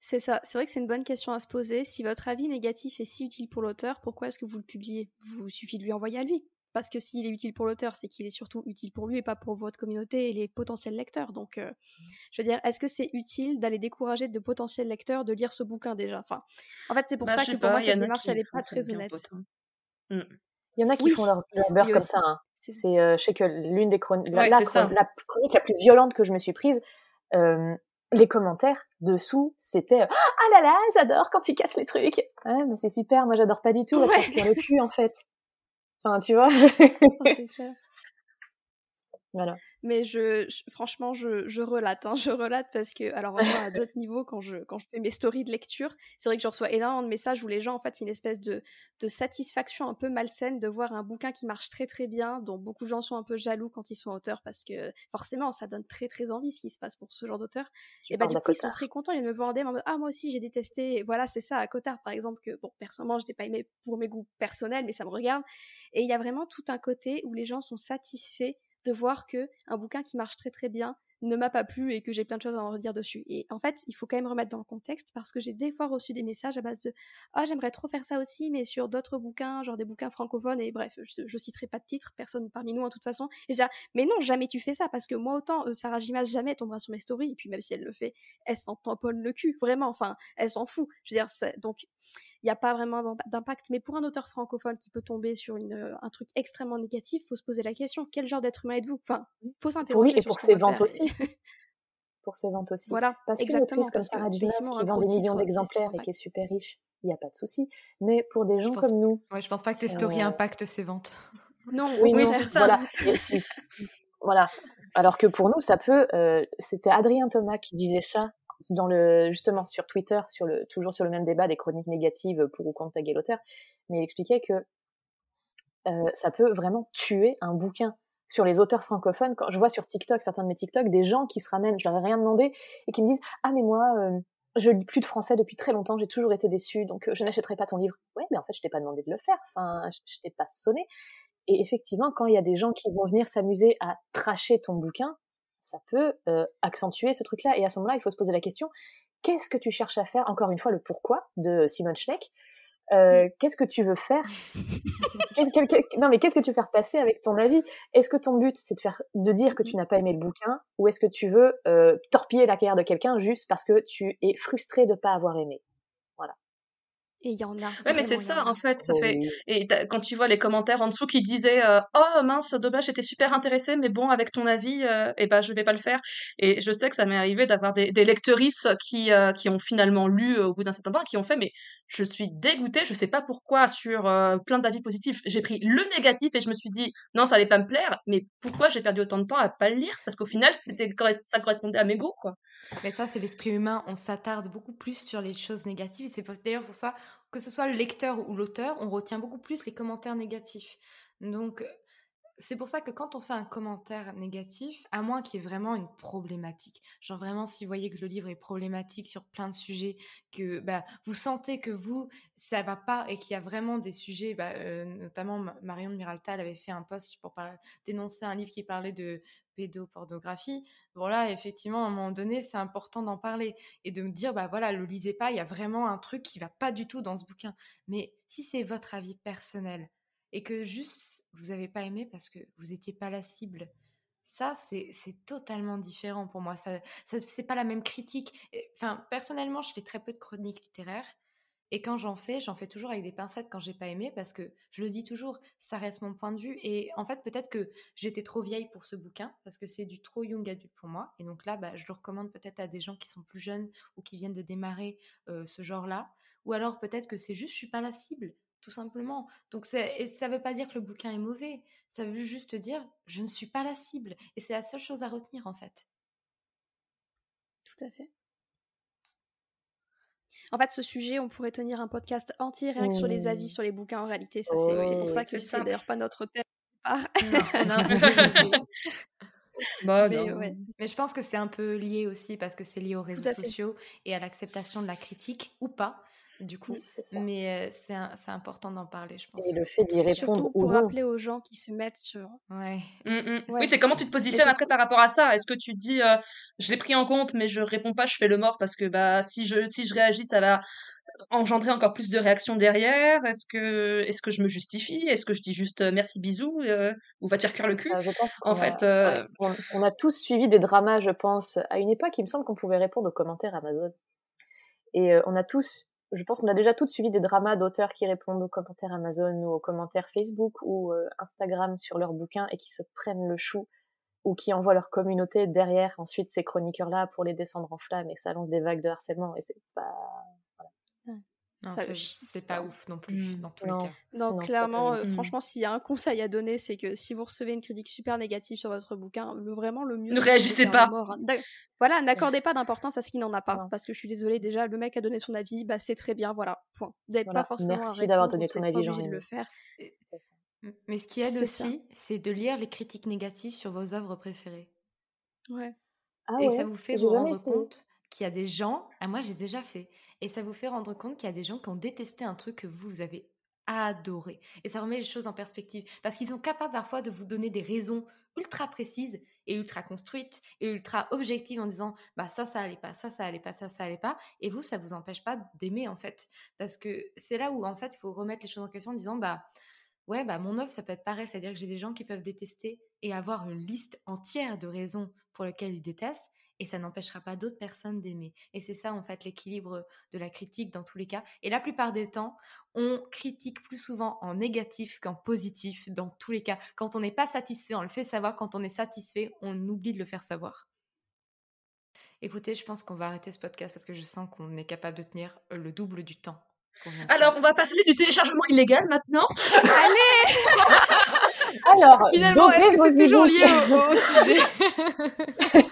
Speaker 5: C'est ça, c'est vrai que c'est une bonne question à se poser. Si votre avis négatif est si utile pour l'auteur, pourquoi est-ce que vous le publiez? Vous suffit de lui envoyer à lui. Parce que s'il est utile pour l'auteur, c'est qu'il est surtout utile pour lui et pas pour votre communauté et les potentiels lecteurs. Donc, euh, je veux dire, est-ce que c'est utile d'aller décourager de potentiels lecteurs de lire ce bouquin déjà? Enfin, En fait, c'est pour bah, ça que pour moi, cette démarche, elle n'est pas très honnête.
Speaker 4: Mmh. Il y en a qui font leur, beurre comme ça. Hein. C'est, euh, je sais que l'une des chroniques, la, chronique la plus violente que je me suis prise, euh, les commentaires dessous, c'était ah là là, j'adore quand tu casses les trucs. Ouais, mais c'est super, moi j'adore pas du tout, ouais. le cul en fait. Enfin, tu vois.
Speaker 5: clair.
Speaker 4: Voilà.
Speaker 5: Mais je, franchement, je, je relate, hein, je relate parce que, alors vraiment à d'autres niveaux, quand je, quand je fais mes stories de lecture, c'est vrai que je reçois énormément de messages où les gens, en fait, une espèce de, de satisfaction un peu malsaine de voir un bouquin qui marche très très bien, dont beaucoup de gens sont un peu jaloux quand ils sont auteurs parce que forcément, ça donne très très envie ce qui se passe pour ce genre d'auteur. Et bah du coup, ils sont très contents, ils me vendent en mode, ah moi aussi j'ai détesté, et voilà, c'est ça, à Cotard par exemple, que bon, personnellement, je n'ai pas aimé pour mes goûts personnels, mais ça me regarde. Et il y a vraiment tout un côté où les gens sont satisfaits de voir que un bouquin qui marche très très bien ne m'a pas plu et que j'ai plein de choses à en redire dessus. Et en fait, il faut quand même remettre dans le contexte parce que j'ai des fois reçu des messages à base de Ah, j'aimerais trop faire ça aussi, mais sur d'autres bouquins, genre des bouquins francophones, et bref, je, citerai pas de titre, personne parmi nous en toute façon. Et j'ai mais non, jamais tu fais ça parce que moi, autant euh, Sarah Gimas jamais tombera sur mes stories, et puis même si elle le fait, elle s'en tamponne le cul, vraiment, enfin, elle s'en fout. Je veux dire, donc il n'y a pas vraiment d'impact. Mais pour un auteur francophone qui peut tomber sur une, euh, un truc extrêmement négatif, faut se poser la question quel genre d'être humain êtes-vous? Enfin, faut s'interroger.
Speaker 4: Pour et pour ses ventes aussi. pour ses ventes aussi.
Speaker 5: Voilà,
Speaker 4: parce
Speaker 5: exactement.
Speaker 4: comme Sarah Ginas qui vend des millions d'exemplaires et qui est super riche, il n'y a pas de souci. Mais pour des gens comme nous.
Speaker 1: Ouais, je pense pas que tes stories impactent ses ventes.
Speaker 5: Non, oui, c'est ça.
Speaker 4: Voilà. voilà. Alors que pour nous, ça peut. Euh, c'était Adrien Thomas qui disait ça dans le justement sur Twitter, sur le toujours sur le même débat des chroniques négatives pour ou contre taguer l'auteur, mais il expliquait que euh, ça peut vraiment tuer un bouquin sur les auteurs francophones. Quand je vois sur TikTok certains de mes TikTok des gens qui se ramènent, je leur ai rien demandé et qui me disent ah mais moi euh, je lis plus de français depuis très longtemps, j'ai toujours été déçue, donc euh, je n'achèterai pas ton livre. Oui, mais en fait je t'ai pas demandé de le faire, enfin je, t'ai pas sonné. Et effectivement, quand il y a des gens qui vont venir s'amuser à tracher ton bouquin, ça peut euh, accentuer ce truc-là. Et à ce moment-là, il faut se poser la question qu'est-ce que tu cherches à faire? Encore une fois, le pourquoi de Simon Schneck. Euh, qu'est-ce que tu veux faire? Non, mais qu'est-ce que tu veux faire passer avec ton avis? Est-ce que ton but, c'est de, faire, de dire que tu n'as pas aimé le bouquin Ou est-ce que tu veux euh, torpiller la carrière de quelqu'un juste parce que tu es frustré de pas avoir aimé?
Speaker 5: Et il y en a.
Speaker 2: Ouais, mais c'est ça, en fait. Ça fait... Et quand tu vois les commentaires en dessous qui disaient euh, Oh mince, dommage, j'étais super intéressée, mais bon, avec ton avis, euh, eh ben, je vais pas le faire. Et je sais que ça m'est arrivé d'avoir des, des lectrices qui, euh, qui ont finalement lu au bout d'un certain temps, qui ont fait Mais je suis dégoûtée, je sais pas pourquoi, sur plein d'avis positifs. J'ai pris le négatif et je me suis dit Non, ça allait pas me plaire, mais pourquoi j'ai perdu autant de temps à pas le lire? Parce qu'au final, c'était ça correspondait à mes goûts, quoi.
Speaker 1: Mais ça, c'est l'esprit humain. On s'attarde beaucoup plus sur les choses négatives. C'est d'ailleurs pour ça que ce soit le lecteur ou l'auteur, on retient beaucoup plus les commentaires négatifs. Donc, c'est pour ça que quand on fait un commentaire négatif, à moins qu'il y ait vraiment une problématique, genre vraiment si vous voyez que le livre est problématique sur plein de sujets, que bah, vous sentez que vous, ça va pas et qu'il y a vraiment des sujets, bah, euh, notamment Marion de Miralta avait fait un post pour dénoncer un livre qui parlait de pédopornographie. Bon là, effectivement, à un moment donné, c'est important d'en parler et de me dire, bah voilà, le lisez pas, il y a vraiment un truc qui va pas du tout dans ce bouquin. Mais si c'est votre avis personnel, et que juste vous n'avez pas aimé parce que vous n'étiez pas la cible. Ça, c'est totalement différent pour moi. Ça, ça c'est pas la même critique. Enfin, personnellement, je fais très peu de chroniques littéraires. Et quand j'en fais, j'en fais toujours avec des pincettes quand j'ai pas aimé parce que je le dis toujours, ça reste mon point de vue. Et en fait, peut-être que j'étais trop vieille pour ce bouquin parce que c'est du trop young adulte pour moi. Et donc là, bah, je le recommande peut-être à des gens qui sont plus jeunes ou qui viennent de démarrer euh, ce genre-là. Ou alors peut-être que c'est juste, je suis pas la cible tout simplement. Donc et ça ne veut pas dire que le bouquin est mauvais, ça veut juste dire je ne suis pas la cible. Et c'est la seule chose à retenir en fait.
Speaker 5: Tout à fait. En fait, ce sujet, on pourrait tenir un podcast entier rien que sur les avis mmh. sur les bouquins en réalité. Ça, c'est, pour ça que c'est d'ailleurs pas notre thème.
Speaker 1: Bah, mais, mais, je pense que c'est un peu lié aussi parce que c'est lié aux réseaux sociaux et à l'acceptation de la critique ou pas du coup. Mais c'est important d'en parler, je pense.
Speaker 4: Et le fait d'y répondre
Speaker 5: Surtout pour rappeler aux gens qui se mettent sur.
Speaker 2: Ouais. Mmh, mmh. Oui, c'est comment tu te positionnes après par rapport à ça? Est-ce que tu dis, je l'ai pris en compte, mais je réponds pas, je fais le mort parce que bah si je si je réagis, ça va engendrer encore plus de réactions derrière? Est-ce que, est-ce que je me justifie? Est-ce que je dis juste merci, bisous ou va te faire cuire le cul?
Speaker 4: je pense En fait, on, a tous suivi des dramas, je pense. À une époque, il me semble qu'on pouvait répondre aux commentaires Amazon. Et on a tous je pense qu'on a déjà toutes suivi des dramas d'auteurs qui répondent aux commentaires Amazon ou aux commentaires Facebook ou euh, Instagram sur leurs bouquins et qui se prennent le chou ou qui envoient leur communauté derrière. Ensuite ces chroniqueurs-là pour les descendre en flammes et que ça lance des vagues de harcèlement et c'est pas...
Speaker 1: C'est- pas ouf non plus,
Speaker 2: Mm.
Speaker 1: dans tous les cas.
Speaker 5: Non, clairement, euh,
Speaker 2: Mm.
Speaker 5: franchement, s'il y a un conseil à donner, c'est que si vous recevez une critique super négative sur votre bouquin, le, vraiment le mieux.
Speaker 2: Ne
Speaker 5: c'est de
Speaker 2: réagissez pas.
Speaker 5: mort, hein. Voilà, n'accordez pas d'importance à ce qui n'en a pas.
Speaker 4: Non.
Speaker 5: Parce que je suis désolée, déjà, le mec a donné son avis, bah c'est très bien, voilà, point. Vous n'êtes
Speaker 4: Voilà,
Speaker 5: pas forcément
Speaker 4: merci d'avoir donné ton avis,
Speaker 5: obligé de le faire.
Speaker 1: Mais ce qui aide aussi, c'est de lire les critiques négatives sur vos œuvres préférées.
Speaker 5: Ouais.
Speaker 4: Ah
Speaker 1: et
Speaker 4: ouais,
Speaker 1: ça vous fait vous rendre
Speaker 4: essayé.
Speaker 1: compte qu'il y a des gens, ah moi j'ai déjà fait, et ça vous fait rendre compte qu'il y a des gens qui ont détesté un truc que vous, vous avez adoré. Et ça remet les choses en perspective. Parce qu'ils sont capables parfois de vous donner des raisons ultra précises et ultra construites et ultra objectives en disant bah ça ça allait pas ça ça allait pas ça ça allait pas. Et vous ça vous empêche pas d'aimer en fait. Parce que c'est là où en fait il faut remettre les choses en question en disant bah ouais bah mon œuvre ça peut être pareil. C'est à dire que j'ai des gens qui peuvent détester et avoir une liste entière de raisons pour lesquelles ils détestent et ça n'empêchera pas d'autres personnes d'aimer. Et c'est ça, en fait, l'équilibre de la critique dans tous les cas. Et la plupart des temps, on critique plus souvent en négatif qu'en positif dans tous les cas. Quand on n'est pas satisfait, on le fait savoir. Quand on est satisfait, on oublie de le faire savoir. Écoutez, je pense qu'on va arrêter ce podcast parce que je sens qu'on est capable de tenir euh, le double du temps.
Speaker 2: Alors, on va passer du téléchargement illégal maintenant.
Speaker 4: Alors,
Speaker 1: Finalement, est-ce que c'est toujours lié au, au sujet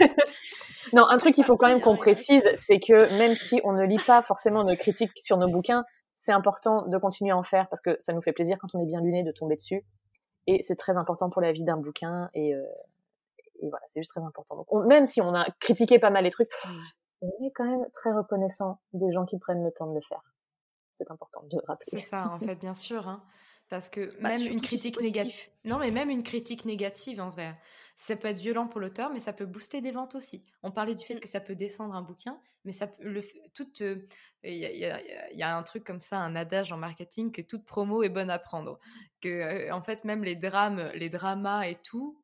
Speaker 4: Non, un truc qu'il faut quand même qu'on précise, c'est que même si on ne lit pas forcément nos critiques sur nos bouquins, c'est important de continuer à en faire parce que ça nous fait plaisir quand on est bien luné de tomber dessus. Et c'est très important pour la vie d'un bouquin. Et, euh, et voilà, c'est juste très important. Donc, on- même si on a critiqué pas mal les trucs, on est quand même très reconnaissant des gens qui prennent le temps de le faire. C'est important de le
Speaker 1: C'est
Speaker 4: rappeler.
Speaker 1: ça, en fait, bien sûr. hein. Parce que
Speaker 5: Bah,
Speaker 1: même une critique négative. Non, mais même une critique négative, en vrai. Ça peut être violent pour l'auteur, mais ça peut booster des ventes aussi. On parlait du fait
Speaker 5: Mm.
Speaker 1: que ça peut descendre un bouquin, mais ça peut. Le, toute, euh, il y, a- y y un truc comme ça, un adage en marketing, que toute promo est bonne à prendre. Que, euh, en fait, même les drames, les dramas et tout,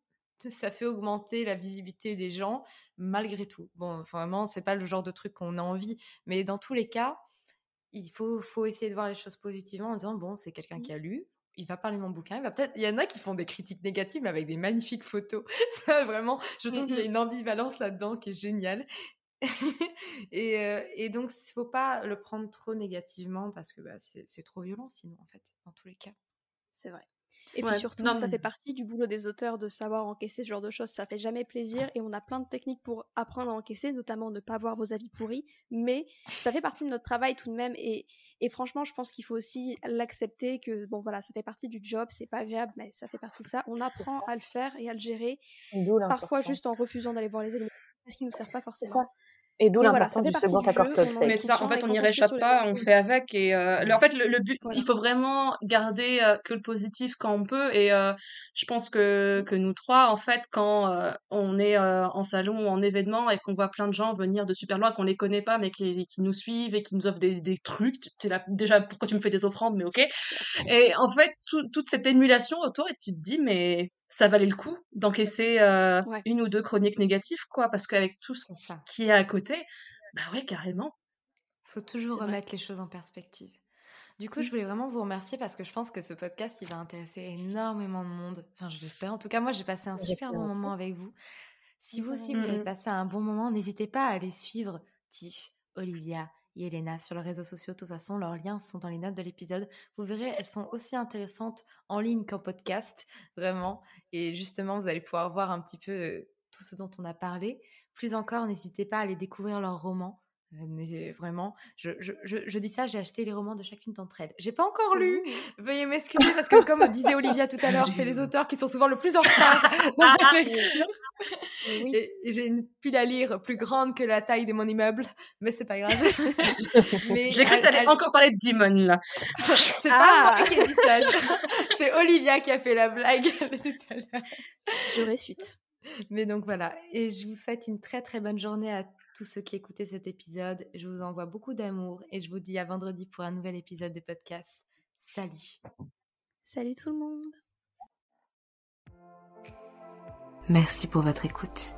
Speaker 1: ça fait augmenter la visibilité des gens, malgré tout. Bon, vraiment, c'est pas le genre de truc qu'on a envie, mais dans tous les cas, il faut, faut essayer de voir les choses positivement en disant bon, c'est quelqu'un qui a lu, il va parler de mon bouquin, il va peut-être. Il y en a qui font des critiques négatives mais avec des magnifiques photos. Ça, vraiment, je trouve qu'il y a une ambivalence là-dedans qui est géniale. et, euh, et donc, il faut pas le prendre trop négativement parce que bah, c'est trop violent sinon, en fait, dans tous les cas.
Speaker 5: C'est vrai. Et
Speaker 2: Ouais,
Speaker 5: puis surtout,
Speaker 2: non,
Speaker 5: ça
Speaker 2: mais-
Speaker 5: fait partie du boulot des auteurs de savoir encaisser ce genre de choses. Ça fait jamais plaisir et on a plein de techniques pour apprendre à encaisser, notamment ne pas voir vos avis pourris. Mais ça fait partie de notre travail tout de même. Et, et franchement, je pense qu'il faut aussi l'accepter que, bon voilà, ça fait partie du job, c'est pas agréable, mais ça fait partie de ça. On apprend à le faire et à le gérer. Parfois juste en refusant d'aller voir les amis parce qu'ils nous servent pas forcément.
Speaker 4: Et d'où
Speaker 5: voilà,
Speaker 4: l'importance
Speaker 5: ça fait
Speaker 4: du second accord
Speaker 2: Mais ça, en fait, on n'y réchappe pas, on fait avec. Et euh, en fait, le, le but,
Speaker 5: Voilà.
Speaker 2: il faut vraiment garder euh, que le positif quand on peut. Et euh, je pense que, que nous trois, en fait, quand euh, on est euh, en salon ou en événement et qu'on voit plein de gens venir de super loin, qu'on les connaît pas, mais qui, qui nous suivent et qui nous offrent des, des trucs, tu là, déjà, pourquoi tu me fais des offrandes, mais ok. Et en fait, tout- toute cette émulation autour, et tu te dis, mais ça valait le coup d'encaisser euh,
Speaker 5: Ouais.
Speaker 2: une ou deux chroniques négatives, quoi, parce qu'avec tout ce
Speaker 1: ça.
Speaker 2: qui est à côté, bah ouais, carrément.
Speaker 1: faut toujours
Speaker 5: vrai.
Speaker 1: remettre les choses en perspective. Du coup, je voulais vraiment vous remercier parce que je pense que ce podcast, il va intéresser énormément de monde. Enfin, je l'espère. En tout cas, moi, j'ai passé un super bon moment avec vous. Si vous aussi, vous avez passé un bon moment, n'hésitez pas à aller suivre Tiff, Olivia et Elena sur les réseaux sociaux. De toute façon, leurs liens sont dans les notes de l'épisode. Vous verrez, elles sont aussi intéressantes en ligne qu'en podcast, vraiment. Et justement, vous allez pouvoir voir un petit peu euh, tout ce dont on a parlé. Plus encore, n'hésitez pas à aller découvrir leurs romans. Vraiment, je, je, je, je dis ça, j'ai acheté les romans de chacune d'entre elles. J'ai pas encore lu, veuillez m'excuser parce que comme disait Olivia tout à l'heure, c'est les auteurs qui sont souvent le plus en retard dans lecture.
Speaker 5: Oui.
Speaker 1: J'ai une pile à lire plus grande que la taille de mon immeuble, mais c'est pas grave.
Speaker 2: J'ai cru que t'allais
Speaker 1: elle-
Speaker 2: encore parler de Demon, là.
Speaker 1: C'est
Speaker 5: Ah.
Speaker 1: pas moi qui ai dit ça. C'est Olivia qui a fait la blague tout à l'heure.
Speaker 5: Je réfute.
Speaker 1: Mais donc voilà, et je vous souhaite une très très bonne journée à tous ceux qui écoutaient cet épisode. Je vous envoie beaucoup d'amour et je vous dis à vendredi pour un nouvel épisode de podcast. Salut
Speaker 5: Salut tout le monde.
Speaker 6: Merci pour votre écoute.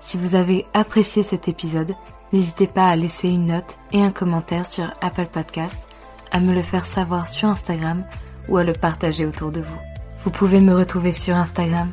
Speaker 6: Si vous avez apprécié cet épisode, n'hésitez pas à laisser une note et un commentaire sur Apple Podcast, à me le faire savoir sur Instagram ou à le partager autour de vous. Vous pouvez me retrouver sur Instagram